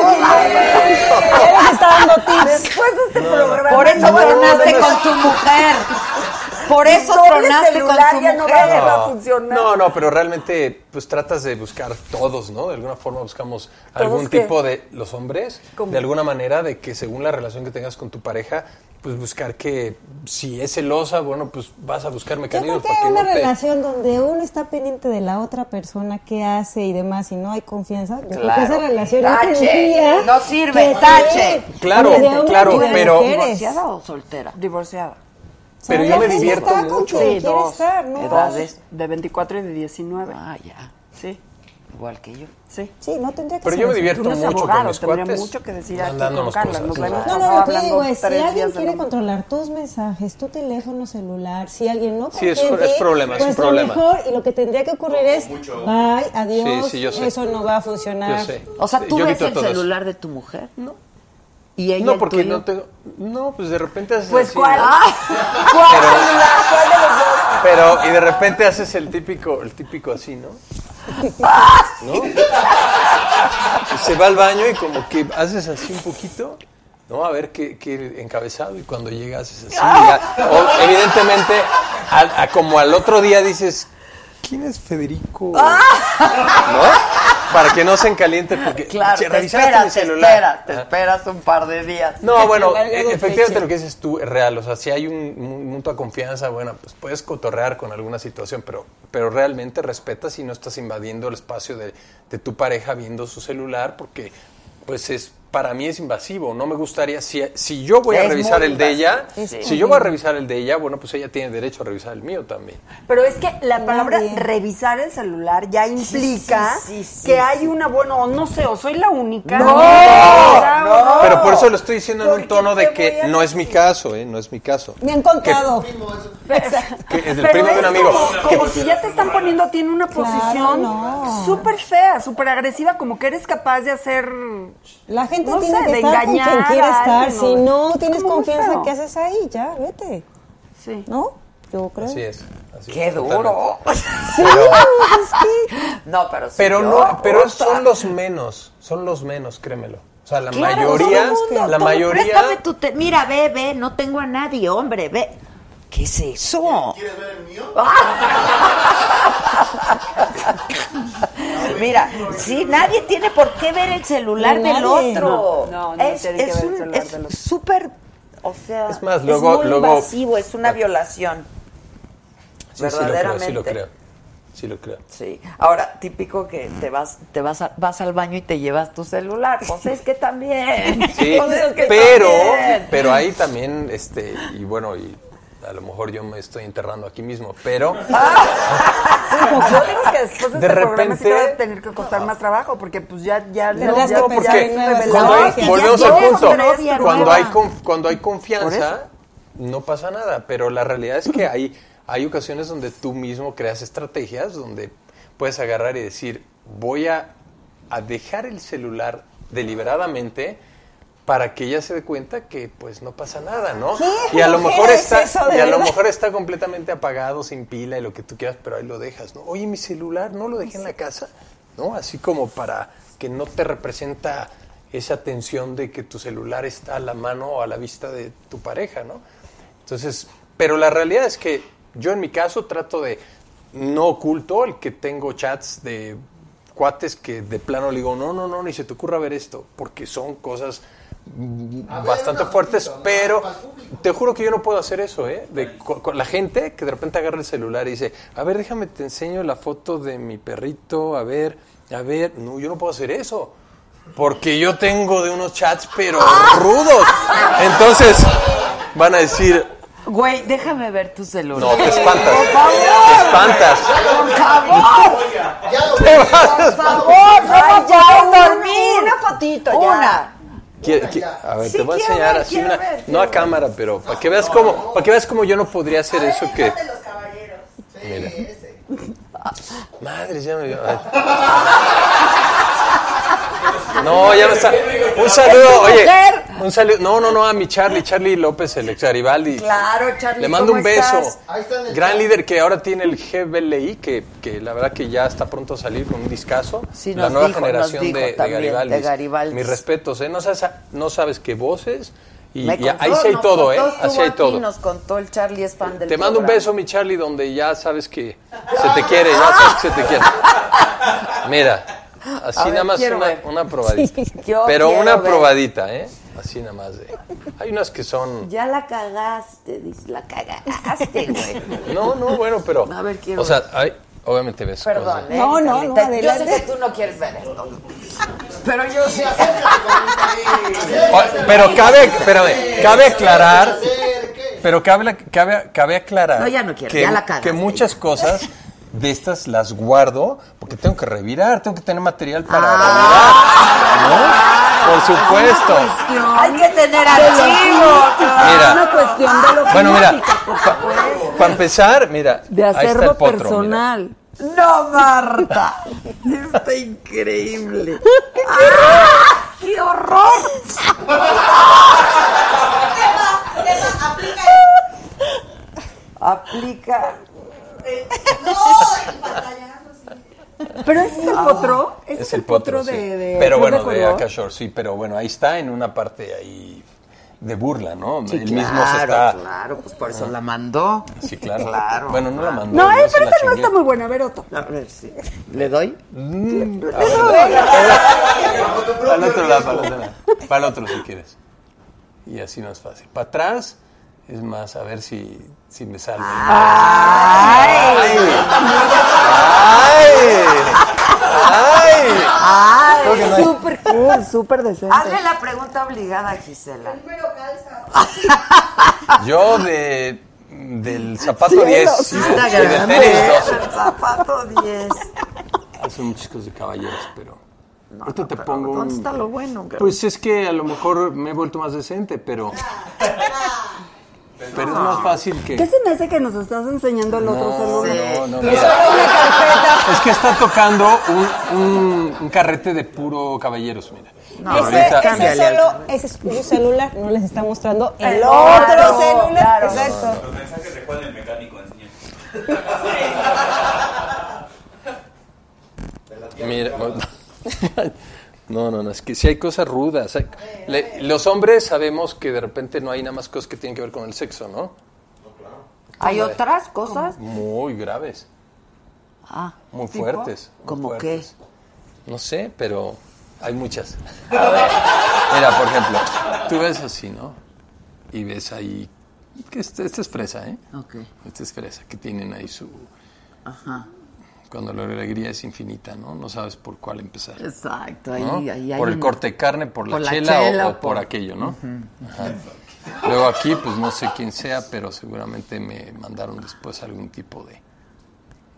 está dando tips. Después de este No, programa. Por eso no con tu mujer. Por eso tronaste con celular tu ya no mujer. va a va a funcionar. No, no, pero realmente pues tratas de buscar todos, ¿no? De alguna forma buscamos algún qué? tipo de los hombres, ¿Cómo? de alguna manera de que según la relación que tengas con tu pareja, pues buscar que si es celosa, bueno, pues vas a buscar Yo mecanismos creo que para hay que una no te relación donde uno está pendiente de la otra persona, qué hace y demás, y no hay confianza. Yo creo que Claro. esa relación Tache. no sirve, tache. Claro, claro, pero-. ¿Divorciada o soltera? Divorciada. Pero yo me divierto con mucho. Sí, dos. estar, ¿no? Edades. De 24 y de 19. Ah, ya. Sí, Igual que yo. sí. Sí, no tendría que Pero ser yo me divierto mucho con abogado, mis tendría cuates. mucho que decir aquí con Nos claro. No, no, lo que digo es, si alguien quiere controlar tus mensajes, tu teléfono celular, si alguien no Sí, es- es problema, es un pues lo problema. mejor y lo que tendría que ocurrir es, bye, adiós, Sí, sí, yo sé. eso no va a funcionar. Yo sé. O sea, ¿tú Yo ves el celular de tu mujer? No. ¿Y ella No, porque no tengo. No, pues de repente haces Pues, así, ¿cuál? ¿no? *laughs* ¿Cuál Pero- celular? *laughs* ¿Cuál de los dos? Pero, y de repente haces el típico, el típico así, ¿no? *laughs* ¿No? Y se va al baño y como que haces así un poquito, ¿no? A ver qué, qué encabezado y cuando llegas haces así. ya- o, evidentemente, a- a- como al otro día dices, ¿quién es Federico? ¿No? Para que no se encaliente porque *laughs* Claro, "Che, te esperas, mi te celular". esperas, te Ajá. esperas un par de días. No, bueno, e- efectivamente lo que dices tú es real. O sea, si hay un, un mutua confianza, bueno, pues puedes cotorrear con alguna situación, pero, pero realmente respetas y no estás invadiendo el espacio de, de tu pareja viendo su celular, porque pues es para mí es invasivo. No me gustaría, si, si yo voy a Es revisar el de ella, si yo voy a revisar el de ella, bueno, pues ella tiene derecho a revisar el mío también. Pero es que la palabra Nadie. revisar el celular ya implica sí, sí, que sí. hay una, bueno, no sé, o soy la única. No, no. no. Pero por eso lo estoy diciendo en un tono de que no es mi caso, ¿eh? No es mi caso. Me han contado. Que es *laughs* el Pero primo de un amigo. Como, que- como si ya te están poniendo a ti en una Claro, posición no. súper fea, súper agresiva, como que eres capaz de hacer. La gente No tiene sé, que de estar con quien engañar quiere estar. alguien, Si ¿no? no Es tienes confianza. ¿qué haces ahí? Ya, vete. Sí. ¿No? Yo creo. Así es. así ¡Qué es, duro! *laughs* Sí, Pero- es que- No, pero sí, Pero no, pero son los menos, son los menos, créemelo. O sea, la Claro, mayoría, mundo, la todo- mayoría... Préstame tu te- Mira, ve, ve, no tengo a nadie, hombre, ve. ¿Qué es eso? ¿Quieres ver el mío? *laughs* Mira, sí, nadie tiene por qué ver el celular del otro. No, no, no es, tiene que es ver el celular es del otro. súper, o sea, Es más, luego- muy luego- invasivo, es una violación. Sí, sí lo creo, verdaderamente. sí lo creo. Sí lo creo. Sí. Ahora, típico que te vas, te vas, a- vas al baño y te llevas tu celular. Pues es que también. Sí, *laughs* Pues es que pero, también. pero ahí también, este, y bueno, y a lo mejor yo me estoy enterrando aquí mismo, pero *laughs* Yo digo que después de, De este programa sí te va a repente- tener que costar más trabajo porque pues ya ya Tendrás ya- ya pensar es en nuevas revelador. cuando hay, que ya volvemos al punto, cuando hay, cuando hay confianza, no pasa nada, pero la realidad es que hay, hay ocasiones donde tú mismo creas estrategias, donde puedes agarrar y decir, voy a, a dejar el celular deliberadamente para que ella se dé cuenta que pues no pasa nada, ¿no? ¿Qué Y a lo mejor es está eso, y a lo mejor está completamente apagado, sin pila y lo que tú quieras, pero ahí lo dejas, ¿no? Oye, mi celular no lo dejé en la casa, ¿no? Así como para que no te representa esa tensión de que tu celular está a la mano o a la vista de tu pareja, ¿no? Entonces, pero la realidad es que yo en mi caso trato de no oculto el que tengo chats de cuates que de plano le digo, no, no, no, ni se te ocurra ver esto, porque son cosas bastante una fuertes, pero te juro que yo no puedo hacer eso, ¿eh? De, con, con la gente que de repente agarra el celular y dice, a ver, déjame te enseño la foto de mi perrito, a ver, a ver, no, yo no puedo hacer eso. Porque yo tengo de unos chats, pero rudos. Entonces, van a decir, Güey, déjame ver tu celular. no, te espantas. Por favor. Te espantas. Por favor. Ya lo. Por favor, no Ay, ya, una- dormir. una fotito, ya. Una. Quiere- qui- a ver, Sí, te voy a enseñar ver, así una, ver, no a quiero cámara, pero para que veas cómo, para que veas cómo yo no podría hacer eso que, de los caballeros. mira, Ese. madre, ya me. *laughs* No, ya me está. Un saludo, oye, un saludo, no, no, no, a mi Charlie, Charlie López, el ex Garibaldi. Claro, Charlie. Le mando un ¿cómo beso. estás? Ahí está en el Gran chat. líder que ahora tiene el GBLI, que, que la verdad que ya está pronto a salir con un discazo. Sí, la nueva dijo, generación de, de Garibaldi. Mis respetos, ¿eh? No sabes, no sabes qué voces. Y, Me y contó, ahí sí hay todo, ¿eh? Así hay todo. Nos contó el Charlie es fan del Te mando un beso, mi Charlie, donde ya sabes que se te quiere, ya sabes que se te quiere. Mira, así ver, nada más una, una probadita. *laughs* Pero una ver. probadita, ¿eh? Así nada más de. Hay unas que son. Ya la cagaste, dice, la cagaste, güey. *laughs* No, no, bueno, pero. A ver, quiero O sea, hay, obviamente ves Perdón, cosas. ¿eh? No, no, no, Carlita? Yo sé adelante. que tú no quieres ver esto. *laughs* Pero yo sí. O- Pero cabe, espérame, cabe aclarar. Pero cabe, cabe, cabe aclarar No, ya no quiero, que, ya la cagaste. que muchas cosas de estas las guardo porque tengo que revirar, tengo que tener material para Ah. revirar. ¿no? Por supuesto. Hay que tener archivos. Mira. una cuestión de lo Bueno, mira, por supuesto. Para empezar, mira, De ahí está el hacerlo potro, mira. personal. No, Marta. *laughs* Está increíble. ¡Ah! ¡Qué horror! Aplica. No, el pantallazo. Pero ese es el potro, ese Es el potro, sí. de, de Pero bueno, de Color. Akashore, sí, pero bueno, ahí está en una parte ahí de burla, ¿no? Sí, Él mismo se claro, está... claro, pues por eso la mandó. Sí, claro. Claro. Bueno, no la mandó. No, eh, pero esa no está muy buena. A ver, Otto. A ver, sí. ¿Le doy? Mm, Para el otro lado, para el otro lado. Para el otro si quieres. Y así no es fácil. Para atrás es más a ver si, si me sale. ¡Ay! ¡Ay! ¡Ay! Hay- Súper cool, súper decente. Hazle la pregunta obligada, Gisela. Número calza. Yo de, del zapato Cielo, 10 sí y Está de grande, tenis ¿eh? 12. El zapato 10. Hace muchas cosas de caballeros, pero... Ahorita no, te pero pongo ¿dónde un... está lo bueno, girl? Pues es que a lo mejor me he vuelto más decente, pero... Pero es más fácil que... ¿Qué se me hace que nos estás enseñando el otro No, celular? no, no, mira. Es que está tocando un, un, un carrete de puro caballeros, mira. No, ese, ese solo, ese es su celular, no les está mostrando el, El otro otro, celular. claro. Exacto. Los mensajes de Juan el mecánico enseñan. *laughs* Mira, *laughs* No, no, no, es que sí hay cosas rudas. hay- le- los hombres sabemos que de repente no hay nada más cosas que tienen que ver con el sexo, ¿no? ¿Hay Como de- otras cosas? Muy graves, Ah, muy ¿tipo? fuertes. muy ¿Cómo fuertes. No sé, pero hay muchas. *laughs* Mira, por ejemplo, tú ves así, ¿no? Y ves ahí, que esta, esta es fresa, ¿eh? Ok. Esta es fresa, que tienen ahí su... Ajá. Cuando la alegría es infinita, ¿no? No sabes por cuál empezar. Exacto, ahí, ¿no? ahí hay por el una- corte de carne, por la por la chela, o- chela o, o por, por- aquello, ¿no? Ajá. Luego aquí, pues no sé quién sea, pero seguramente me mandaron después algún tipo de...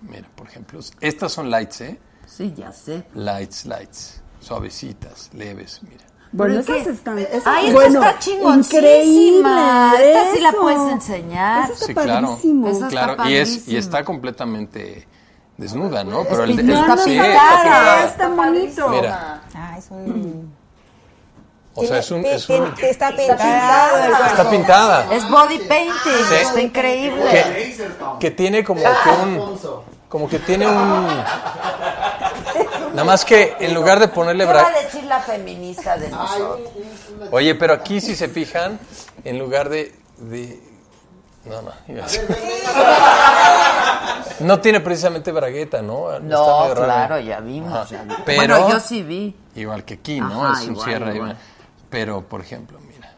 Mira, por ejemplo, estas son lights, ¿eh? Sí, ya sé. Lights, lights, suavecitas, leves, mira. Bueno, ¿Pero esas qué? están. esas- Ay, esta bueno, está chingoncísima. increíble, Esta sí la puedes enseñar. Eso está Sí, claro. padrísimo. Eso está claro, y, es, y está completamente desnuda, ¿no? Pero el, pintada. sí, está pintada. Está bonito. Mira, Ah, es un... o sea, es un... Es un está pintado el está pintada. Es body painting, Sí. está increíble. Que, que tiene como que un... Como que tiene un... Nada más que en lugar de ponerle... ¿Qué bra- va a decir la feminista de nosotros? Oye, pero aquí si se fijan, en lugar de... de- No, no. *laughs* No tiene precisamente bragueta, ¿no? No, claro, ya vimos. Ya vimos. Pero, bueno, yo sí vi. Igual que aquí, ¿no? Ajá, es un igual, cierre. igual. igual. Pero, por ejemplo, mira.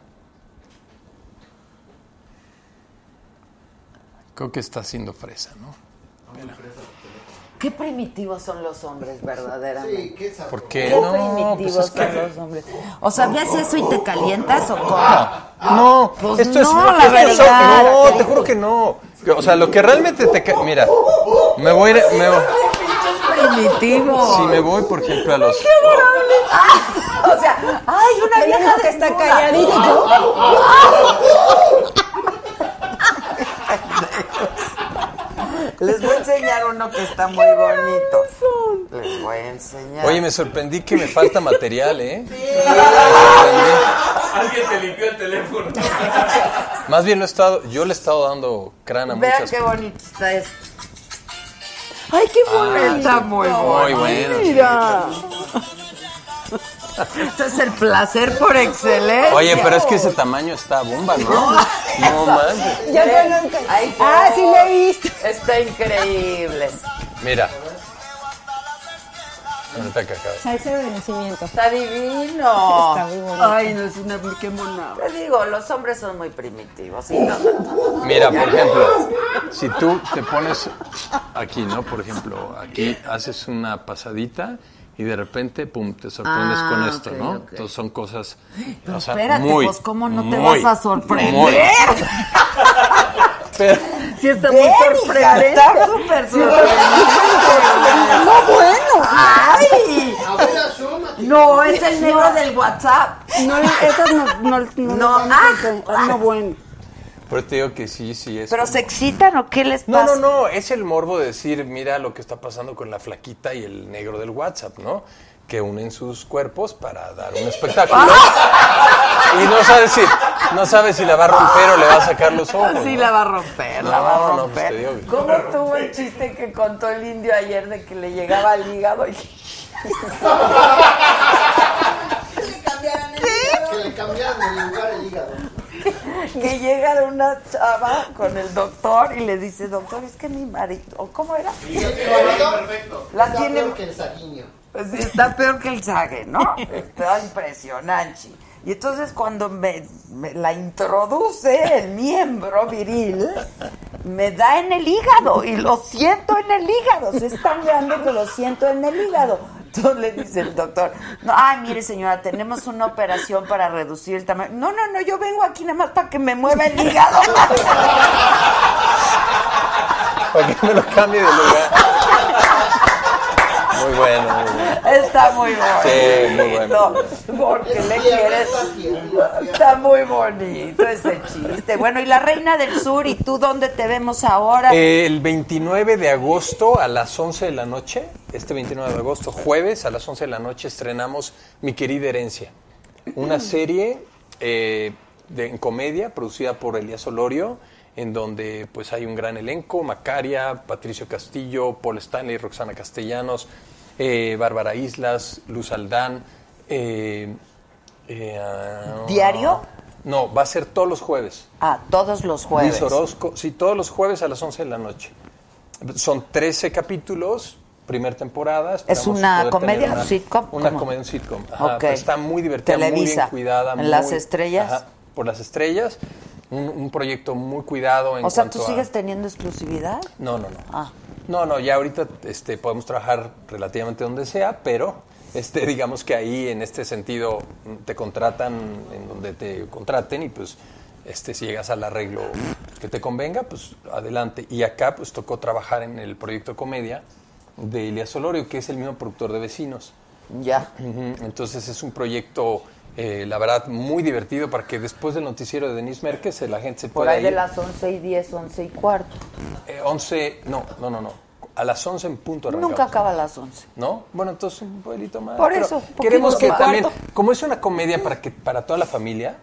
Creo que está haciendo fresa, ¿no? Qué primitivos son los hombres, verdaderamente. Sí, qué. ¿Por qué Qué no? primitivos Pues es que- son los hombres. O sabías eso y te calientas o cómo? No, Pues esto es no, la esto es- verdad. no, te juro que no. O sea, lo que realmente te ca- mira, me voy a ir- me voy- Primitivo. si me voy, por ejemplo, a los O sea, ay, una vieja que está desnuda. Les voy a enseñar uno que está muy bonito. Les voy a enseñar. Oye, me sorprendí que me falta material, ¿eh? Alguien te limpió el teléfono. Más bien lo he estado, yo le he estado dando crana a Vean muchas qué bonito está esto. Ay, qué bonito. Está muy bueno. Muy bueno. Mira. Esto es el placer por excelencia. Oye, pero es que ese tamaño está bomba, ¿no? *laughs* No manches. Ya yo nunca... Ay, Ah, sí lo he visto. Está increíble. Mira. Ahorita que acabe. Salsa de vencimiento. Está divino. Está muy bonito. Ay, no es una qué mona. Te digo, los hombres son muy primitivos. ¿sí? No, no. Mira, por ejemplo, si tú te pones aquí, ¿no? Por ejemplo, aquí haces una pasadita y de repente, pum, te sorprendes Ah, con esto, ¿no? Entonces son cosas, Pero o sea, espérate, muy, pues, ¿cómo no te vas a sorprender? muy. Pero- Sí, está muy Ven, hija, sorprendente. Está súper sorprendente. No, bueno. ¡Ay! No, es el negro del WhatsApp. No, esas no, no, no, No, no, ah. no, bueno. Pero te digo que sí, sí es. ¿Pero como- se excitan o qué les No, pasa? no, no, es el morbo de decir, mira lo que está pasando con la flaquita y el negro del WhatsApp, ¿no? Que unen sus cuerpos para dar un espectáculo. *laughs* y no sabe si, no sabe si la va a romper o le va a sacar los ojos. Sí ¿no? la va a romper, la No, va a no, romper. pues te digo que- ¿Cómo tuvo el chiste que contó el indio ayer de que le llegaba al hígado y Que le cambiaron el lugar el hígado. Que llega de una chava con el doctor y le dice, doctor, es que mi marido, ¿o ¿cómo era? Perfecto. La Está tiene- peor que el saguiño. Sí, está peor que el sague, ¿no? *laughs* Está impresionante. Y entonces cuando me, la introduce el miembro viril, me da en el hígado y lo siento en el hígado. Se es tan grande que lo siento en el hígado. Entonces le dice el doctor, no, ay, mire señora, tenemos una operación para reducir el tamaño. No, no, no, yo vengo aquí nada más para que me mueva el hígado. *laughs* Para que me lo cambie de lugar. Muy bueno, muy bueno. Está muy bonito. Sí, muy bueno. Porque le quieres. Está muy bonito ese chiste. Bueno, y la Reina del Sur, ¿y tú dónde te vemos ahora? Eh, El 29 de agosto a las 11 de la noche, este 29 de agosto, jueves a las 11 de la noche, estrenamos Mi querida herencia, una serie eh, de, en comedia producida por Elías Olorio, en donde pues hay un gran elenco, Macaria, Patricio Castillo, Paul Stanley, Roxana Castellanos, eh, Bárbara Islas, Luz Aldán, Eh, eh, ah, ¿Diario? No, va a ser todos los jueves. Ah, todos los jueves. Luis Orozco, sí, todos los jueves a las 11 de la noche. Son 13 capítulos, primer temporada. esperamos una comedia, una, sitcom? Una ¿Cómo? comedia, un sitcom. Ajá, está muy divertida, muy Televisa. bien cuidada. ¿En muy- las estrellas? Ajá, por las estrellas. Un, un proyecto muy cuidado en O sea, cuanto ¿tú a- sigues teniendo exclusividad? No, no, no. Ah. No, no, ya ahorita este, podemos trabajar relativamente donde sea, pero este, *laughs* digamos que ahí en este sentido te contratan en donde te contraten y pues este, si llegas al arreglo que te convenga, pues adelante. Y acá pues tocó trabajar en el proyecto Comedia de Elias Solorio, que es el mismo productor de Vecinos. Ya. Entonces es un proyecto, eh, la verdad, muy divertido para que después del noticiero de Denise eh, la gente se Por pueda ahí de las 11 y 10, 11 y cuarto. Eh, 11, no, no, no, no. A las 11 en punto arrancamos. Nunca acaba a las 11. ¿No? Bueno, entonces un pueblito más. Por eso, Queremos que poquito más. también, como es una comedia para que para toda la familia,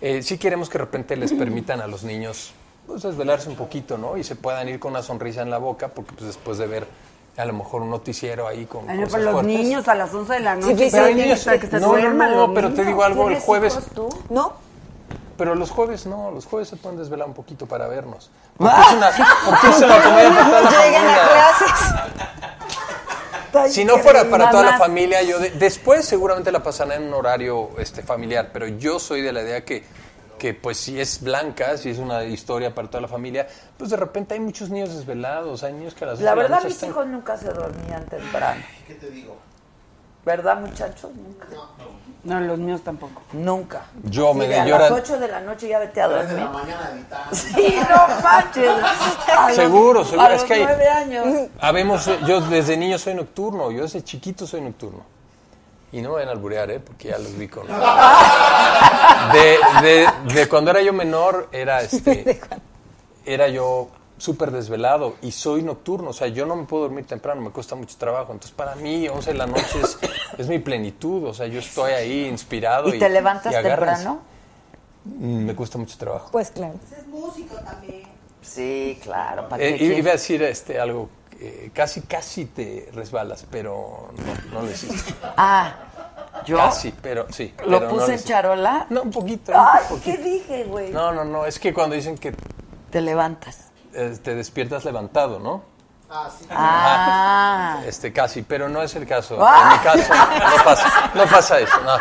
eh, sí queremos que de repente les *laughs* permitan a los niños pues, desvelarse un poquito, ¿no? Y se puedan ir con una sonrisa en la boca, porque pues después de ver a lo mejor un noticiero ahí con Ay, no, cosas pero los fuertes. niños a las 11 de la noche. pero pero hay niños- que se no, no, duerman no, los pero te niños. digo algo, el ¿Tienes jueves... hijos tú? No. Pero los jueves no, los jueves se pueden desvelar un poquito para vernos. Porque es una, porque es una comedia *laughs* para toda la Lleguen a clases. Si no fuera para toda la familia, yo de- después seguramente la pasaré en un horario este familiar, pero yo soy de la idea que, que pues si es blanca, si es una historia para toda la familia, pues de repente hay muchos niños desvelados, hay niños que a las La verdad, mis están- hijos nunca se dormían temprano. ¿Qué te digo? ¿Verdad, muchachos? Nunca. No, los míos tampoco. Nunca. Yo me de a las 8 de la noche ya vete a Tres de dormir. la mañana. *laughs* Sí, no manches. *laughs* A los- Seguro, seguro, A es los que hay- nueve años. Habemos, yo desde niño soy nocturno, yo desde chiquito soy nocturno. Y no me vayan a alburear, ¿eh? Porque ya los vi con... *laughs* De, de, de cuando era yo menor, era *laughs* este... Era yo súper desvelado y soy nocturno, o sea, yo no me puedo dormir temprano, me cuesta mucho trabajo. Entonces, para mí, 11 de la noche es, *laughs* es mi plenitud, o sea, yo estoy ahí inspirado. ¿Y te levantas agárrense. temprano? Me cuesta mucho trabajo. Pues claro. Es músico también. Sí, claro. ¿para Eh, qué iba a decir este, algo, eh, casi, casi te resbalas, pero no, no lo hiciste. Ah, ¿yo? Casi, pero sí. ¿Lo pero no puse en charola? No, un poquito. Ay, un ¿qué dije, güey? No, no, no, es que cuando dicen que Te levantas. eh, te despiertas levantado, ¿no? Ah, sí. Ah. Este, casi, pero no es el caso. Ah. En mi caso no pasa, no pasa eso, no.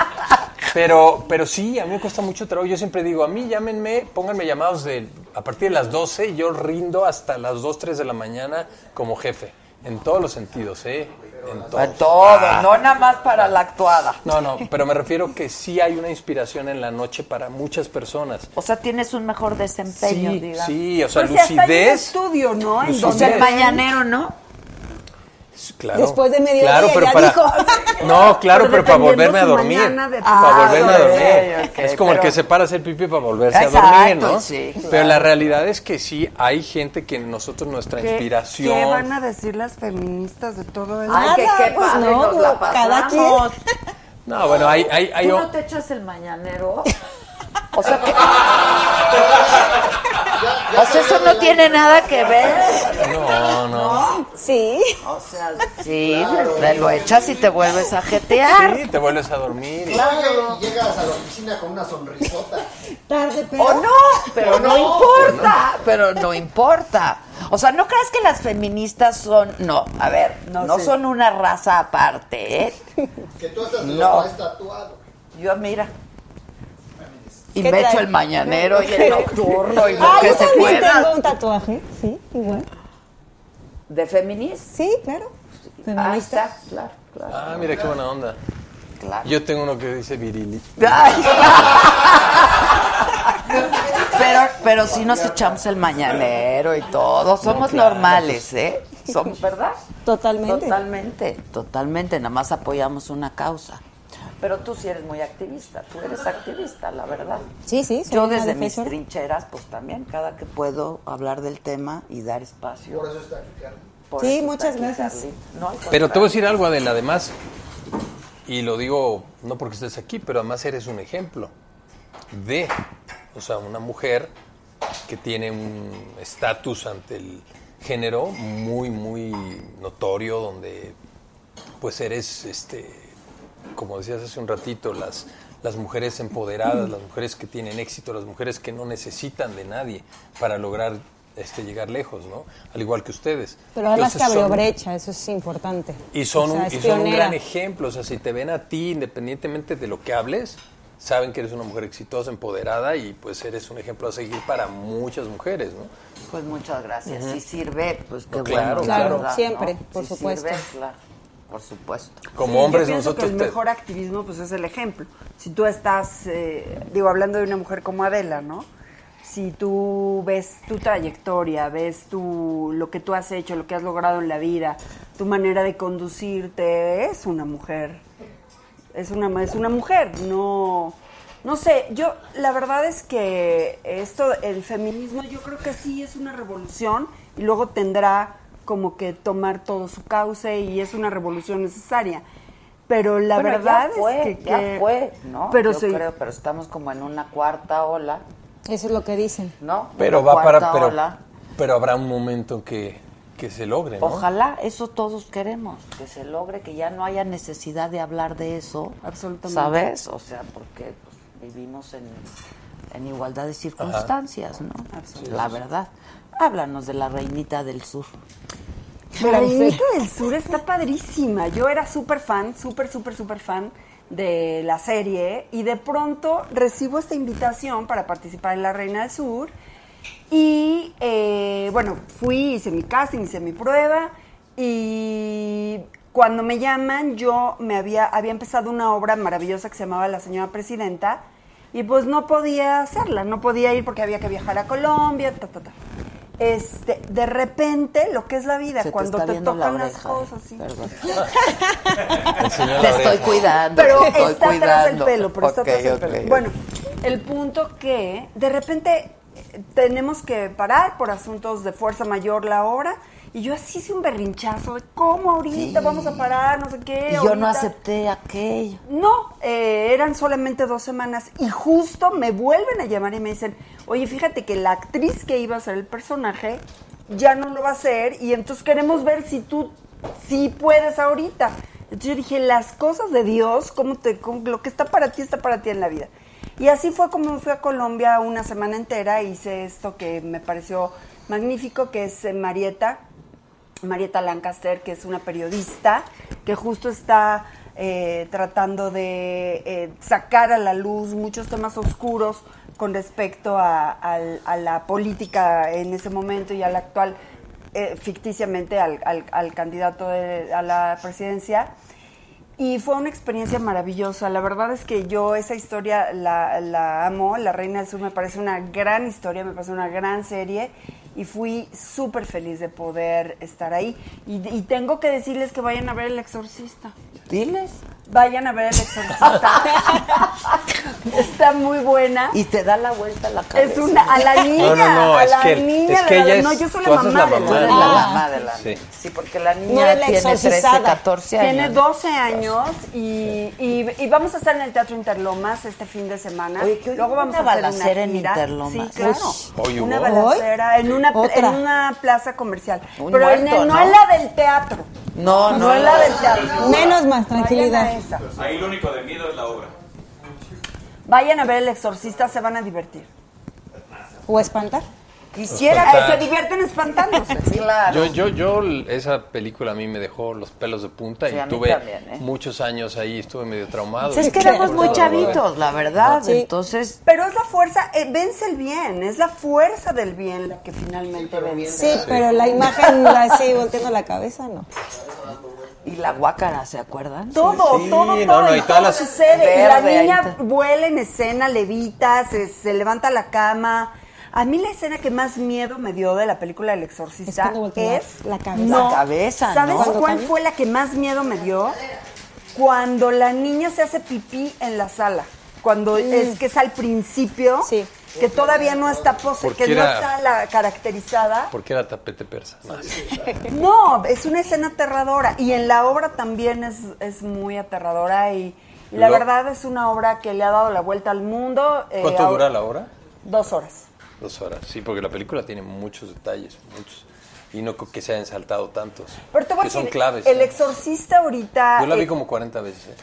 Pero, pero sí, a mí me cuesta mucho trabajo. Yo siempre digo, a mí llámenme, pónganme llamados de, a partir de las 12 y yo rindo hasta las 2, 3 de la mañana como jefe. En todos los sentidos, ¿eh? En todos. En todo, Ah. no nada más para la actuada. No, no, pero me refiero que sí hay una inspiración en la noche para muchas personas. O sea, tienes un mejor desempeño, Sí, digamos. sí, o sea, Pues si hasta hay un lucidez. estudio, ¿no? En Lucidez. O sea, el donde- mañanero, ¿no? Claro. Después de mediodía Claro, pero ya para. dijo. *laughs* No, claro, Pero pero, para volverme a dormir. de- para Ah, volverme a dormir. ok, es como el pero- que se para a hacer pipí para volverse Exacto, a dormir, ¿no? sí, claro. Pero la realidad es que sí, hay gente que nosotros, nuestra ¿Qué, inspiración. ¿Qué van a decir las feministas de todo eso? Ay, que qué pues padre no, nos la cada pasamos. No, bueno, hay. hay, hay ¿Tú no te echas el mañanero? *laughs* O sea, que... o sea, eso no tiene nada que ver. No, no. Sí. O sea, sí, te lo echas y te vuelves a jetear. Sí, te vuelves a dormir. y- Claro. Llegas a la oficina con una sonrisota. Tarde, pero. O no, pero no, importa, pero no importa. O sea, no creas que las feministas son, no, a ver, no, No sé. son una raza aparte, ¿eh? Que tú te No. tatuado. Yo mira. Y ¿Qué me echo el mañanero y el nocturno y lo Ah, que yo se también pueda. tengo un tatuaje. Sí, igual. ¿De feminista? Sí, claro. Ah, Feminista. está, claro, claro. Ah, mira qué buena onda. claro. Yo tengo uno que dice virili. Ay. *laughs* Pero, pero sí nos echamos el mañanero y todo. Somos normales, ¿eh? Somos, ¿verdad? Totalmente. Totalmente, totalmente. Nada más apoyamos una causa. Pero tú sí eres muy activista. Tú eres activista, la verdad. Sí, sí. soy Yo una desde mis trincheras, pues también, cada que puedo hablar del tema y dar espacio. Por eso está aquí, Carmen. Por Sí, muchas aquí, gracias. No, Pero te voy a decir algo, Adela, además, y lo digo no porque estés aquí, pero además eres un ejemplo de, o sea, una mujer que tiene un estatus ante el género muy, muy notorio, donde pues eres este como decías hace un ratito, las, las mujeres empoderadas, las mujeres que tienen éxito, las mujeres que no necesitan de nadie para lograr este, llegar lejos, ¿no? Al igual que ustedes. Pero además que abrió son- brecha, eso es importante. y son, O sea, un, es y son un gran ejemplo. O sea, si te ven a ti, independientemente de lo que hables, saben que eres una mujer exitosa, empoderada y pues eres un ejemplo a seguir para muchas mujeres, ¿no? Pues muchas gracias. Ujú. Si sirve, pues qué Claro, bueno. claro. ¿verdad, siempre, no? por Si supuesto. sirve, claro, por supuesto. Como Sí, hombres yo pienso nosotros que el te- mejor activismo pues es el ejemplo. Si tú estás, eh, digo, hablando de una mujer como Adela, ¿no? Si tú ves tu trayectoria, ves tu, lo que tú has hecho, lo que has logrado en la vida, tu manera de conducirte, es una mujer. Es una, es una mujer, no... No sé, yo la verdad es que esto, el feminismo, yo creo que sí es una revolución y luego tendrá como que tomar todo su cauce y es una revolución necesaria. Pero la Bueno, verdad ya fue, es que, ya que- fue, ¿no? Pero Yo creo, pero estamos como en una cuarta ola, Eso es lo que dicen. ¿no? Pero Una va para, pero, ola. pero habrá un momento que, que se logre, ¿no? Ojalá, eso todos queremos, que se logre, que ya no haya necesidad de hablar de eso. Absolutamente. ¿Sabes? O sea, porque pues, vivimos en, en igualdad de circunstancias, ¿no? La verdad. Háblanos de la reinita del sur. La Reinita del Sur está padrísima. Yo era súper fan, súper, súper, súper fan de la serie y de pronto recibo esta invitación para participar en La Reina del Sur y eh, bueno, fui, hice mi casting, hice mi prueba y cuando me llaman yo me había, había empezado una obra maravillosa que se llamaba La Señora Presidenta y pues no podía hacerla, no podía ir porque había que viajar a Colombia, ta, ta, ta. Este, de repente, lo que es la vida, te cuando te viendo la tocan las oreja, cosas, sí. La *laughs* Te estoy cuidando. Pero te estoy está atrás del cuidando. pelo, pero está atrás del pelo. Bueno, el punto que de repente eh, tenemos que parar por asuntos de fuerza mayor la obra y yo así hice un berrinchazo de cómo ahorita vamos a parar, no sé qué. Y yo no acepté aquello. no, eh, eran solamente dos semanas y justo me vuelven a llamar y me dicen, oye, fíjate que la actriz que iba a ser el personaje ya no lo va a hacer y entonces queremos ver si tú sí puedes ahorita. Entonces yo dije, las cosas de Dios, cómo te, cómo- lo que está para ti está para ti en la vida. Y así fue como me fui a Colombia una semana entera, hice esto que me pareció magnífico, que es eh, Marieta, Marieta Lancaster, que es una periodista que justo está eh, tratando de eh, sacar a la luz muchos temas oscuros con respecto a, la política en ese momento y al actual, eh, ficticiamente al candidato de- a la presidencia. Y fue una experiencia maravillosa. La verdad es que yo esa historia la, la amo. La Reina del Sur me parece una gran historia, me parece una gran serie. Y fui súper feliz de poder estar ahí. Y, y tengo que decirles que vayan a ver El Exorcista. Diles. Vayan a ver El Exorcista. *laughs* Está muy buena. Y te da la vuelta a la cabeza. Es una, a la niña, No, no, no, a es la que- niña, es que la- ella no, es- yo soy la mamá, la de la, Ah. mamá de la Sí. Sí, porque la No niña la tiene 13, exorcizada. 14 años. Tiene 12 años y, y, y vamos a estar en el Teatro Interlomas este fin de semana. Oye, que hoy Luego vamos una a hacer balacera en una gira. Interlomas. Sí, claro. Hoy una hubo. balacera en una, en una plaza comercial. Un Pero en el- no, ¿no? en la del teatro. No, no, No en la del teatro. Menos más, tranquilidad. Ahí lo único de miedo es la obra. Vayan a ver El Exorcista, se van a divertir. O espantar. Quisiera, Espantar. se divierten espantándose. Claro. Yo, yo, yo, esa película a mí me dejó los pelos de punta Sí, y tuve también, ¿eh? muchos años ahí, estuve medio traumado. Es que éramos muy chavitos, la verdad. Sí. Entonces, Pero es la fuerza, eh, vence el bien, es la fuerza del bien la que finalmente vence. Sí, pero la imagen así volteando la cabeza, no. Y la guácara, ¿se acuerdan? Todo, Sí, todo, no, todo, no, y y todo todas las- sucede. y la niña vuela en escena, levita, se, se levanta la cama. A mí la escena que más miedo me dio de la película El Exorcista es... la cabeza. No, La cabeza, ¿Sabes cuál fue la que más miedo me dio? Cuando la niña se hace pipí en la sala. Cuando es que es al principio, Sí. Que todavía no está pose, que no está la caracterizada. Porque era tapete persa. más. *laughs* No, es una escena aterradora y en la obra también es, es muy aterradora y, y la Lo- verdad es una obra que le ha dado la vuelta al mundo. eh, ¿Cuánto ahora- dura la hora? Dos horas. Dos horas. Sí, porque la película tiene muchos detalles, muchos. Y no creo que se hayan saltado tantos. Pero te voy a que son claves. El ¿eh? Exorcista ahorita... Yo la vi eh, como 40 veces. ¿eh?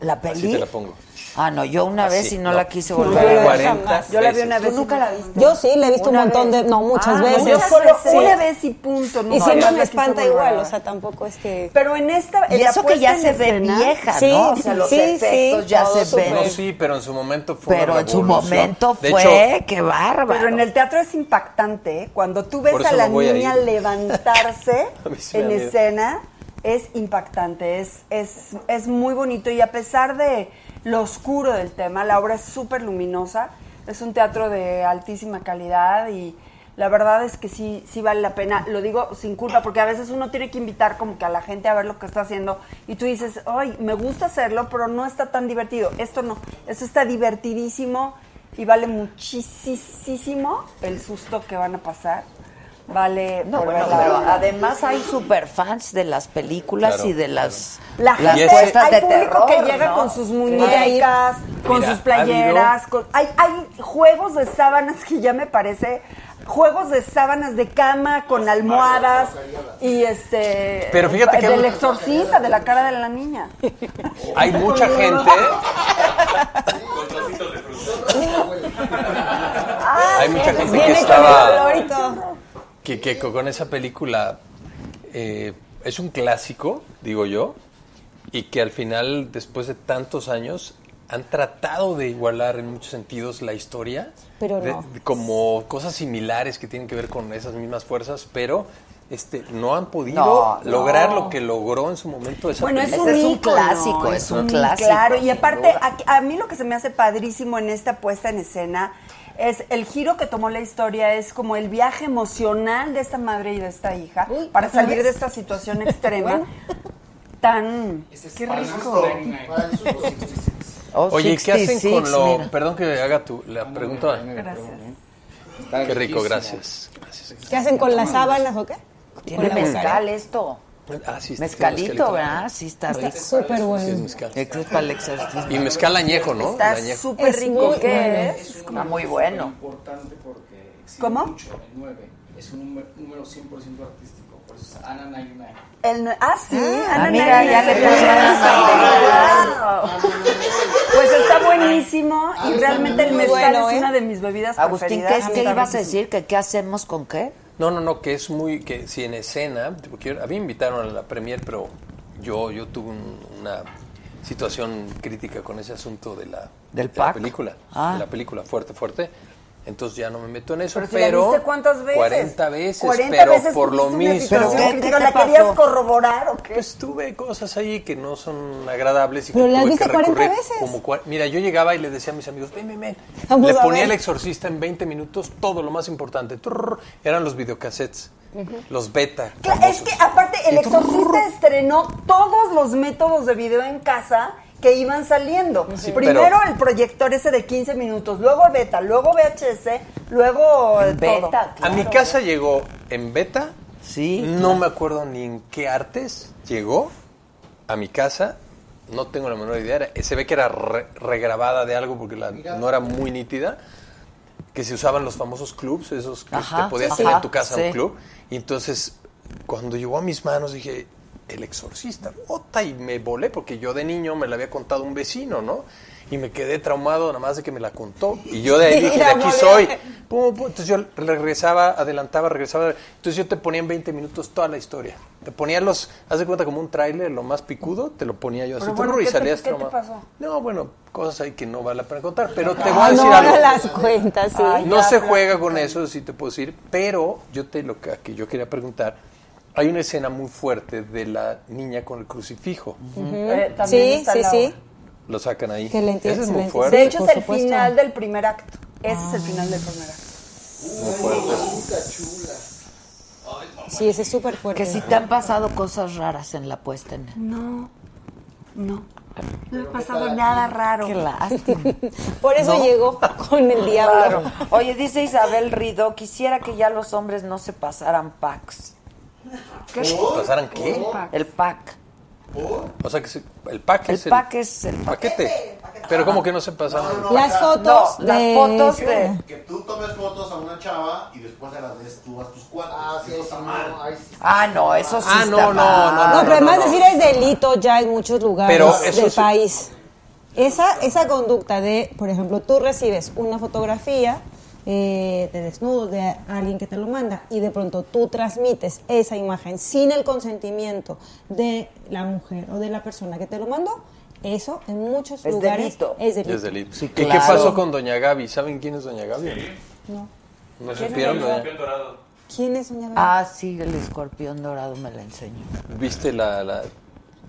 ¿La peli? Así te la pongo. Ah, no, yo una vez y no, no. la quise volver a ver. 40 Yo la vi una ¿Tú vez. y nunca la viste? Yo sí, la he visto un montón vez. de, no, muchas Ah, veces. yo solo Sí. una vez y punto. No, y siempre yo me espanta igual, o sea, tampoco es que... Pero en esta. Y eso que ya se ve vieja, Sí, ¿no? O sea, los sí, sí, ya se ven. No, sí, pero en su momento fue Pero una en su momento De fue, hecho, qué bárbaro. Pero en el teatro es impactante. ¿eh? Cuando tú ves a la niña levantarse *laughs* en escena, es impactante. Es, es, es muy bonito. Y a pesar de lo oscuro del tema, la obra es súper luminosa. Es un teatro de altísima calidad y la verdad es que sí, sí vale la pena. Lo digo sin culpa porque a veces uno tiene que invitar como que a la gente a ver lo que está haciendo y tú dices, ay, me gusta hacerlo, pero no está tan divertido. Esto no, esto está divertidísimo y vale muchísimo el susto que van a pasar. Vale No, bueno, pero además hay superfans de las películas Claro, y de las, La las gente, puestas hay de público terror, que llega ¿no? con sus muñecas, con Mira, sus playeras, ha con- hay, hay juegos de sábanas que ya me parece, juegos de sábanas de cama con almohadas y este Pero fíjate que- del exorcista, de la cara de la niña. *laughs* hay mucha *laughs* gente, Con trocitos de fruta. hay mucha gente que Viene con el estaba. Que, que con esa película eh, es un clásico, digo yo, y que al final, después de tantos años, han tratado de igualar en muchos sentidos la historia, Pero no. de- como cosas similares que tienen que ver con esas mismas fuerzas, pero este no han podido No, no. lograr lo que logró en su momento esa Bueno, es película. un, es un clásico, es un clásico, Claro, y aparte, a, a mí lo que se me hace padrísimo en esta puesta en escena es el giro que tomó la historia, es como el viaje emocional de esta madre y de esta hija Uy, para ¿otra salir de esta situación *laughs* extrema tan... Qué rico. Para el susto 66. Oh, Oye, ¿qué hacen 66, con lo...? mira. Perdón que haga tu, la pregunta. Gracias. Qué rico, gracias. gracias. ¿Qué hacen con las sábanas o qué? Tiene mezcal esto. Ah, sí, Mezcalito, ¿verdad? Sí, está rico. Está súper Sí, es bueno. mezcal. Eso es para el exorcismo. Y mezcal añejo, ¿no? Está súper Es rico. muy ¿Qué bueno. es? Está muy bueno. importante porque ¿Cómo? mucho, el 9. Es un número, número 100% artístico, por eso es Ana 99. El, ah, sí. Ah, Ana mira, ya le. *laughs* Pues está buenísimo y realmente el mezcal bueno, es ¿eh? una de mis bebidas Agustín, ¿qué, preferidas. es, ¿qué ibas a decir? ¿Que qué hacemos con qué? No, no, no, que es muy, que si en escena, porque a mí me invitaron a la premier, pero yo, yo tuve un- una situación crítica con ese asunto de la, ¿Del de la película, Ah. de la película fuerte, fuerte. Entonces ya no me meto en eso, Pero pero, si la viste cuántas veces? 40 veces, 40 pero veces por lo mismo. ¿Pero qué- crítica, qué ¿La querías corroborar o qué? Pues tuve cosas ahí que no son agradables y ¿Pero que las tuve viste que 40 recurrir. veces? Como cua- Mira, yo llegaba y le decía a mis amigos, ven, ven, ven. Vamos le ponía el exorcista en 20 minutos, todo lo más importante. Trrr, eran los videocassettes, los beta. Claro, es que aparte el exorcista estrenó todos los métodos de video en casa que iban saliendo. Sí, Primero pero- el proyector ese de 15 minutos, luego beta, luego VHS, luego todo. Beta, A mi casa llegó en beta, Sí. no me acuerdo ni en qué artes llegó a mi casa, no tengo la menor idea, se ve que era re- regrabada de algo porque la- no era muy nítida, que se usaban los famosos clubs, esos que Ajá, te podías sí, tener en tu casa Sí. un club, y entonces cuando llegó a mis manos dije, el exorcista, ota, y me volé porque yo de niño me la había contado un vecino, ¿no? Y me quedé traumado nada más de que me la contó. Y yo de ahí *laughs* dije, de aquí soy. Pum, pum. Entonces yo regresaba, adelantaba, regresaba. Entonces yo te ponía en 20 minutos toda la historia. Te ponía los, haz de cuenta como un tráiler, lo más picudo, te lo ponía yo así. Pero bueno, y ¿qué te- salías qué te traumado. pasó? No, bueno, cosas ahí que no vale la pena contar. Pero te voy Ah, a decir no, algo. no las cuentas, sí. Ay, No ya, se juega con eso, sí te puedo decir, pero yo te lo que yo quería preguntar, hay una escena muy fuerte de la niña con el crucifijo. Eh, también Sí, está sí, la sí. obra. Lo sacan ahí. Que lente- Ese es muy fuerte. De hecho por es el supuesto. final del primer acto. Ese es el final del primer acto. muy fuerte. Sí, ese es súper fuerte. Que si te han pasado cosas raras en la puesta en No, no. No me ha pasado nada raro. Qué lástima. *laughs* Por eso ¿No? llegó con el diablo. Claro. Oye, dice Isabel Rido, quisiera que ya los hombres no se pasaran packs. ¿Qué? ¿Pasaran qué? El pack. O sea que se- el pack El es el pack es el paquete. Pero como que no se pasaron. Las fotos No, las de... fotos de... Que tú tomes fotos a una chava y después se las des tú a tus cuates. Ah, sí, Eso está no, mal. ahí sí. Ah, no, eso sí Ah, está no, no, mal. no, No, pero además no. decir es delito ya en muchos lugares Pero eso del sí- país. Esa, esa conducta de, por ejemplo, tú recibes una fotografía eh, de desnudo de alguien que te lo manda y de pronto tú transmites esa imagen sin el consentimiento de la mujer o de la persona que te lo mandó, eso en muchos Es lugares delito. es delito. Es delito. Sí, ¿Y qué pasó con Doña Gaby? ¿Saben quién es Doña Gaby? No. ¿No ¿Quién supieron? es? Dorado. ¿Quién es doña Gaby? Ah, sí, el escorpión dorado me la enseñó. Viste la, la,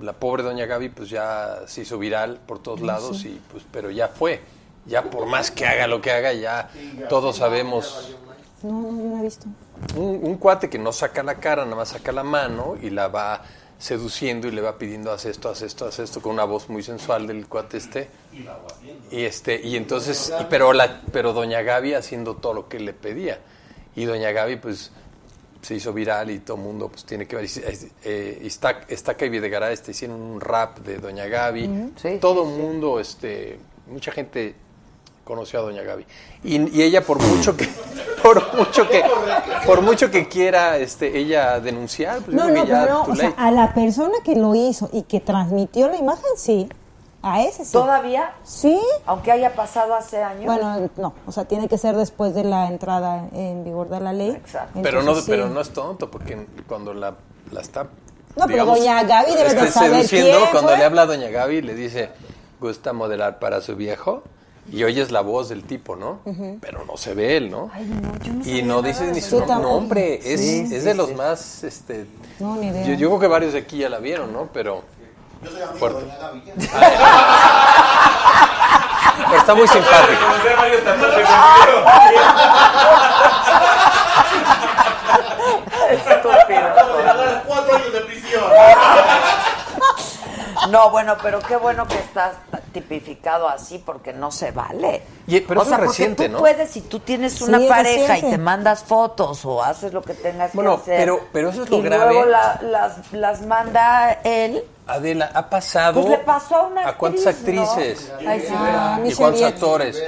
la pobre Doña Gaby, pues ya se hizo viral por todos lados, Sí. y pues, pero ya fue. Ya por más que haga lo que haga, ya todos sabemos. No, no, yo no he visto. Un, un cuate que no saca la cara, nada más saca la mano y la va seduciendo y le va pidiendo haz esto, haz esto, haz esto, con una voz muy sensual del cuate este. Y este, y entonces, y- pero la, pero Doña Gaby haciendo todo lo que le pedía. Y Doña Gaby, pues, se hizo viral y todo el mundo pues tiene que ver. Y, eh, está, Estaca y Videgaray este, hicieron un rap de Doña Gaby. Sí, todo el mundo, este, mucha gente conoció a Doña Gaby. Y, y ella por mucho que, *laughs* por mucho que, por mucho que quiera este, ella denunciar, pues No, no, ya pero o sea, a la persona que lo hizo y que transmitió la imagen, sí. A ese sí. ¿Todavía? Sí. Aunque haya pasado hace años. Bueno, no, o sea, tiene que ser después de la entrada en vigor de la ley. Exacto. pero no, Entonces, sí. pero no es tonto, porque cuando la, la está No, pero doña Gaby debe de saber seduciendo, quién cuando fue. le habla a doña Gaby le dice, gusta modelar para su viejo, y oyes la voz del tipo, ¿no? Ujú. Pero no se ve él, ¿no? yo no y sabía no nada dice de ni su Yo nombre, no, es, Sí, es sí, de los sí. más, este... No, ni idea. Yo, yo creo que varios de aquí ya la vieron, ¿no? Pero... Yo soy amigo Fuerte. de Gaby. ya. Pero está muy simpático. Regalar cuatro años de prisión. No, bueno, pero qué bueno que estás tipificado así porque no se vale. Y- pero o sea, es porque reciente, tú ¿no? puedes, si tú tienes una pareja y te mandas fotos o haces lo que tengas Bueno, que hacer. pero- pero eso es lo y grave. luego la- las, las manda él. Adela, ha pasado... Pues le pasó a una ¿A cuántas actriz, ¿no? actrices? Ay, sí, Ah, ¿Y cuántos actores?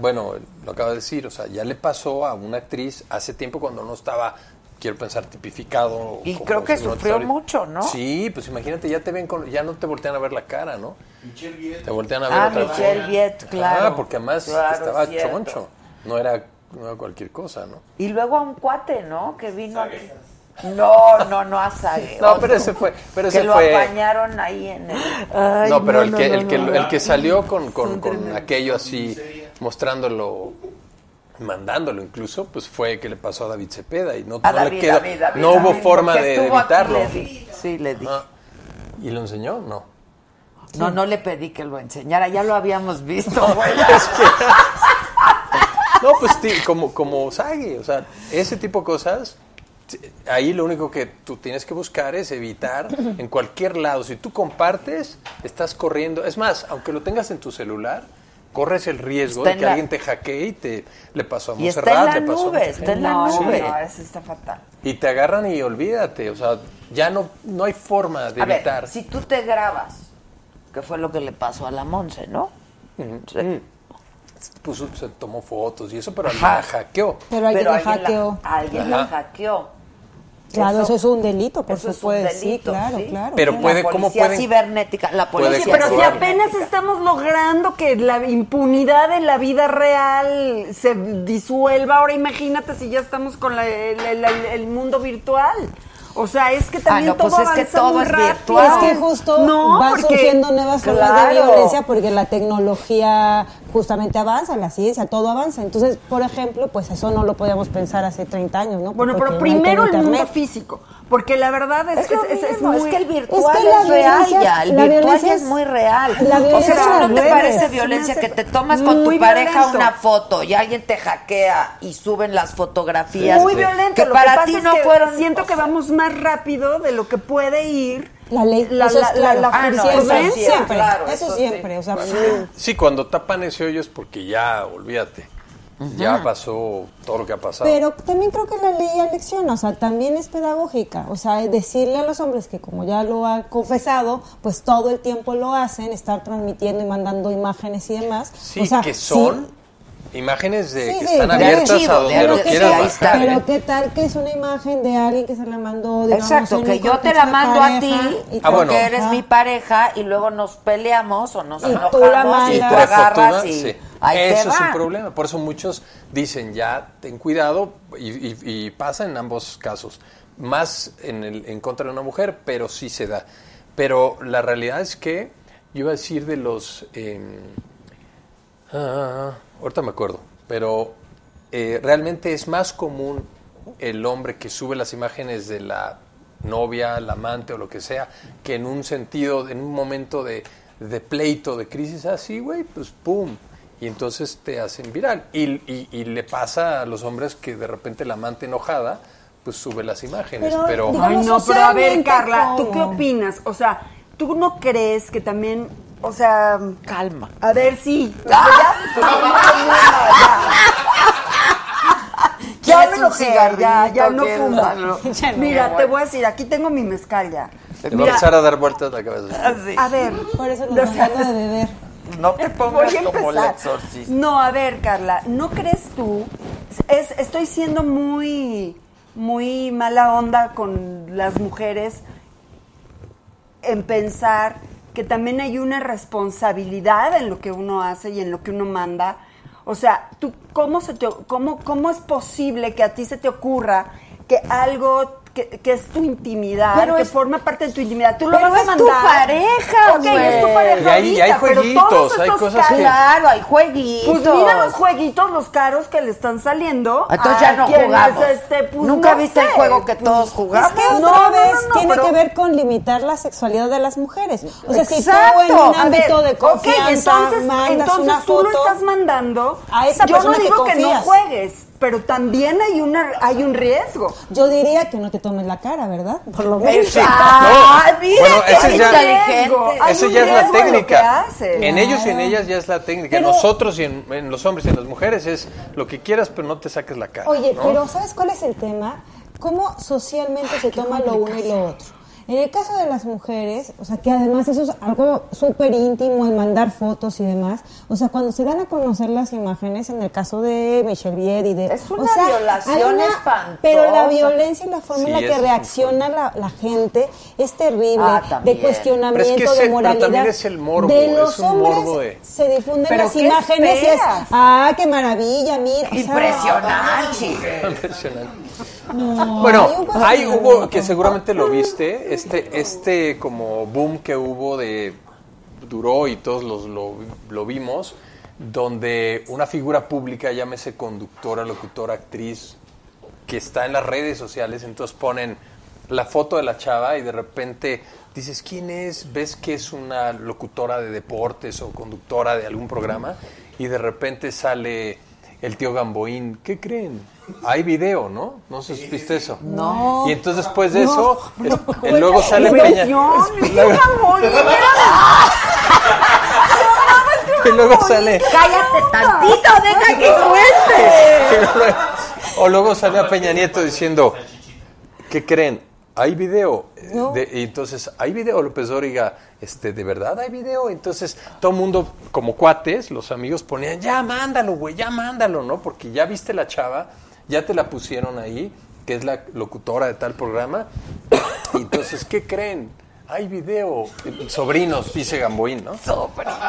Bueno, lo acaba de decir, o sea, ya le pasó a una actriz hace tiempo cuando no estaba, quiero pensar, tipificado. Y como creo que sufrió mucho, ¿no? Sí, pues imagínate, ya te ven con, ya no te voltean a ver la cara, ¿no? Michelle Viet. Te voltean a ver Ah, otra Michelle. Viet, claro. Ah, porque además Claro, estaba cierto. choncho, no era, no era cualquier cosa, ¿no? Y luego a un cuate, ¿no? Que vino aquí. No, no, no a Sague. *laughs* No, pero ese fue, pero que ese lo fue... apañaron ahí en el... no, pero el, que, el, que, el que salió con, con, con aquello así, mostrándolo, mandándolo incluso, pues fue que le pasó a David Cepeda y no, no le David, quedó- David, David, no hubo David, forma de, de estuvo aquí, evitarlo. le di. Sí, le di. Ah, ¿Y lo enseñó? No. No, no le pedí que lo enseñara, ya lo habíamos visto, güey. *laughs* No, pues como, como Sagi, o sea, ese tipo de cosas, ahí lo único que tú tienes que buscar es evitar en cualquier lado. Si tú compartes, estás corriendo. Es más, aunque lo tengas en tu celular, corres el riesgo Está de que la- alguien te hackee y te le pasó a Y está Monserrat, en le la pasó a nube, mucha está en la gente. nube. Sí. No, eso está fatal. Y te agarran y olvídate, o sea, ya no, no hay forma de A evitar. ver, si tú te grabas, que fue lo que le pasó a la Monse, ¿no? Sí. Puso- se tomó fotos y eso, pero Ajá. la hackeó. Pero alguien la alguien hackeó. La, alguien la hackeó. Claro, eso, es un delito, por eso es un supuesto. sí, delito, claro, sí. claro. Pero claro. puede- la ¿cómo policía pueden- cibernética, la puede policía Pero si apenas estamos logrando que la impunidad en la vida real se disuelva, ahora imagínate si ya estamos con la- el, el- el- el mundo virtual. O sea, es que también no, pues todo es que todo es virtual. Es que justo No, van porque- surgiendo nuevas formas de violencia porque la tecnología justamente avanza, la ciencia, todo avanza. Entonces, por ejemplo, pues eso no lo podíamos pensar hace 30 años, ¿no? Bueno, Porque pero no primero el todo mundo físico, porque la verdad es, Es, es, es mismo, muy... es que el virtual es es, que la real ya, el la virtual violencia ya es es- muy real. la o sea, es ¿eso las no te redes. parece violencia que te tomas con tu pareja violento. una foto y alguien te hackea y suben las fotografías? muy violento. Que Lo para que pasa ti es no que fueron... Siento que vamos más rápido de lo que puede ir La ley, la, eso la, es claro. la, la Ah, no, eso sí, siempre, claro, eso, eso sí. siempre, o sea, Sí, cuando tapan ese hoyo es porque ya, olvídate, ya pasó todo lo que ha pasado. Pero también creo que la ley alecciona, o sea, también es pedagógica. O sea, decirle a los hombres que como ya lo ha confesado, pues todo el tiempo lo hacen, estar transmitiendo y mandando imágenes y demás. sí, o sea, que sí, son imágenes de Sí, que sí, están abiertas archivo, a de donde lo quieras está. Pero qué tal que es una imagen de alguien que se la mandó, digamos, Exacto, que yo te la mando a ti y Ah, bueno. porque eres mi pareja y luego nos peleamos o nos Y tú la y tú mandas. Y agarras agarras, y sí. ahí te Eso es un problema. Por eso muchos dicen ya ten cuidado y, y- y pasa en ambos casos. Más en, el, en contra de una mujer, pero sí se da. Pero la realidad es que yo iba a decir de los... eh, ah, ahorita me acuerdo, pero eh, realmente es más común el hombre que sube las imágenes de la novia, la amante o lo que sea, que en un sentido, en un momento de, de pleito, de crisis así, güey, pues pum. Y entonces te hacen viral. Y, y- y le pasa a los hombres que de repente la amante enojada, pues sube las imágenes. Pero, Pero, Ay, no, pero a ver, Carla, ¿tú qué opinas? O sea, ¿tú no crees que también, o sea... Calma. A ver, sí. *laughs* Ya, ya me ¿Quieres un enojé, ya, ya no algo? Mira, te voy a decir, aquí tengo mi mezcal ya. te va a empezar a dar vueltas la cabeza. A ver, Por eso o nos sea, mandando de beber. No te pongas Voy como el exorcista. No, a ver, Carla, ¿no crees tú? Es, estoy siendo muy, muy mala onda con las mujeres en pensar que también hay una responsabilidad en lo que uno hace y en lo que uno manda. O sea, tú, ¿cómo, se te, cómo, ¿cómo es posible que a ti se te ocurra que algo que, que es tu intimidad, Pero que es- forma parte de tu intimidad, tú lo Pero vas a es mandar? tu pareja, Ok, es tu pareja Y hay- pero jueguitos, todos hay estos cosas que- casos- Claro, hay jueguitos. pues mira los jueguitos, los caros que le están saliendo. Entonces ya no jugamos. este, pues, Nunca no viste el juego que pues, todos jugamos. Es que otra No, vez no, no, tiene pero- que ver con limitar la sexualidad de las mujeres. O sea, si tú en un ámbito ver, de confianza ok, entonces, mandas entonces una tú lo foto estás mandando. a esa Yo no digo que que, no juegues, pero también hay una hay un riesgo. Yo diría que no te tomes la cara, ¿verdad? Por lo menos. Sí. *laughs* Ay, No. mira Bueno, ese ya- Eso ya es la en técnica. En ellos y en ellas ya es la técnica. En nosotros y en, en los hombres y en las mujeres es lo que quieras, pero no te saques la cara. Oye, ¿no? pero ¿sabes cuál es el tema? ¿Cómo socialmente se toma lo uno y lo otro? En el caso de las mujeres, o sea, que además eso es algo súper íntimo, el mandar fotos y demás, o sea, cuando se dan a conocer las imágenes, en el caso de Michelle Vier y de... Es una o sea, violación una- espantosa. Pero la violencia y la forma Sí, en la que reacciona la, la gente es terrible, Ah, de cuestionamiento, Pero es que es de pero moralidad. también es el morbo, de es los un hombres morbo de- se difunden ¿Pero las imágenes y es, ah, qué maravilla, mira. o sea, Impresionante. *laughs* No, Bueno, hay hubo, que seguramente lo viste, este, este como boom que hubo de, duró y todos los, lo, lo vimos, donde una figura pública, llámese conductora, locutora, actriz, que está en las redes sociales, entonces ponen la foto de la chava y de repente dices, ¿quién es? Ves que es una locutora de deportes o conductora de algún programa y de repente sale el tío Gamboín, ¿qué creen? Hay video, ¿no? ¿No se viste eso? No. Y entonces después de eso, es- luego sale Peña. *laughs* Luego- Gamboín, y luego sale... Cállate tantito, deja que *laughs* cuente. *laughs* o luego sale a Peña Nieto diciendo, ¿qué creen? Hay video. No. De- y entonces, ¿hay video? López Dóriga, este, ¿de verdad hay video? Entonces, todo el mundo, como cuates, los amigos ponían, ya mándalo, güey, ya mándalo, ¿no? Porque ya viste la chava, ya te la pusieron ahí, que es la locutora de tal programa. *coughs* Y entonces, ¿qué creen? Hay video. Sobrinos, dice Gamboín, ¿no?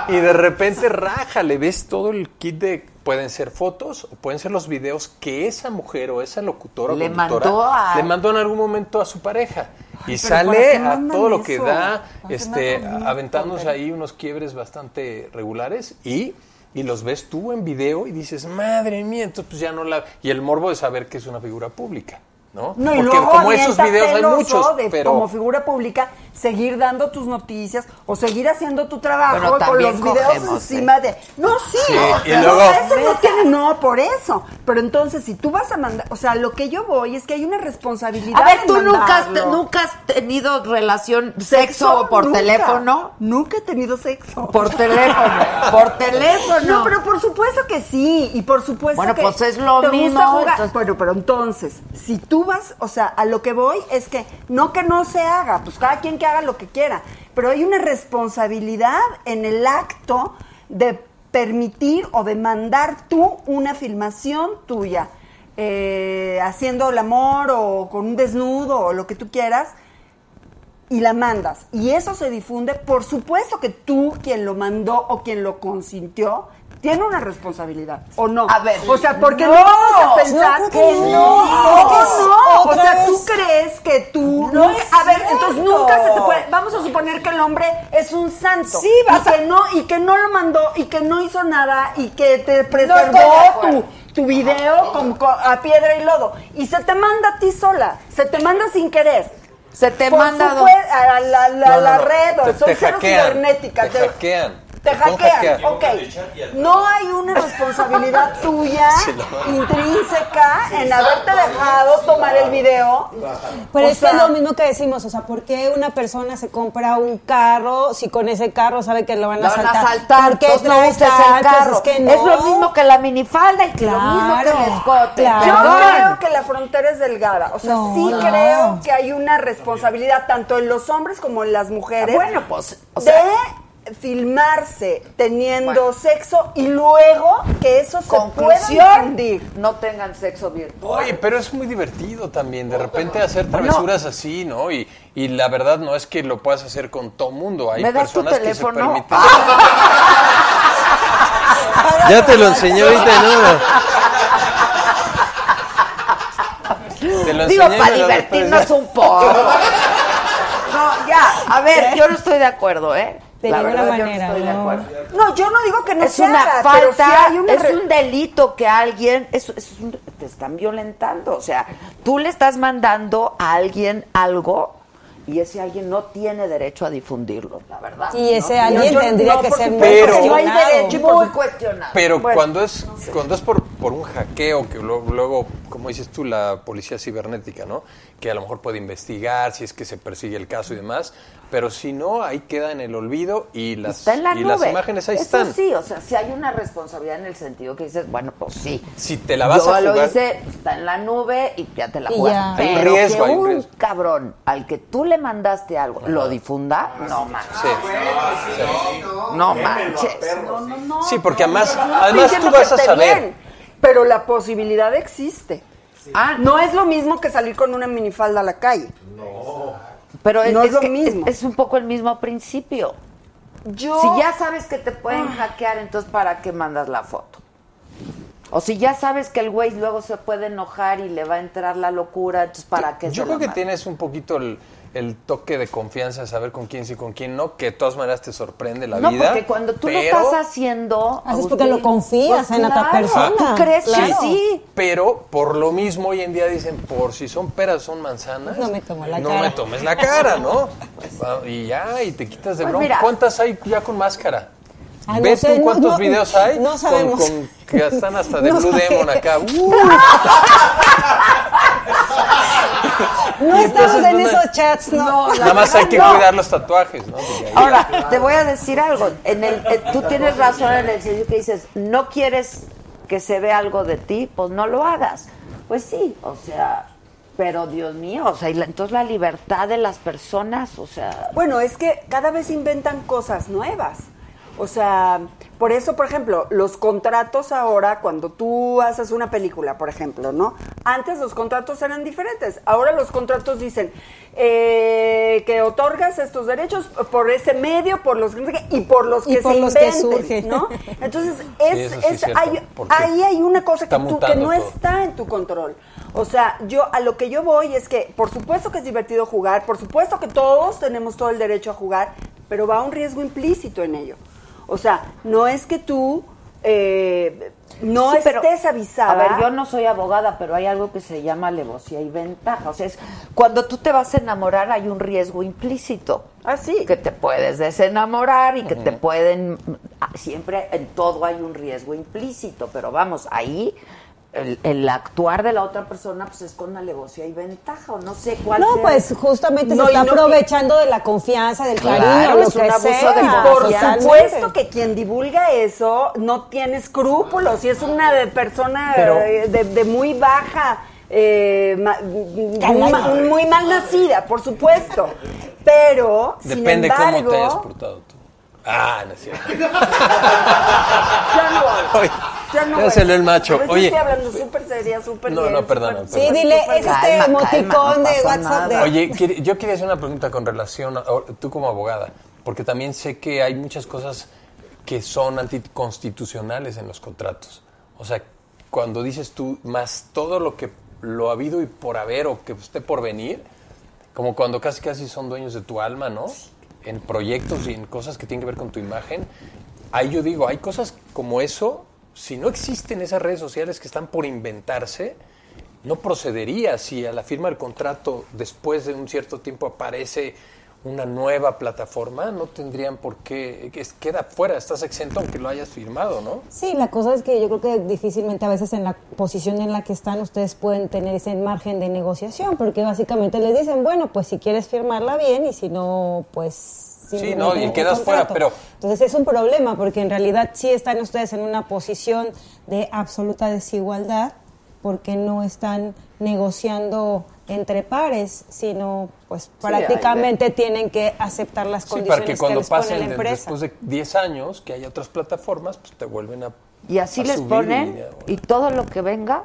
Y de repente raja, le ves todo el kit de. Pueden ser fotos o pueden ser los videos que esa mujer o esa locutora o Le mandó a- le mandó en algún momento a su pareja. Y pero ¿para sale a todo lo que da, este, aventándose ahí unos quiebres bastante regulares y, y los ves tú en video y dices, madre mía, entonces pues ya no la... Y el morbo de saber que es una figura pública, ¿no? No, y Porque luego como esos videos hay muchos, de, pero... como figura pública seguir dando tus noticias o seguir haciendo tu trabajo Bueno, con los videos cogemos, encima de no sí, Sí, y luego- eso no tiene no por eso pero entonces si tú vas a mandar o sea lo que yo voy es que hay una responsabilidad A ver, ¿tú nunca has, mandarlo. nunca has tenido relación, sexo, por nunca. teléfono? nunca he tenido sexo Por teléfono, por teléfono. No, pero por supuesto que sí, y por supuesto Bueno, que pues es lo te gusta mismo, jugar. entonces- Bueno, pero entonces, si tú o sea, a lo que voy es que no que no se haga, pues cada quien que haga lo que quiera, pero hay una responsabilidad en el acto de permitir o demandar tú una filmación tuya, eh, haciendo el amor o con un desnudo o lo que tú quieras, y la mandas. Y eso se difunde, por supuesto que tú, quien lo mandó o quien lo consintió, tiene una responsabilidad, ¿o no? A ver, o sea, porque no, no, vamos a pensar no, que que no. O sea, tú crees que tú No nunca- a ver, cierto. entonces nunca se te puede, vamos a suponer que el hombre es un santo. Sí, y vas a- que no y que no lo mandó y que no hizo nada y que te preservó tu tu video con- con- a piedra y lodo y se te manda a ti sola, se te manda sin querer. Se te Por manda a la, la- No, no, la red o Te- soy te cero hackean, cibernética. te hackean. Te hackean, ok. No hay una responsabilidad *laughs* tuya intrínseca en haberte dejado tomar el video. Pero O es sea, que es lo mismo que decimos, o sea, ¿por qué una persona se compra un carro si con ese carro sabe que lo van a La van a asaltar? asaltar, ¿Por qué no uses el carro. Es, que no. Es lo mismo que la minifalda y que lo mismo que el Claro, escote. claro. Yo creo que la frontera es delgada. O sea, No, sí no. creo que hay una responsabilidad tanto en los hombres como en las mujeres. Bueno, pues, o sea- de filmarse teniendo sexo y luego que eso se pueda difundir. no tengan sexo virtual. Oye, pero es muy divertido también, de repente hacer travesuras así, ¿no? Y, y la verdad no es que lo puedas hacer con todo mundo. Hay ¿Me das tu personas que se permiten. *laughs* ya te lo enseñé ahorita, ¿no? Te lo Digo, para divertirnos un poco. No, ya, a ver, yo no estoy de acuerdo, ¿eh? De La ninguna verdad, yo no manera, estoy de no. acuerdo. No, yo no digo que no es se una haga, pero sí falta, hay una es re- un delito que alguien, es, es un- te están violentando, o sea, tú le estás mandando a alguien algo y ese alguien no tiene derecho a difundirlo, la verdad. Y ese ¿no? alguien yo- tendría no, que por ser muy Pero- que no hay cuestionado. derecho Muy cuestionado. Pero Bueno. cuando es cuando es por, por un hackeo, que luego, luego, como dices tú, la policía cibernética, ¿no? Que a lo mejor puede investigar si es que se persigue el caso y demás, pero si no, ahí queda en el olvido y las, Está en la y nube. las imágenes ahí Eso están. sí, o sea, si hay una responsabilidad en el sentido que dices, bueno, pues sí. Si te la vas Yo a lo jugar, hice, está en la nube y ya te la. Hay un Pero riesgo, que hay un riesgo. cabrón al que tú le mandaste algo lo difunda, no manches. sí. No manches. No, no, no. Sí, porque además- no, no además tú vas a saber. bien, pero la posibilidad existe. Ah, No es lo mismo que salir con una minifalda a la calle. Pero es, no es es lo que mismo. Es, es un poco el mismo principio. Yo Si ya sabes que te pueden hackear, entonces ¿para qué mandas la foto? O si ya sabes que el güey luego se puede enojar y le va a entrar la locura, entonces ¿para qué Yo se creo que tienes un poquito el, el toque de confianza, saber con quién sí, con quién no, que de todas maneras te sorprende la No, vida. porque cuando tú pero, lo estás haciendo... Haces Agustín, porque lo confías pues en otra claro, persona. ¿Tú crees que sí? Pero por lo mismo hoy en día dicen, por si son peras, son manzanas. No me tomo la no cara. me tomes la cara, ¿no? *laughs* Ah, y ya, y te quitas de Pues bronca. mira. ¿Cuántas hay ya con máscara? Ay, no Ve sé, tú no- cuántos no- videos hay no con- sabemos. Con, que están hasta de *laughs* No Blue. Demon acá. Uh, *laughs* No estamos entonces, en esos chats, no. Nada más hay que No. cuidar los tatuajes, ¿no? Ahora, te voy a decir algo. En el, eh, tú tienes razón en el sentido que dices, no quieres que se vea algo de ti, pues no lo hagas. Pues sí, o sea, pero Dios mío, o sea, y la- entonces la libertad de las personas, o sea... Bueno, es que cada vez inventan cosas nuevas. O sea, por eso, por ejemplo, los contratos ahora, cuando tú haces una película, por ejemplo, ¿no? Antes los contratos eran diferentes. Ahora los contratos dicen eh, que otorgas estos derechos por ese medio, por los y por los Y que por se los que inventen, surgen. ¿no? *laughs* Entonces, es, sí es hay- ahí hay una cosa que, tú, que no todo. está en tu control. O sea, yo a lo que yo voy es que por supuesto que es divertido jugar, por supuesto que todos tenemos todo el derecho a jugar, pero va un riesgo implícito en ello. O sea, no es que tú eh, no Sí, pero, estés avisada. A ver, yo no soy abogada, pero hay algo que se llama alevosía y ventaja. O sea, es, cuando tú te vas a enamorar hay un riesgo implícito. Ah, sí. Que te puedes desenamorar y que te pueden... ah, Siempre en todo hay un riesgo implícito, pero vamos, ahí el, el actuar de la otra persona pues es con alevosía y ventaja, o no sé cuál No, sea. pues justamente No, se está no- aprovechando de la confianza, del Claro, cariño, es lo un abuso sea. de Por supuesto que quien divulga eso no tiene escrúpulos y es una de- persona Pero- eh, de, de muy baja, eh, ma- muy, ma- muy mal nacida, por supuesto. Pero, sin Depende cómo te hayas embargo, portado. Ah, no es cierto. *laughs* Ya no. Oye, Ya no ya salió el macho. Pero Oye. estoy hablando súper seria, súper No, bien. no, perdona, perdona. Sí, dile, es este emoticón de WhatsApp de... Oye, yo quería hacer una pregunta con relación a, a- tú como abogada, porque también sé que hay muchas cosas que son anticonstitucionales en los contratos. O sea, cuando dices tú más todo lo que lo ha habido y por haber o que esté por venir, como cuando casi casi son dueños de tu alma, ¿no? En proyectos y en cosas que tienen que ver con tu imagen. Ahí yo digo, hay cosas como eso, si no existen esas redes sociales que están por inventarse, no procedería si a la firma del contrato después de un cierto tiempo aparece una nueva plataforma, no tendrían por qué, queda fuera, estás exento aunque lo hayas firmado, ¿no? Sí, la cosa es que yo creo que difícilmente a veces en la posición en la que están ustedes pueden tener ese margen de negociación, porque básicamente les dicen, bueno, pues si quieres firmarla bien y si no, pues... simplemente no, y quedas fuera, pero- Entonces es un problema, porque en realidad sí están ustedes en una posición de absoluta desigualdad, porque no están negociando entre pares, sino pues prácticamente tienen que aceptar las Sí, condiciones para que cuando les pone pasen la de- empresa. después de 10 años, que haya otras plataformas, pues te vuelven a Y así a les subir ponen y todo lo que venga.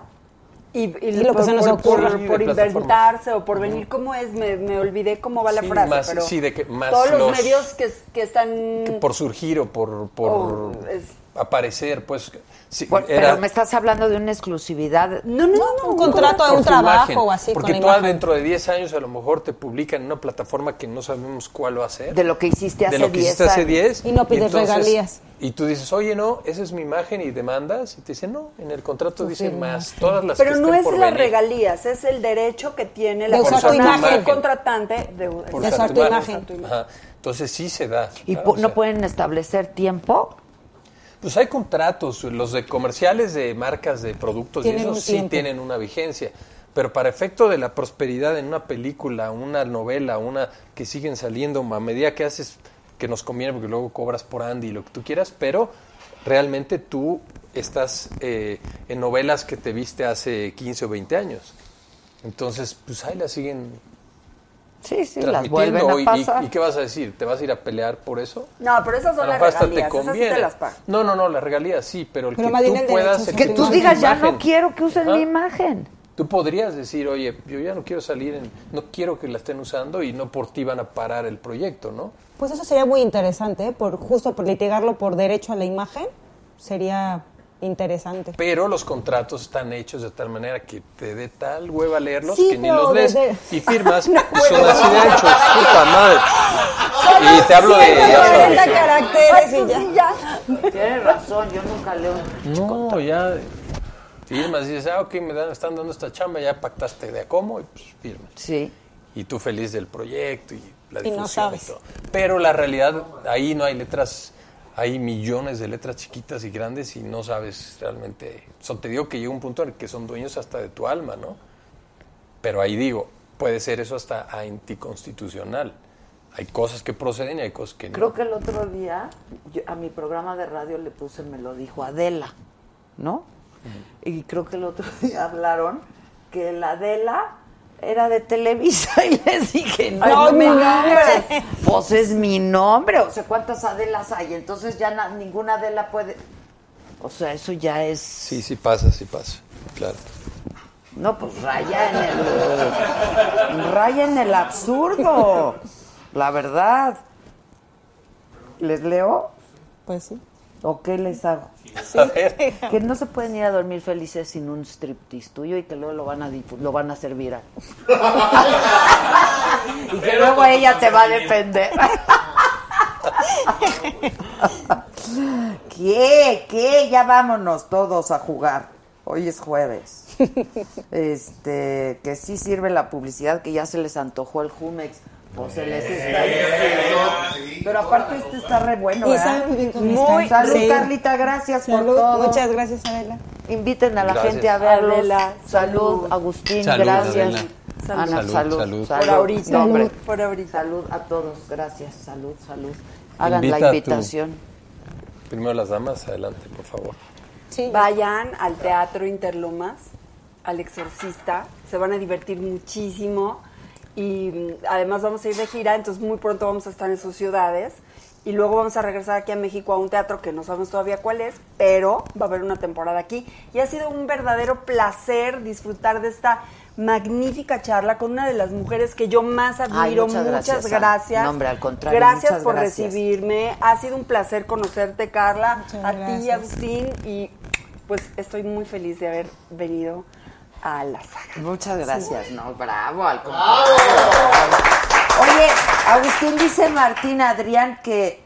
Y, y Y lo que por, se nos ocurra. por- Sí, por inventarse o por venir, ¿cómo es? Me, me olvidé cómo va la Sí, frase, más- pero sí, de que más todos los, los- medios que, que están... que por surgir o por, por Oh, es- aparecer, pues sí, Bueno, era- Pero me estás hablando de una exclusividad. No, no, no, un contrato de un trabajo imagen. o así Porque con tú dentro de 10 años a lo mejor te publican en una plataforma que no sabemos cuál va a ser. De lo que hiciste hace de lo que 10 hiciste hace años. 10. Y no pides regalías. Y tú dices, oye, no, esa es mi imagen y demandas. Y te dicen, no, en el contrato Tú dice más. Todas las Pero que no estén es por las venir. regalías, es el derecho que tiene la De usar tu persona imagen. el contratante de, usar tu imagen. Ajá. Entonces sí se da. ¿Y claro, o no sea. pueden establecer tiempo? Pues hay contratos, los de comerciales de marcas de productos y eso sí tiempo. tienen una vigencia. Pero para efecto de la prosperidad en una película, una novela, una que siguen saliendo a medida que haces que nos conviene porque luego cobras por Andy y lo que tú quieras, pero realmente tú estás eh, en novelas que te viste hace 15 o 20 años. Entonces, pues ahí la siguen Sí, sí, las transmitiendo. vuelven a y- y- pasar. ¿Y, qué vas a decir? ¿Te vas a ir a pelear por eso? No, pero esas son las regalías, te esas sí te conviene. las pagan. No, no, no, las regalías sí, pero el Pero que tú puedas... el Que tu tú digas, ya imagen. no quiero que usen Ajá. mi imagen. Tú podrías decir, oye, yo ya no quiero salir, en, no quiero que la estén usando y no por ti van a parar el proyecto, ¿no? Pues eso sería muy interesante, ¿eh? por justo por litigarlo por derecho a la imagen, sería interesante. Pero los contratos están hechos de tal manera que te dé tal hueva leerlos Sí, que ni los lees desde- y firmas *laughs* No, y son así de hechos, puta madre. Y te hablo de... ya sabes. 140 caracteres y ya. Tienes razón, yo nunca leo. No, ya firmas y dices, ah, ok, me dan, están dando esta chamba, ya pactaste de a cómo y pues firmas. Sí. Y tú feliz del proyecto y la Y no difusión y, sabes. todo. Pero la realidad, ahí no hay letras, hay millones de letras chiquitas y grandes y no sabes realmente. Te digo que llega un punto en el que son dueños hasta de tu alma, ¿no? Pero ahí digo, puede ser eso hasta anticonstitucional. Hay cosas que proceden y hay cosas que no. Creo que el otro día yo- a mi programa de radio le puse, me lo dijo Adela, ¿no? Y creo que el otro *laughs* día hablaron que la Adela era de Televisa *laughs* y les dije, no, Ay, me mi nombre. Pues es mi nombre, o sea, ¿cuántas Adelas hay? Entonces ya na- ninguna Adela puede... O sea, eso ya es... Sí, sí pasa, sí pasa, claro. No, pues raya en el... raya en el absurdo. La verdad. ¿Les leo? Pues sí. ¿O qué les hago? *laughs* Que no se pueden ir a dormir felices sin un striptease tuyo y que luego lo van a lo van a hacer viral. *laughs* y que luego ella te va a defender. *laughs* ¿Qué? ¿Qué? Ya vámonos todos a jugar. Hoy es jueves. Este, que sí sirve la publicidad, que ya se les antojó el Jumex. O se les está diciendo. Pero aparte este está re bueno, Y ¿verdad? sabe muy bien cómo Muy- está. Salud, Sí. Carlita, gracias por Salud. todo. Muchas gracias, Adela. Inviten a la Gracias. gente a verlos. Adela, salud, salud. Agustín, Salud, gracias. Adela. Ana, Salud, salud, salud. salud. Por ahorita. Salud, por ahorita. Salud a todos, gracias. Salud, salud. Hagan Invita la tu- invitación. Primero las damas, adelante, por favor. Sí. Vayan al Teatro Interlomas, al Exorcista, se van a divertir muchísimo y mm, además vamos a ir de gira, entonces muy pronto vamos a estar en sus ciudades y luego vamos a regresar aquí a México a un teatro que no sabemos todavía cuál es, pero va a haber una temporada aquí. Y ha sido un verdadero placer disfrutar de esta magnífica charla con una de las mujeres que yo más Ay, admiro. muchas muchas gracias, gracias. Ana. No, hombre, al contrario, Gracias muchas por gracias. recibirme. Ha sido un placer conocerte, Carla, Muchas a ti, gracias. Agustín, y pues estoy muy feliz de haber venido a la saga. Muchas gracias, no, bravo, al contrario. Oye, Agustín dice Martín Adrián que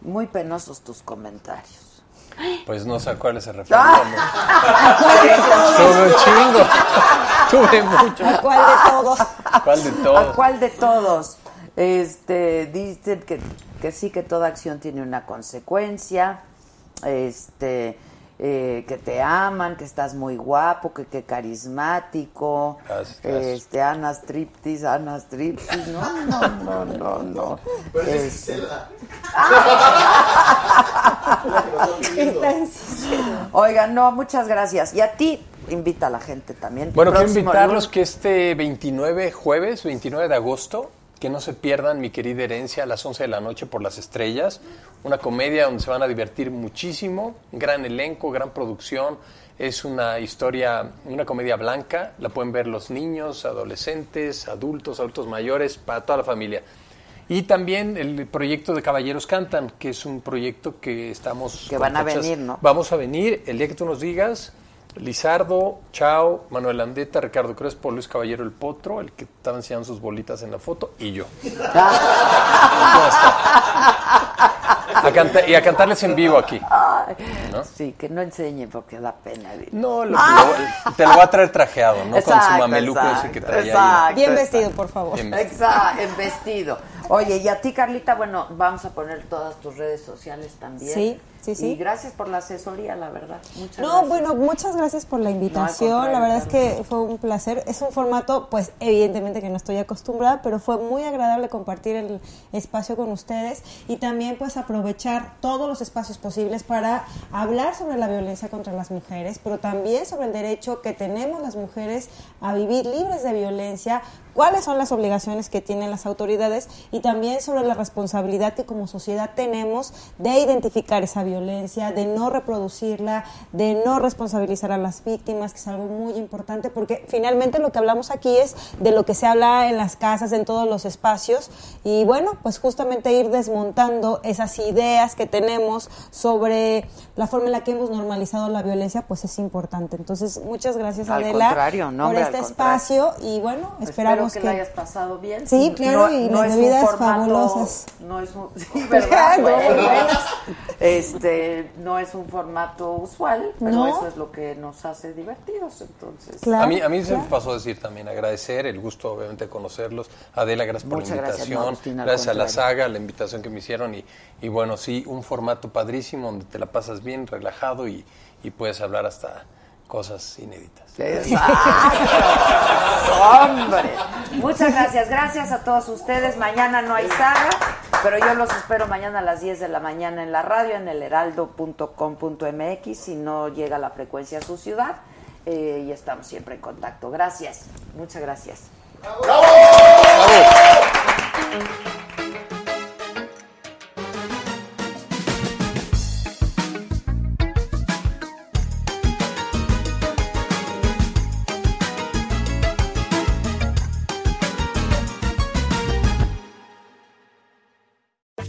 muy penosos tus comentarios. Pues no sé a cuáles se refería. Ah. Tuve un chingo. *laughs* Tuve mucho. ¿A cuál de todos? ¿Cuál de ¿A todos? cuál de todos? Este, dicen que, que sí que toda acción tiene una consecuencia. Este, eh, que te aman, que estás muy guapo, que, que carismático. Gracias, gracias. Este, Ana Striptease, Ana Striptease. No, no, no, no, no. Pero es Este, Gisela. *laughs* Oigan, no, muchas gracias. Y a ti, invita a la gente también. Bueno, quiero invitarlos lunes. que este 29, jueves 29 de agosto, que no se pierdan mi querida herencia a las 11 de la noche por las estrellas. Una comedia donde se van a divertir muchísimo. Gran elenco, gran producción. Es una historia, una comedia blanca. La pueden ver los niños, adolescentes, adultos, adultos mayores, para toda la familia. Y también el proyecto de Caballeros Cantan, que es un proyecto que estamos... Que van a venir, ¿no? Vamos a venir el día que tú nos digas. Lizardo, Chao, Manuel Andeta, Ricardo Crespo, Luis Caballero el Potro, el que estaba enseñando sus bolitas en la foto, y yo. *laughs* A canta- y a cantarles en vivo aquí. Sí, que no enseñe porque da pena. dile. No, lo- lo- te lo voy a traer trajeado, ¿no? Con su Exacto, mameluco ese que traía ahí. exacto, Bien vestido, por favor. Bien vestido. Exacto, en vestido. Oye, y a ti, Carlita, bueno, vamos a poner todas tus redes sociales también. Sí, sí, sí. Y gracias por la asesoría, la verdad. Muchas No, gracias. bueno, muchas gracias por la invitación. la verdad es que fue un placer. Es un formato, pues evidentemente que no estoy acostumbrada, pero fue muy agradable compartir el espacio con ustedes y también pues aprovechar todos los espacios posibles para hablar sobre la violencia contra las mujeres, pero también sobre el derecho que tenemos las mujeres a vivir libres de violencia, cuáles son las obligaciones que tienen las autoridades y también sobre la responsabilidad que como sociedad tenemos de identificar esa violencia, de no reproducirla, de no responsabilizar a las víctimas, que es algo muy importante porque finalmente lo que hablamos aquí es de lo que se habla en las casas, en todos los espacios y bueno, pues justamente ir desmontando esas ideas que tenemos sobre la forma en la que hemos normalizado la violencia, pues es importante. Entonces, muchas gracias Al Adela contrario, no, por hombre, este al espacio y bueno, Espero que, que, la hayas pasado bien. Sí, claro, y las es un bebidas formato- fabulosas. No es un. *laughs* *laughs* No, este, no es un formato usual, pero No. eso es lo que nos hace divertidos, entonces. a mí, a mí se me pasó a decir también agradecer, el gusto obviamente de conocerlos. Adela, gracias por Muchas la gracias, no, invitación. Agustín, al gracias a la saga, la invitación que me hicieron. Y, y bueno, sí, un formato padrísimo donde te la pasas bien, relajado y, y puedes hablar hasta cosas inéditas. *laughs* ¡Hombre! Muchas gracias. Gracias a todos ustedes. Mañana no hay saga, pero yo los espero mañana a las 10 de la mañana en la radio, en el heraldo.com.mx, si no llega la frecuencia a su ciudad. eh, y estamos siempre en contacto. Gracias. Muchas gracias.